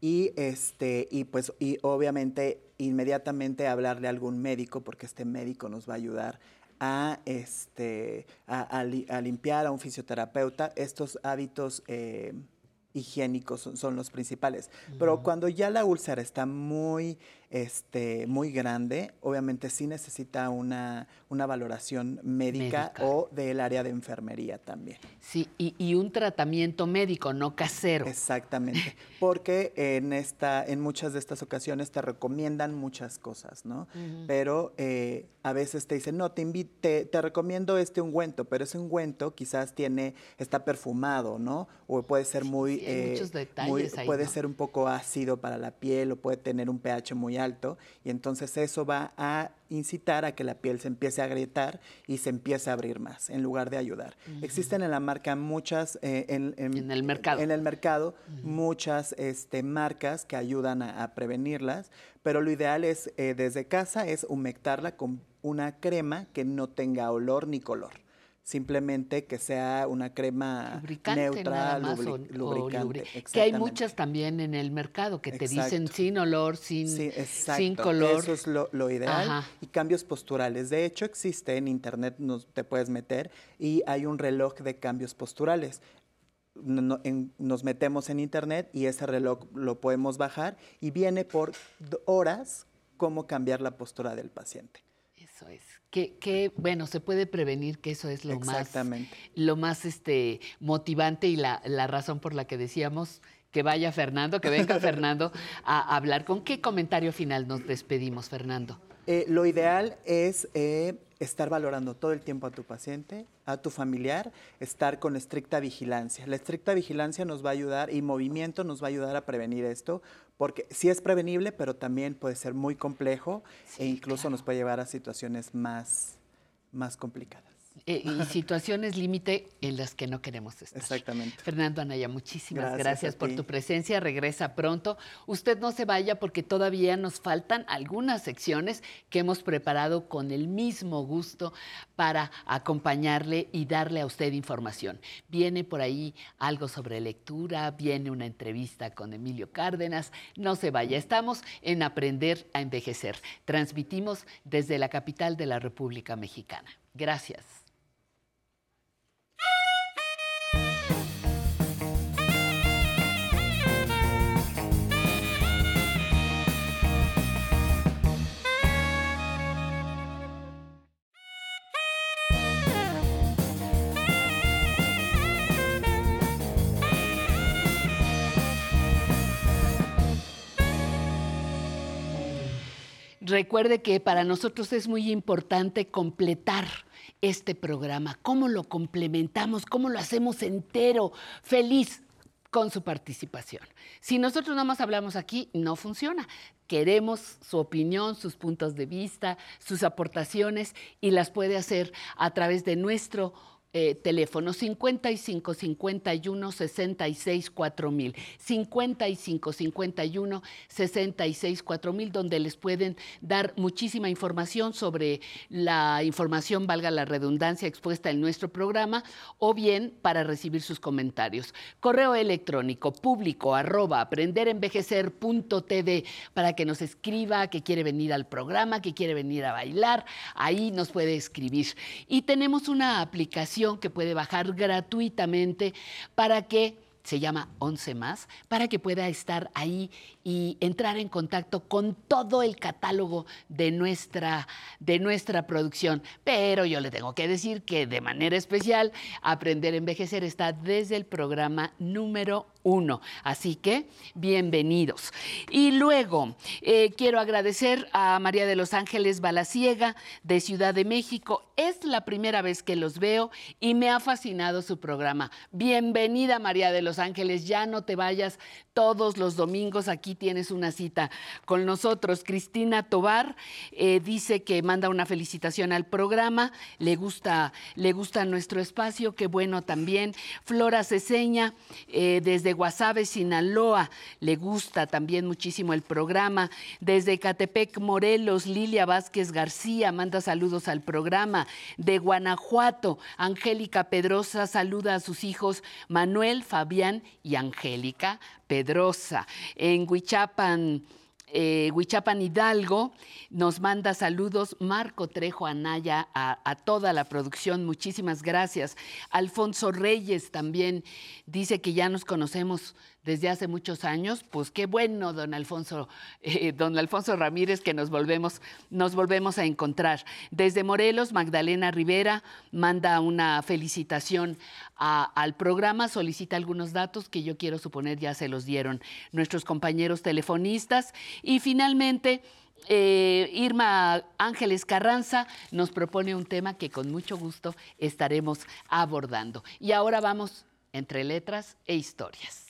y este y pues y obviamente inmediatamente hablarle a algún médico porque este médico nos va a ayudar a este a, a li- a limpiar a un fisioterapeuta. Estos hábitos eh, higiénicos son, son los principales. Pero cuando ya la úlcera está muy este muy grande obviamente sí necesita una una valoración médica, Médica. o del área de enfermería también Sí, y, y un tratamiento médico, no casero. Exactamente, porque en esta, en muchas de estas ocasiones te recomiendan muchas cosas, ¿no? Pero eh, a veces te dicen, no, te invite, te recomiendo este ungüento, pero ese ungüento quizás tiene, está perfumado, ¿no? O puede ser muy, sí, hay muchos detalles muy- ahí, puede ¿no? ser un poco ácido para la piel o puede tener un pH muy alto y entonces eso va a incitar a que la piel se empiece a agrietar y se empiece a abrir más en lugar de ayudar. Existen en la marca muchas, eh, en, En el mercado. en el mercado muchas este, marcas que ayudan a, a prevenirlas, pero lo ideal es eh, desde casa es humectarla con una crema que no tenga olor ni color. Simplemente que sea una crema lubricante nada neutral, más lubri- o- o lubricante. lubri- que hay muchas también en el mercado que te dicen sin olor, sin, Sí, exacto. sin color. Eso es lo, lo ideal. Ajá. Y cambios posturales. De hecho, existe en internet, nos, te puedes meter y hay un reloj de cambios posturales. No- no- en- nos metemos en internet y ese reloj lo podemos bajar y viene por horas cómo cambiar la postura del paciente. Eso es. Que, que, bueno, se puede prevenir que eso es lo más, Exactamente. lo más este, motivante y la, la razón por la que decíamos que vaya Fernando, que venga Fernando a hablar. ¿Con qué comentario final nos despedimos, Fernando? Eh, lo ideal es eh, estar valorando todo el tiempo a tu paciente, a tu familiar, estar con estricta vigilancia. La estricta vigilancia nos va a ayudar y movimiento nos va a ayudar a prevenir esto, porque sí es prevenible, pero también puede ser muy complejo e incluso nos puede llevar a situaciones más, más complicadas. Eh, y situaciones límite en las que no queremos estar. Exactamente. Fernando Anaya, muchísimas Gracias por tu presencia. Regresa pronto. Usted no se vaya porque todavía nos faltan algunas secciones que hemos preparado con el mismo gusto para acompañarle y darle a usted información. Viene por ahí algo sobre lectura, viene una entrevista con Emilio Cárdenas. No se vaya. Estamos en Aprender a Envejecer. Transmitimos desde la capital de la República Mexicana. Gracias. Recuerde que para nosotros es muy importante completar este programa. ¿Cómo lo complementamos? ¿Cómo lo hacemos entero, feliz? con su participación. Si nosotros nada más hablamos aquí, no funciona. Queremos su opinión, sus puntos de vista, sus aportaciones y las puede hacer a través de nuestro eh, teléfono 55 51 66 4000 55 51 66 4000 donde les pueden dar muchísima información sobre la información valga la redundancia expuesta en nuestro programa o bien para recibir sus comentarios. Correo electrónico público arroba aprenderenvejecer.tv para que nos escriba que quiere venir al programa que quiere venir a bailar ahí nos puede escribir. Y tenemos una aplicación que puede bajar gratuitamente para que se llama 11 más, para que pueda estar ahí y entrar en contacto con todo el catálogo de nuestra, de nuestra producción. Pero yo le tengo que decir que de manera especial, Aprender a Envejecer está desde el programa número uno. Así que, bienvenidos. Y luego, eh, quiero agradecer a María de los Ángeles Balaciega de Ciudad de México. Es la primera vez que los veo y me ha fascinado su programa. Bienvenida, María de los Ángeles. Ya no te vayas todos los domingos. Aquí tienes una cita con nosotros. Cristina Tobar eh, dice que manda una felicitación al programa. Le gusta, le gusta nuestro espacio. Qué bueno también. Flora Ceseña, eh, desde Guasave, Sinaloa. Le gusta también muchísimo el programa. Desde Catepec, Morelos, Lilia Vázquez García manda saludos al programa. De Guanajuato, Angélica Pedrosa saluda a sus hijos Manuel, Fabián y Angélica Pedrosa. En Huichapan, eh, Huichapan Hidalgo nos manda saludos Marco Trejo Anaya a, a, toda la producción, muchísimas gracias. Alfonso Reyes también dice que ya nos conocemos desde hace muchos años, pues qué bueno, don Alfonso, eh, don Alfonso Ramírez, que nos volvemos, nos volvemos a encontrar. Desde Morelos, Magdalena Rivera manda una felicitación al programa, solicita algunos datos que yo quiero suponer ya se los dieron nuestros compañeros telefonistas. Y finalmente, eh, Irma Ángeles Carranza nos propone un tema que con mucho gusto estaremos abordando. Y ahora vamos entre letras e historias.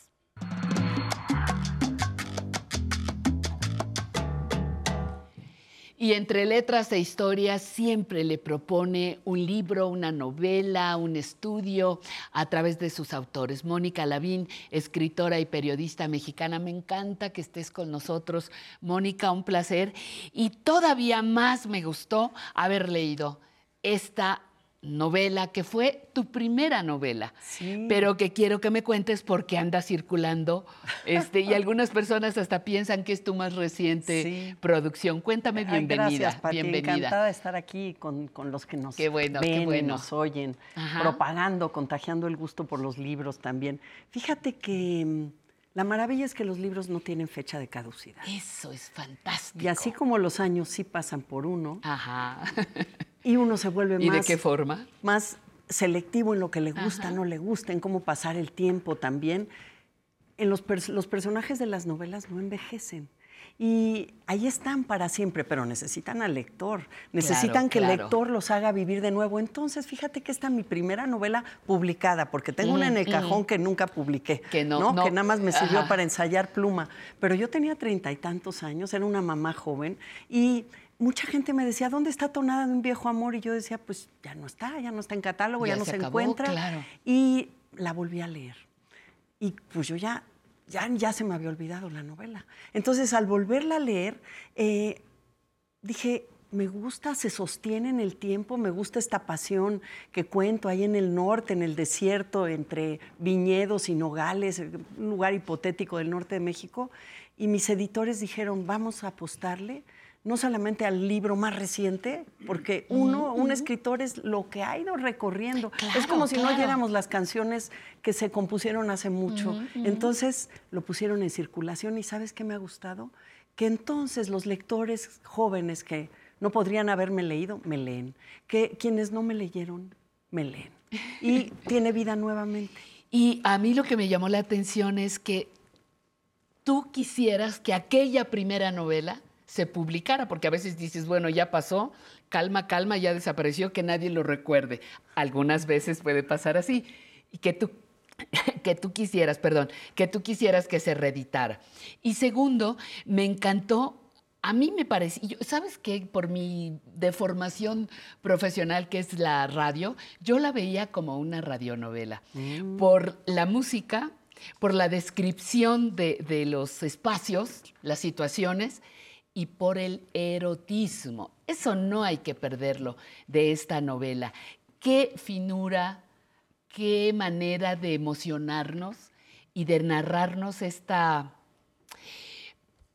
Y entre letras e historias siempre le propone un libro, una novela, un estudio a través de sus autores. Mónica Lavín, escritora y periodista mexicana, me encanta que estés con nosotros. Mónica, un placer. Y todavía más me gustó haber leído esta novela que fue tu primera novela, sí. pero que quiero que me cuentes porque anda circulando este, y algunas personas hasta piensan que es tu más reciente sí. producción. Cuéntame, bienvenida. Ay, gracias, Pati, bienvenida. Encantada de estar aquí con, con los que nos qué bueno, ven qué bueno. nos oyen, Ajá. propagando, contagiando el gusto por los libros también. Fíjate que mm, la maravilla es que los libros no tienen fecha de caducidad. Eso es fantástico. Y así como los años sí pasan por uno, Ajá. y uno se vuelve ¿Y más... de qué forma? Más selectivo en lo que le gusta, Ajá. no le gusta, en cómo pasar el tiempo también. En los, los personajes de las novelas no envejecen. Y ahí están para siempre, pero necesitan al lector, necesitan claro, que claro. el lector los haga vivir de nuevo. Entonces, fíjate que esta es mi primera novela publicada, porque tengo mm, una en el cajón mm. que nunca publiqué, que, no, ¿no? no. que nada más me sirvió Ajá. para ensayar pluma. Pero yo tenía treinta y tantos años, era una mamá joven y mucha gente me decía, ¿dónde está Tonada de un viejo amor? Y yo decía, pues ya no está, ya no está en catálogo, ya, ya no se, acabó, encuentra. Claro. Y la volví a leer. Y pues yo ya, ya, ya se me había olvidado la novela. Entonces, al volverla a leer, eh, dije, me gusta, se sostiene en el tiempo, me gusta esta pasión que cuento ahí en el norte, en el desierto, entre viñedos y nogales, un lugar hipotético del norte de México. Y mis editores dijeron, vamos a apostarle no solamente al libro más reciente, porque uno, un escritor es lo que ha ido recorriendo. Claro, es como si claro. no oyéramos las canciones que se compusieron hace mucho. Uh -huh. Entonces lo pusieron en circulación y ¿sabes qué me ha gustado? Que entonces los lectores jóvenes que no podrían haberme leído, me leen. Que quienes no me leyeron, me leen. Y tiene vida nuevamente. Y a mí lo que me llamó la atención es que tú quisieras que aquella primera novela se publicara, porque a veces dices, bueno, ya pasó, calma, calma, ya desapareció, que nadie lo recuerde. Algunas veces puede pasar así. Y que tú, que tú quisieras, perdón, que tú quisieras que se reeditara. Y segundo, me encantó a mí me parece, ¿sabes qué? Por mi deformación profesional, que es la radio, yo la veía como una radionovela. Mm. Por la música, por la descripción de, de los espacios, las situaciones, y por el erotismo. Eso no hay que perderlo de esta novela. Qué finura, qué manera de emocionarnos y de narrarnos esta,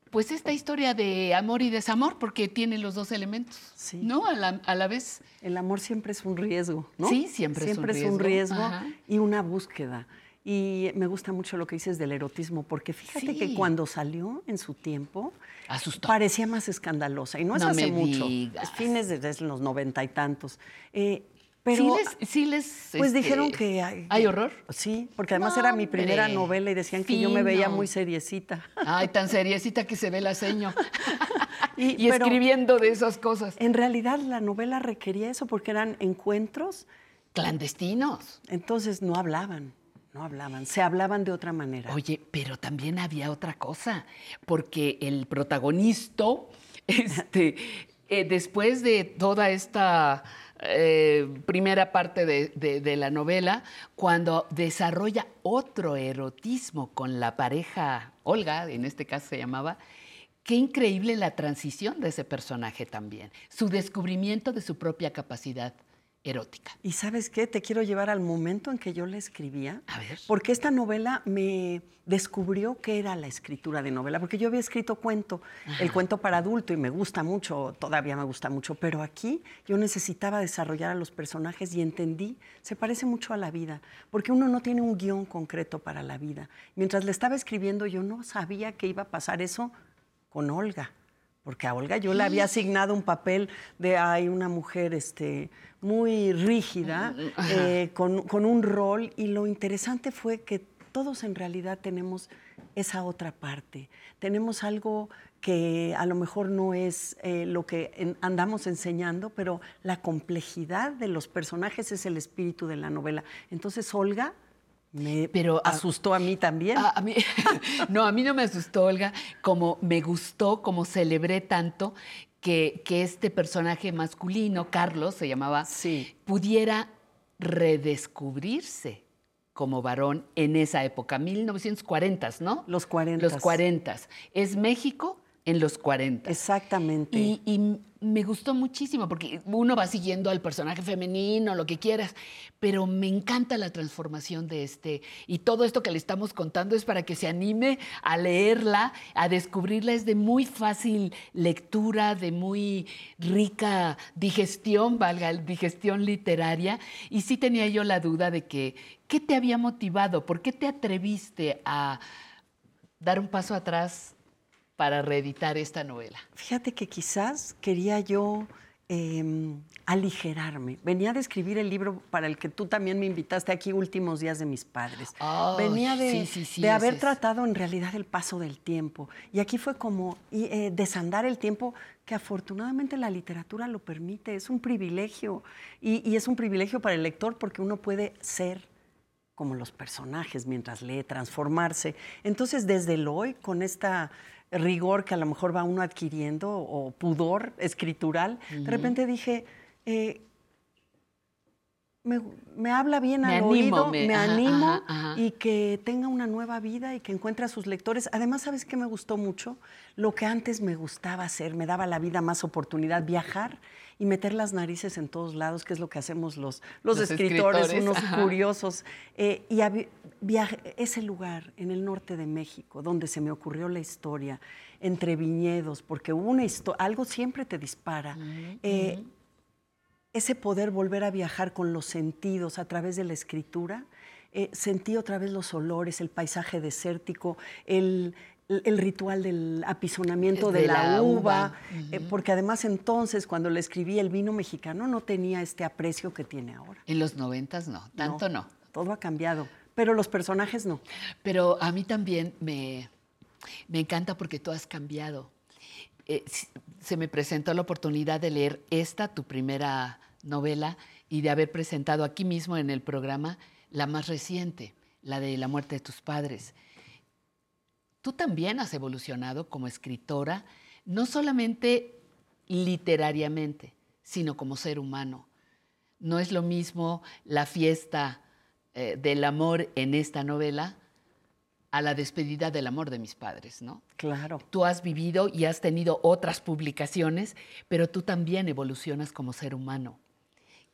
pues esta historia de amor y desamor, porque tiene los dos elementos, sí. ¿no? A la, a la, vez. El amor siempre es un riesgo, ¿no? Sí, siempre, siempre es un riesgo, es un riesgo y una búsqueda. Y me gusta mucho lo que dices del erotismo, porque fíjate que cuando salió en su tiempo, Asustó. parecía más escandalosa. Y no es No hace me mucho, digas. es fines de, los noventa y tantos. Eh, pero, sí les, sí les, pues este, dijeron que hay, ¿Hay horror? Sí, porque además No, era mi primera hombre, novela y decían que yo me veía muy seriecita. Ay, tan seriecita que se ve la seño. Y, Y pero escribiendo de esas cosas. En realidad la novela requería eso porque eran encuentros Clandestinos. Entonces no hablaban, no hablaban, se hablaban de otra manera. Oye, pero también había otra cosa, porque el protagonista, este, eh, después de toda esta eh, primera parte de, de- de la novela, cuando desarrolla otro erotismo con la pareja Olga, en este caso se llamaba, qué increíble la transición de ese personaje también, su descubrimiento de su propia capacidad erótica. ¿Y sabes qué? Te quiero llevar al momento en que yo la escribía. A ver. Porque esta novela me descubrió qué era la escritura de novela, porque yo había escrito cuento, el cuento para adulto, y me gusta mucho, todavía me gusta mucho, pero aquí yo necesitaba desarrollar a los personajes y entendí, se parece mucho a la vida, porque uno no tiene un guion concreto para la vida. Mientras le estaba escribiendo, yo no sabía que iba a pasar eso con Olga. Porque a Olga yo le había asignado un papel de hay una mujer este, muy rígida, Ajá. eh, con, con un rol, y lo interesante fue que todos en realidad tenemos esa otra parte. Tenemos algo que a lo mejor no es eh, lo que en- andamos enseñando, pero la complejidad de los personajes es el espíritu de la novela. Entonces Olga me asustó a mí también. A, a mí, no, a mí no me asustó, Olga, como me gustó, como celebré tanto que, que este personaje masculino, Carlos se llamaba, pudiera redescubrirse como varón en esa época, 1940, ¿no? Los 40. Los 40. Es México en los 40. Exactamente. Y, y me gustó muchísimo porque uno va siguiendo al personaje femenino, lo que quieras, pero me encanta la transformación de este. Y todo esto que le estamos contando es para que se anime a leerla, a descubrirla. Es de muy fácil lectura, de muy rica digestión, valga, digestión literaria. Y sí tenía yo la duda de que, ¿qué te había motivado? ¿Por qué te atreviste a dar un paso atrás para reeditar esta novela? Fíjate que quizás quería yo eh, aligerarme. Venía de escribir el libro para el que tú también me invitaste aquí, Últimos Días de mis Padres. Ay, Venía de, sí, sí, sí, de haber es. tratado en realidad el paso del tiempo. Y aquí fue como y, eh, desandar el tiempo que afortunadamente la literatura lo permite. Es un privilegio. Y, y es un privilegio para el lector porque uno puede ser como los personajes mientras lee, transformarse. Entonces, desde el hoy, con esta rigor que a lo mejor va uno adquiriendo o pudor escritural, de repente dije, eh, me, me habla bien Me al animo, oído, me- me, ajá, animo ajá, ajá. y que tenga una nueva vida y que encuentre a sus lectores. Además, ¿sabes qué me gustó mucho? Lo que antes me gustaba hacer, me daba la vida más oportunidad, viajar y meter las narices en todos lados, que es lo que hacemos los, los, Los escritores, escritores, unos ajá. curiosos. Eh, y viaje- ese lugar en el norte de México, donde se me ocurrió la historia, entre viñedos, porque una algo siempre te dispara. Eh, ese poder volver a viajar con los sentidos a través de la escritura, eh, sentí otra vez los olores, el paisaje desértico, el, el- ritual del apisonamiento de, De la, la uva, uva. eh, porque además entonces cuando le escribí el vino mexicano no tenía este aprecio que tiene ahora. En los noventas no, tanto no. Todo ha cambiado, pero los personajes no. Pero a mí también me, me encanta porque tú has cambiado. Eh, se me presentó la oportunidad de leer esta, tu primera novela, y de haber presentado aquí mismo en el programa la más reciente, la de La muerte de tus padres. Tú también has evolucionado como escritora, no solamente literariamente, sino como ser humano. No es lo mismo la fiesta eh, del amor en esta novela a la despedida del amor de mis padres, ¿no? Claro. Tú has vivido y has tenido otras publicaciones, pero tú también evolucionas como ser humano.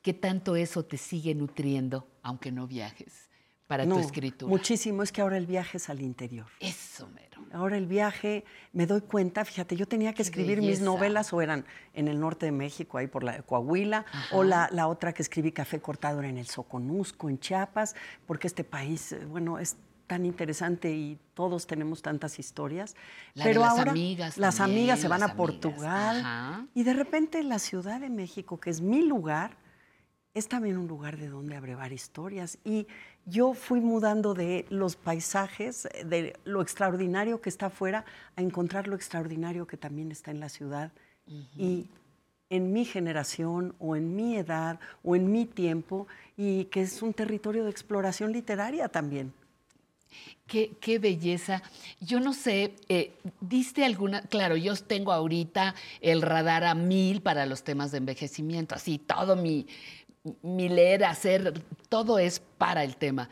¿Qué tanto eso te sigue nutriendo, aunque no viajes, para No, tu escritura? Muchísimo, es que ahora el viaje es al interior. Eso, mero. ahora el viaje, me doy cuenta, fíjate, yo tenía que escribir mis novelas o eran en el norte de México, ahí por la Coahuila, o la, la otra que escribí, Café Cortado, era en el Soconusco, en Chiapas, porque este país, eh, bueno, es tan interesante y todos tenemos tantas historias. La Pero las ahora amigas las también, amigas se van a amigas, Portugal ajá. y de repente la Ciudad de México, que es mi lugar, es también un lugar de donde abrevar historias. Y yo fui mudando de los paisajes, eh, de lo extraordinario que está afuera, a encontrar lo extraordinario que también está en la ciudad. Y en mi generación, o en mi edad, o en mi tiempo, y que es un territorio de exploración literaria también. Qué, qué belleza. Yo no sé, eh, ¿diste alguna? Claro, yo tengo ahorita el radar a mil para los temas de envejecimiento, así todo mi, mi leer, hacer, todo es para el tema.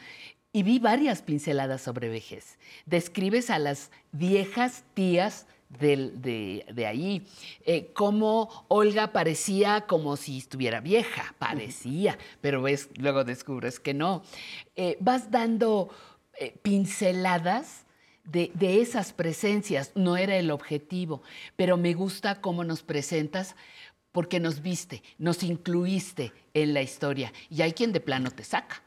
Y vi varias pinceladas sobre vejez. Describes a las viejas tías del- de, de ahí, eh, cómo Olga parecía como si estuviera vieja, parecía, pero ves, luego descubres que no. Eh, vas dando eh, pinceladas de, de esas presencias, no era el objetivo, pero me gusta cómo nos presentas porque nos viste, nos incluiste en la historia y hay quien de plano te saca.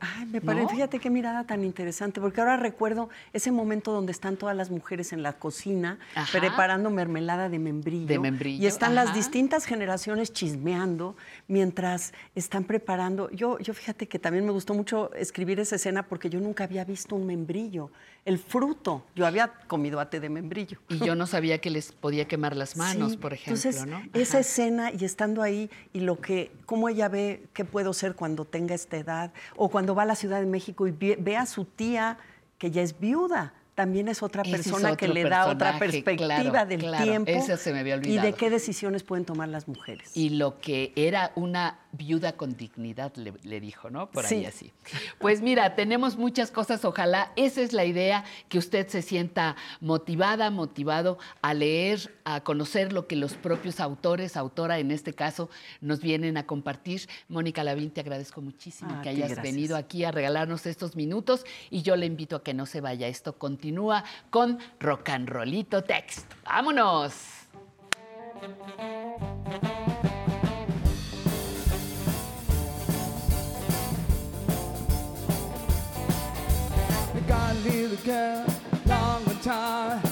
Ay, me parece, ¿No? fíjate qué mirada tan interesante, porque ahora recuerdo ese momento donde están todas las mujeres en la cocina Ajá. preparando mermelada de membrillo. De membrillo, Y están las distintas generaciones chismeando mientras están preparando. Yo, yo fíjate que también me gustó mucho escribir esa escena porque yo nunca había visto un membrillo, el fruto. Yo había comido ate de membrillo. Y yo no sabía que les podía quemar las manos, Sí, por ejemplo, Entonces, ¿no? esa escena y estando ahí y lo que, cómo ella ve qué puedo ser cuando tenga esta edad, o cuando va a la Ciudad de México y ve, ve a su tía que ya es viuda, también es otra es persona que le da otra perspectiva claro, del claro, tiempo se me había y de qué decisiones pueden tomar las mujeres. Y lo que era una viuda con dignidad, le, le dijo, ¿no? Por ahí Sí. así. Pues mira, tenemos muchas cosas, ojalá esa es la idea, que usted se sienta motivada, motivado a leer, a conocer lo que los propios autores, autora en este caso, nos vienen a compartir. Mónica Lavín, te agradezco muchísimo A que hayas gracias. venido aquí a regalarnos estos minutos y yo le invito a que no se vaya. Esto continúa con Rock and Rollito Text. ¡Vámonos! little girl long time.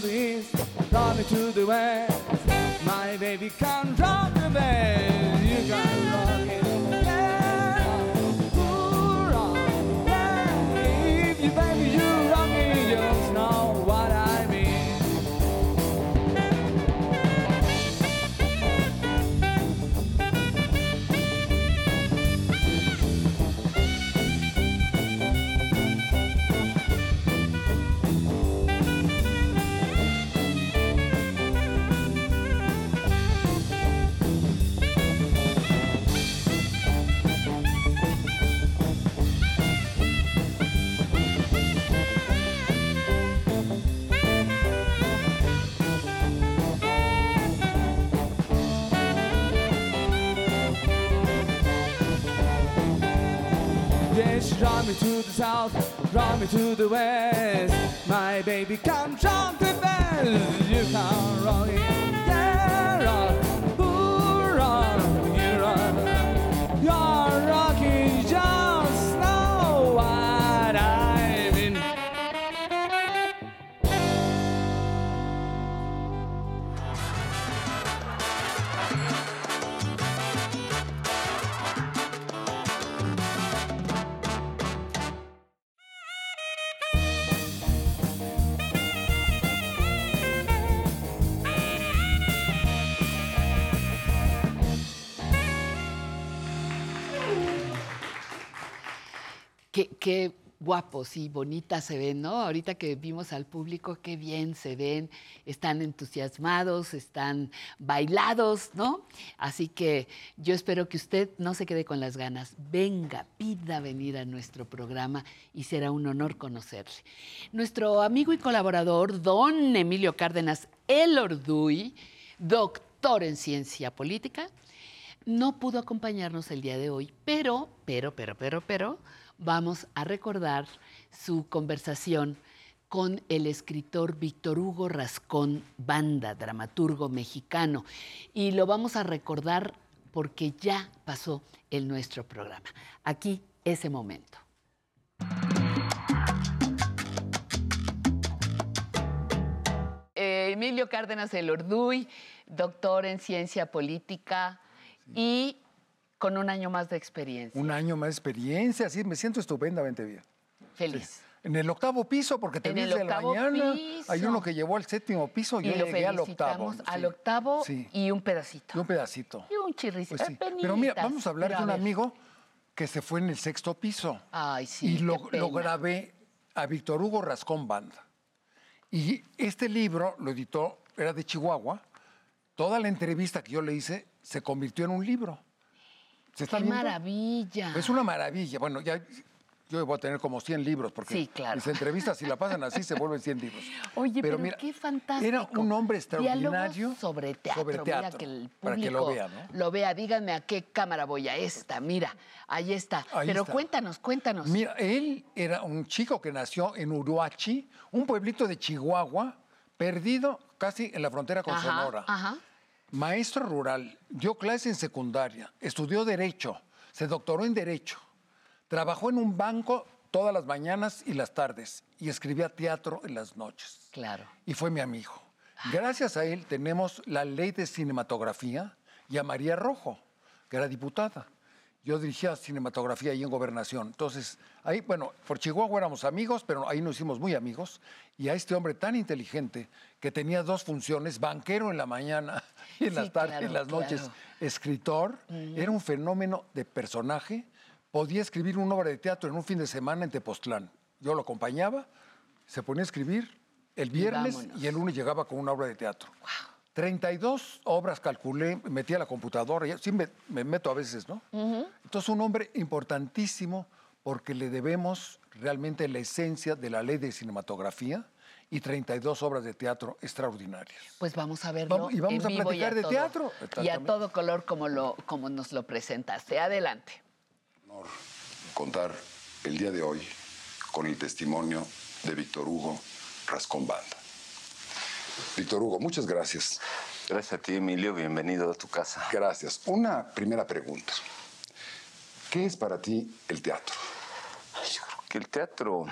The east, run me to the west. My baby can't rock the best. Drive me to the south, drive me to the west. My baby, come jump the best. You can't run in there. Guapos y bonitas se ven, ¿no? Ahorita que vimos al público, qué bien se ven, están entusiasmados, están bailados, ¿no? Así que yo espero que usted no se quede con las ganas, venga, pida venir a nuestro programa y será un honor conocerle. Nuestro amigo y colaborador, don Emilio Cárdenas El Orduy, doctor en ciencia política, no pudo acompañarnos el día de hoy, pero, pero, pero, pero, pero, vamos a recordar su conversación con el escritor Víctor Hugo Rascón Banda, dramaturgo mexicano. Y lo vamos a recordar porque ya pasó en nuestro programa. Aquí ese momento. Eh, Emilio Cárdenas El Orduy, doctor en ciencia política y con un año más de experiencia. Un año más de experiencia, sí, me siento estupendamente bien. Feliz. En el octavo piso, porque te En vi el desde la mañana. piso. Hay uno que llevó al séptimo piso, yo y lo llegué al octavo. al sí. octavo Sí. y un pedacito. Y un pedacito. Y un chirricito. Pues sí. Pero mira, vamos a hablar Pero de un amigo que se fue en el sexto piso. Ay, sí. y lo, lo grabé a Víctor Hugo Rascón Banda. Y este libro lo editó, era de Chihuahua. Toda la entrevista que yo le hice se convirtió en un libro. ¿Se está ¡Qué viendo? maravilla! Es una maravilla. Bueno, ya yo voy a tener como 100 libros porque Sí, claro. mis entrevistas, si la pasan así, se vuelven 100 libros. Oye, pero, mira, qué fantástico. Era un hombre extraordinario. Diálogos sobre teatro. sobre Mira teatro, que el público para que lo vea, ¿no? lo vea. Díganme a qué cámara voy a esta. Mira, ahí está. Ahí pero está. cuéntanos, cuéntanos. Mira, él era un chico que nació en Uruachi, un pueblito de Chihuahua, perdido casi en la frontera con Ajá, Sonora. Ajá. Maestro rural, dio clase en secundaria, estudió Derecho, se doctoró en Derecho, trabajó en un banco todas las mañanas y las tardes y escribía teatro en las noches. Claro. Y fue mi amigo. Gracias a él tenemos la ley de cinematografía y a María Rojo, que era diputada. Yo dirigía cinematografía ahí en gobernación. Entonces, ahí, bueno, por Chihuahua éramos amigos, pero ahí nos hicimos muy amigos. Y a este hombre tan inteligente que tenía dos funciones, banquero en la mañana y en Sí, las tardes, claro, en las noches, claro. escritor, era un fenómeno de personaje. Podía escribir una obra de teatro en un fin de semana en Tepoztlán. Yo lo acompañaba, se ponía a escribir el viernes vámonos. y el lunes llegaba con una obra de teatro. 32 obras calculé, metí a la computadora, ya- sí me, me meto a veces, ¿no? Entonces un hombre importantísimo porque le debemos realmente la esencia de la ley de cinematografía y 32 obras de teatro extraordinarias. Pues vamos a verlo Vamos- y vamos en a vivo platicar y a de todo- teatro. Y a todo color como, lo, como nos lo presentaste. Adelante. contar el día de hoy con el testimonio de Víctor Hugo Rascón Banda. Víctor Hugo, muchas gracias. Gracias a ti, Emilio. Bienvenido a tu casa. Gracias. Una primera pregunta. ¿Qué es para ti el teatro? Que el teatro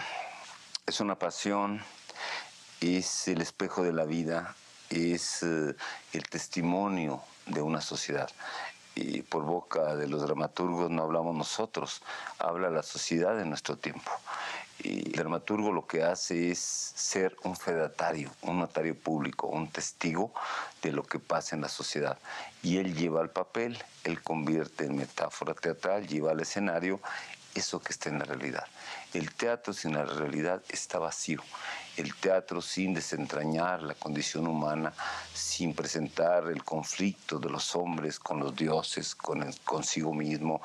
es una pasión, es el espejo de la vida, es eh, el testimonio de una sociedad. Y por boca de los dramaturgos no hablamos nosotros, habla la sociedad de nuestro tiempo. El dramaturgo lo que hace es ser un fedatario, un notario público, un testigo de lo que pasa en la sociedad. Y él lleva al papel, él convierte en metáfora teatral, lleva al escenario eso que está en la realidad. El teatro sin la realidad está vacío. El teatro sin desentrañar la condición humana, sin presentar el conflicto de los hombres con los dioses, con el- consigo mismo,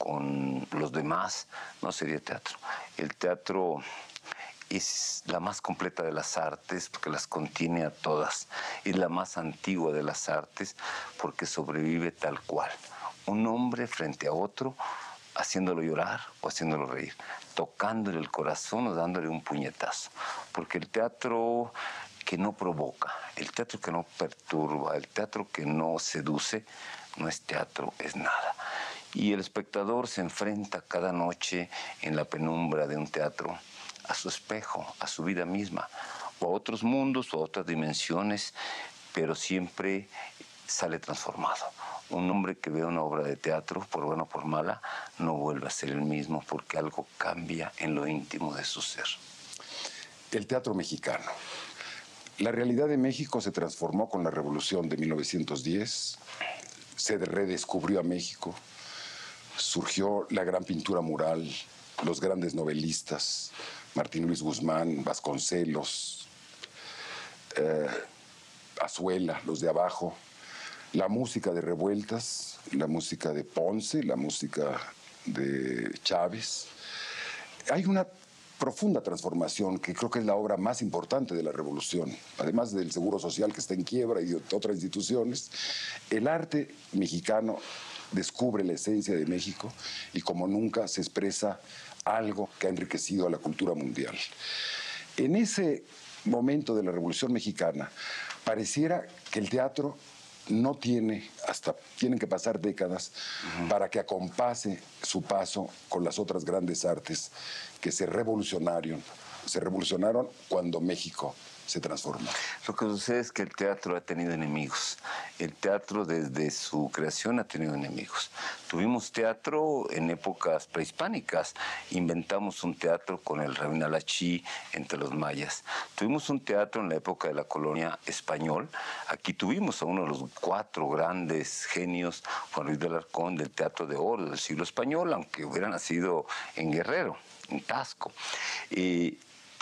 con los demás, no sería teatro. El teatro es la más completa de las artes porque las contiene a todas. Es la más antigua de las artes porque sobrevive tal cual. Un hombre frente a otro haciéndolo llorar o haciéndolo reír, tocándole el corazón o dándole un puñetazo. Porque el teatro que no provoca, el teatro que no perturba, el teatro que no seduce, no es teatro, es nada. Y el espectador se enfrenta cada noche en la penumbra de un teatro a su espejo, a su vida misma, o a otros mundos o a otras dimensiones, pero siempre sale transformado. Un hombre que ve una obra de teatro, por buena o por mala, no vuelve a ser el mismo porque algo cambia en lo íntimo de su ser. El teatro mexicano. La realidad de México se transformó con la revolución de 1910, se redescubrió a México, surgió la gran pintura mural los grandes novelistas, Martín Luis Guzmán, Vasconcelos, eh, Azuela, los de abajo, la música de Revueltas, la música de Ponce, la música de Chávez. Hay una profunda transformación que creo que es la obra más importante de la revolución, además del Seguro Social que está en quiebra y de otras instituciones, el arte mexicano descubre la esencia de México y como nunca se expresa algo que ha enriquecido a la cultura mundial. En ese momento de la Revolución Mexicana, pareciera que el teatro no tiene, hasta tienen que pasar décadas para que acompase su paso con las otras grandes artes que se revolucionaron, se revolucionaron cuando México se transformó. Lo que sucede es que el teatro ha tenido enemigos. El teatro desde su creación ha tenido enemigos. Tuvimos teatro en épocas prehispánicas. Inventamos un teatro con el Rabinalachí entre los mayas. Tuvimos un teatro en la época de la colonia español. Aquí tuvimos a uno de los cuatro grandes genios, Juan Luis de Alarcón, del teatro de oro del siglo español, aunque hubiera nacido en Guerrero, en Tasco. Y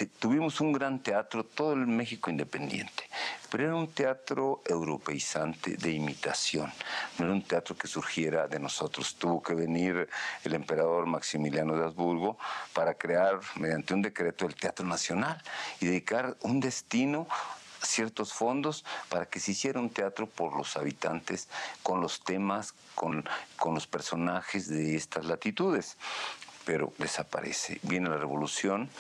tuvimos un gran teatro, todo el México independiente, pero era un teatro europeizante de imitación, no era un teatro que surgiera de nosotros. Tuvo que venir el emperador Maximiliano de Habsburgo para crear, mediante un decreto, el Teatro Nacional y dedicar un destino ciertos fondos para que se hiciera un teatro por los habitantes, con los temas, con, con los personajes de estas latitudes. Pero desaparece. Viene la revolución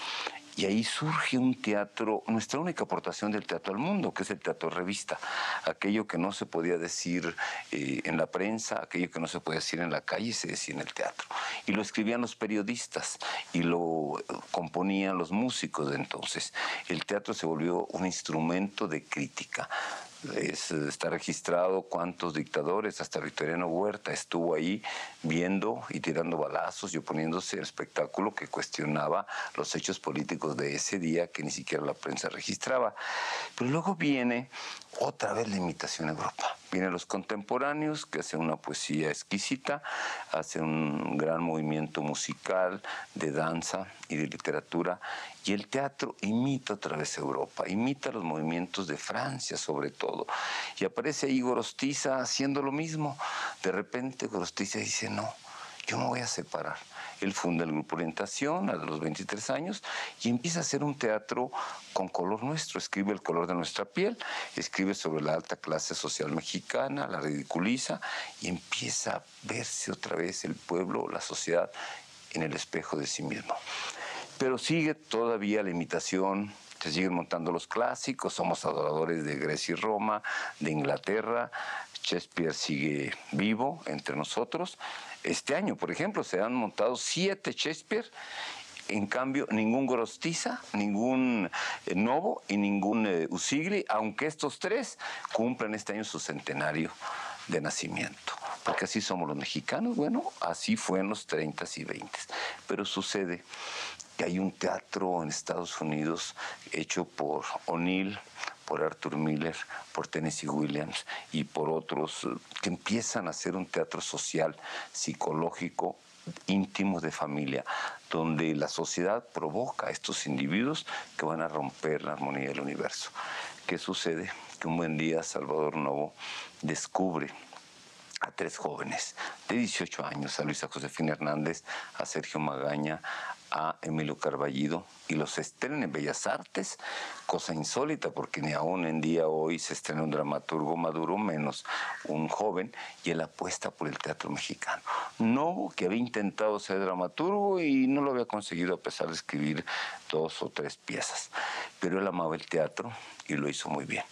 y ahí surge un teatro, nuestra única aportación del teatro al mundo, que es el teatro revista. Aquello que no se podía decir eh, en la prensa, aquello que no se podía decir en la calle, se decía en el teatro. Y lo escribían los periodistas y lo eh, componían los músicos de entonces. El teatro se volvió un instrumento de crítica está registrado cuántos dictadores, hasta Victoriano Huerta estuvo ahí viendo y tirando balazos y oponiéndose al espectáculo que cuestionaba los hechos políticos de ese día que ni siquiera la prensa registraba. Pero luego viene otra vez la imitación a Europa. Vienen los contemporáneos que hacen una poesía exquisita, hacen un gran movimiento musical, de danza y de literatura, y el teatro imita otra vez Europa, imita los movimientos de Francia sobre todo. Y aparece ahí Gorostiza haciendo lo mismo. De repente Gorostiza dice, no, yo me voy a separar él funda el Grupo Orientación a los 23 años y empieza a hacer un teatro con color nuestro. Escribe el color de nuestra piel, escribe sobre la alta clase social mexicana, la ridiculiza y empieza a verse otra vez el pueblo, la sociedad en el espejo de sí mismo. Pero sigue todavía la imitación se siguen montando los clásicos, somos adoradores de Grecia y Roma, de Inglaterra, Shakespeare sigue vivo entre nosotros. Este año, por ejemplo, se han montado siete Shakespeare en cambio, ningún Gorostiza, ningún eh, Novo y ningún eh, Usigli, aunque estos tres cumplen este año su centenario de nacimiento. Porque así somos los mexicanos, bueno, así fue en los 30 y 20. Pero sucede que hay un teatro en Estados Unidos hecho por O'Neill, por Arthur Miller, por Tennessee Williams y por otros eh, que empiezan a hacer un teatro social, psicológico, íntimo de familia, donde la sociedad provoca a estos individuos que van a romper la armonía del universo. ¿Qué sucede? Que un buen día Salvador Novo descubre a tres jóvenes de 18 años, a Luisa Josefina Hernández, a Sergio Magaña, a Emilio Carballido y los estrenen en Bellas Artes, cosa insólita porque ni aún en día hoy se estrena un dramaturgo maduro, menos un joven, y él apuesta por el teatro mexicano. No que había intentado ser dramaturgo y no lo había conseguido a pesar de escribir dos o tres piezas, pero él amaba el teatro y lo hizo muy bien.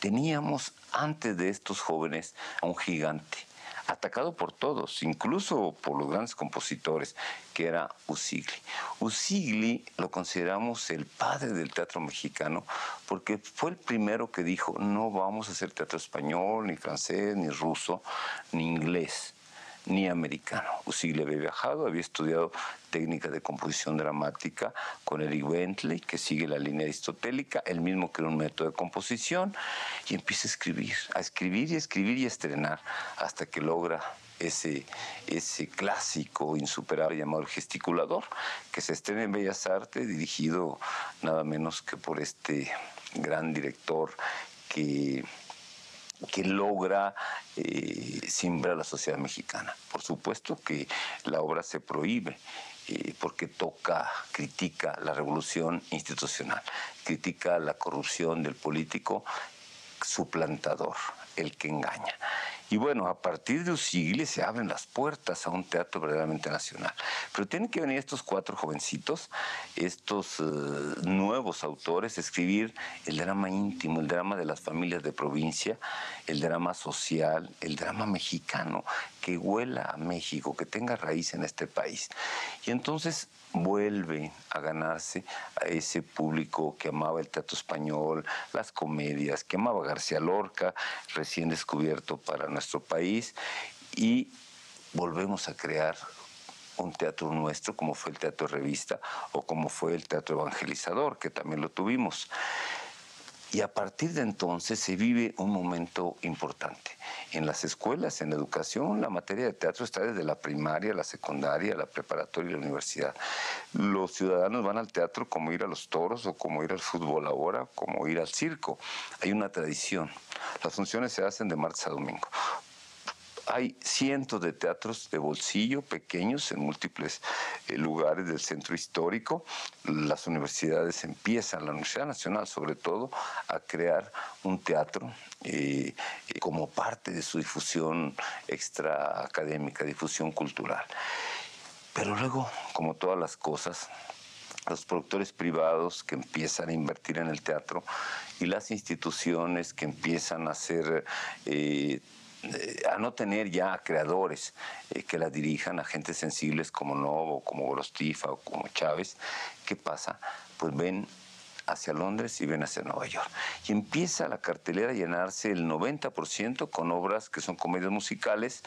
Teníamos antes de estos jóvenes a un gigante, atacado por todos, incluso por los grandes compositores, que era Usigli. Usigli lo consideramos el padre del teatro mexicano porque fue el primero que dijo, no vamos a hacer teatro español, ni francés, ni ruso, ni inglés ni americano. Usigli había viajado, había estudiado técnica de composición dramática con Eric Bentley, que sigue la línea aristotélica, él mismo creó un método de composición y empieza a escribir, a escribir y a escribir y a estrenar hasta que logra ese, ese clásico insuperable llamado El Gesticulador, que se estrena en Bellas Artes, dirigido nada menos que por este gran director que que logra eh, simbrar la sociedad mexicana. Por supuesto que la obra se prohíbe eh, porque toca, critica la revolución institucional, critica la corrupción del político suplantador, el que engaña. Y bueno, a partir de Usigli se abren las puertas a un teatro verdaderamente nacional. Pero tienen que venir estos cuatro jovencitos, estos eh, nuevos autores, a escribir el drama íntimo, el drama de las familias de provincia, el drama social, el drama mexicano, que huela a México, que tenga raíz en este país. Y entonces vuelve a ganarse a ese público que amaba el teatro español, las comedias, que amaba García Lorca, recién descubierto para nuestro país, y volvemos a crear un teatro nuestro, como fue el teatro revista o como fue el teatro evangelizador, que también lo tuvimos. Y a partir de entonces se vive un momento importante. En las escuelas, en la educación, la materia de teatro está desde la primaria, la secundaria, la preparatoria y la universidad. Los ciudadanos van al teatro como ir a los toros o como ir al fútbol ahora, como ir al circo. Hay una tradición. Las funciones se hacen de martes a domingo. Hay cientos de teatros de bolsillo pequeños en múltiples eh, lugares del centro histórico. Las universidades empiezan, la Universidad Nacional sobre todo, a crear un teatro eh, eh, como parte de su difusión extraacadémica, difusión cultural. Pero luego, como todas las cosas, los productores privados que empiezan a invertir en el teatro y las instituciones que empiezan a hacer eh, eh, a no tener ya creadores eh, que la dirijan, a gente sensibles como Novo, como Gorostifa o como Chávez, ¿qué pasa? Pues ven hacia Londres y ven hacia Nueva York. Y empieza la cartelera a llenarse el 90% con obras que son comedias musicales,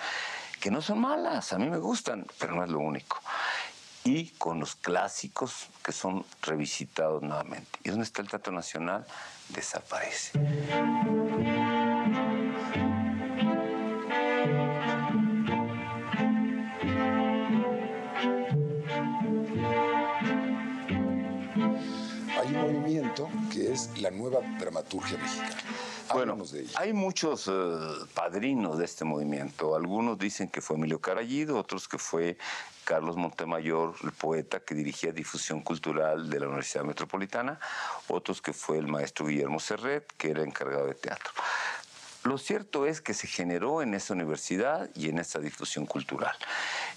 que no son malas, a mí me gustan, pero no es lo único. Y con los clásicos que son revisitados nuevamente. ¿Y dónde está el Teatro Nacional? Desaparece. Un movimiento que es la nueva dramaturgia mexicana. Bueno, de hay muchos eh, padrinos de este movimiento. Algunos dicen que fue Emilio Carallido, otros que fue Carlos Montemayor, el poeta que dirigía difusión cultural de la Universidad Metropolitana, otros que fue el maestro Guillermo Serret, que era encargado de teatro. Lo cierto es que se generó en esa universidad y en esa difusión cultural.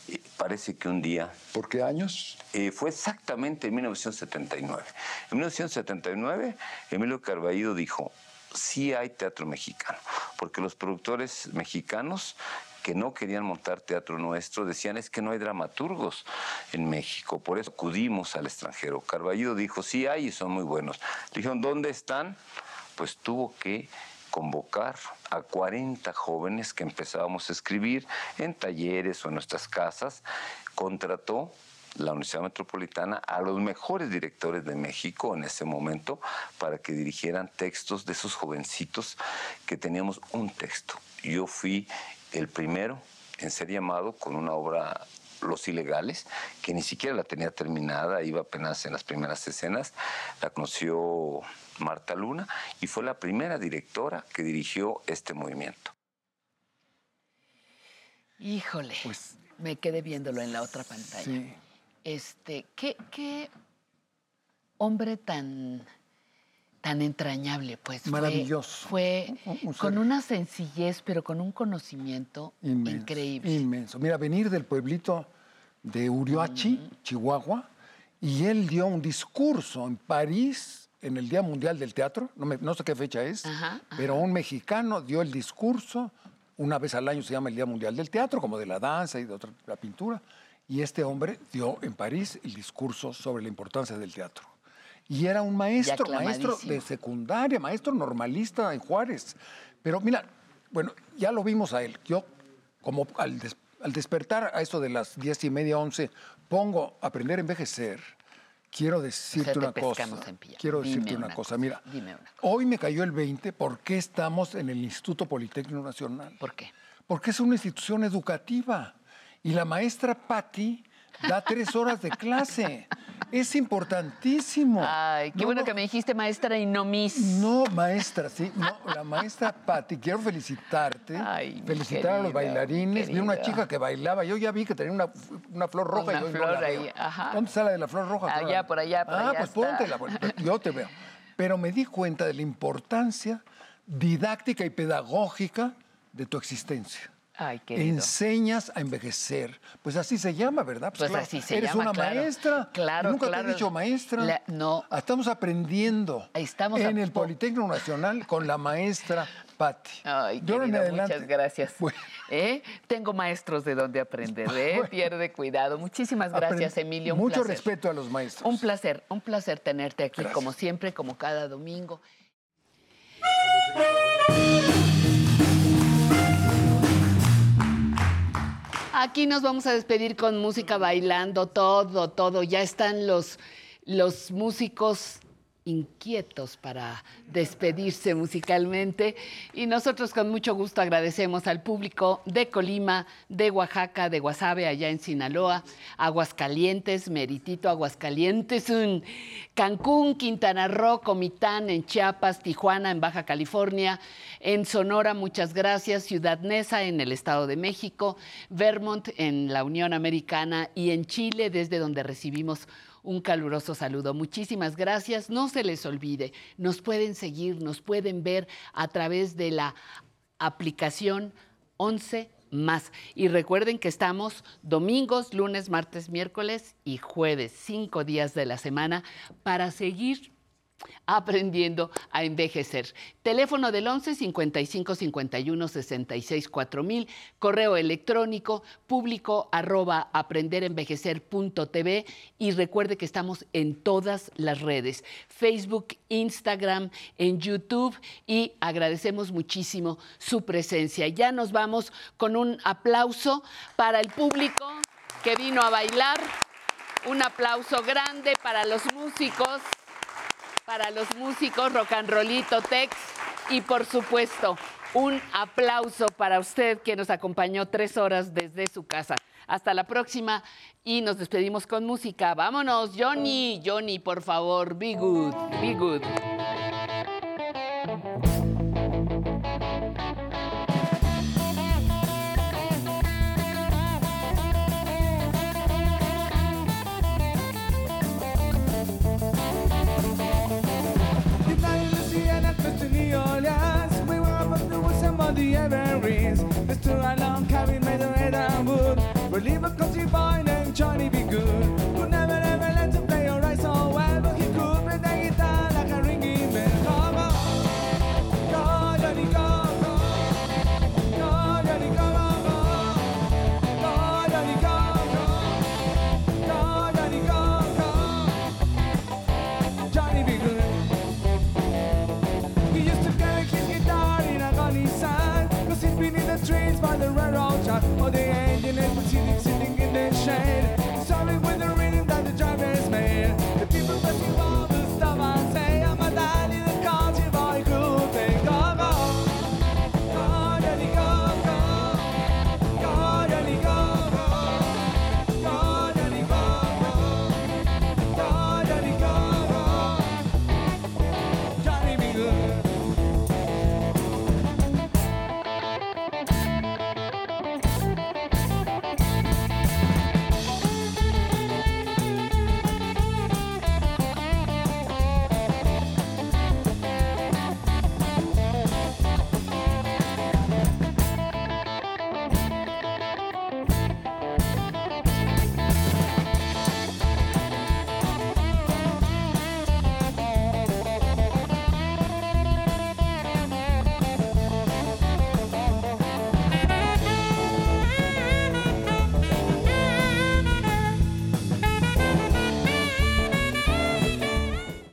Eh, parece que un día... ¿Por qué años? Eh, fue exactamente en 1979. En 1979, Emilio Carballido dijo, sí hay teatro mexicano, porque los productores mexicanos que no querían montar teatro nuestro decían es que no hay dramaturgos en México, por eso acudimos al extranjero. Carballido dijo, sí hay y son muy buenos. Le dijeron, ¿dónde están? Pues tuvo que convocar a 40 jóvenes que empezábamos a escribir en talleres o en nuestras casas, contrató la Universidad Metropolitana a los mejores directores de México en ese momento para que dirigieran textos de esos jovencitos que teníamos un texto. Yo fui el primero en ser llamado con una obra Los Ilegales, que ni siquiera la tenía terminada, iba apenas en las primeras escenas, la conoció Marta Luna y fue la primera directora que dirigió este movimiento. Híjole, Pues me quedé viéndolo en la otra pantalla. Sí. Este, qué, qué hombre tan, tan entrañable, pues. Maravilloso. Fue, Un- un con una sencillez, pero con un conocimiento Inmenso, increíble. Inmenso. Mira, venir del pueblito de Urioachi, Chihuahua, y él dio un discurso en París en el Día Mundial del Teatro, no, me- no sé qué fecha es, pero un mexicano dio el discurso, una vez al año se llama el Día Mundial del Teatro, como de la danza y de otra, la pintura, y este hombre dio en París el discurso sobre la importancia del teatro. Y era un maestro, maestro de secundaria, maestro normalista en Juárez. Pero mira, bueno, ya lo vimos a él. Yo, como al, des- al despertar a eso de las diez y media, once, pongo Aprender a Envejecer, quiero decirte te una cosa. Quiero Dime decirte una, una cosa. Mira, Dime una. hoy me cayó el 20 por qué estamos en el Instituto Politécnico Nacional. ¿Por qué? Porque es una institución educativa y la maestra Patti da tres horas de clase. Es importantísimo. Ay, qué bueno que me dijiste maestra y no mis. No, maestra, sí. No, la maestra Patti, quiero felicitarte. felicitar a los bailarines. Vi una chica que bailaba. Yo ya vi que tenía una, una flor roja. Una y no flor la ahí, ajá. ¿Dónde está la de la flor roja? Allá, por allá, por ah, allá pues póntela. Yo te veo. Pero me di cuenta de la importancia didáctica y pedagógica de tu existencia. Ay. Enseñas a envejecer. Pues así se llama, ¿verdad? Pues claro, así se Eres llama, una claro. maestra. Claro, Nunca claro. te he dicho maestra. La- no. Estamos aprendiendo Estamos en a- el Politécnico Nacional con la maestra Patti. Ay, querido, adelante- muchas gracias. ¿Eh? Tengo maestros de donde aprender, ¿eh? Pierde cuidado. Muchísimas gracias, Aprend- Emilio. Un Mucho placer. respeto a los maestros. Un placer, un placer tenerte aquí, Gracias. como siempre, como cada domingo. Aquí nos vamos a despedir con música bailando, todo, todo. Ya están los, los músicos inquietos para despedirse musicalmente. Y nosotros con mucho gusto agradecemos al público de Colima, de Oaxaca, de Guasave, allá en Sinaloa, Aguascalientes, Meritito, Aguascalientes, Cancún, Quintana Roo, Comitán, en Chiapas, Tijuana, en Baja California, en Sonora, muchas gracias, Ciudad Neza, en el Estado de México, Vermont, en la Unión Americana y en Chile, desde donde recibimos un caluroso saludo. Muchísimas gracias. No se les olvide, nos pueden seguir, nos pueden ver a través de la aplicación 11 más. Y recuerden que estamos domingos, lunes, martes, miércoles y jueves, cinco días de la semana para seguir aprendiendo a envejecer. Teléfono del 11 55 51 66 4000, correo electrónico público arroba aprenderenvejecer.tv y recuerde que estamos en todas las redes, Facebook, Instagram, en YouTube. Y agradecemos muchísimo su presencia. Ya nos vamos con un aplauso para el público que vino a bailar, un aplauso grande para los músicos para los músicos rock and rollito Tex y por supuesto un aplauso para usted que nos acompañó tres horas desde su casa. Hasta la próxima y nos despedimos con música. Vámonos, Johnny, Johnny, por favor, be good, be good. memories. Mr. I love carrying made of wood. We'll leave a country boy track Or the engine was sitting, sitting in the shade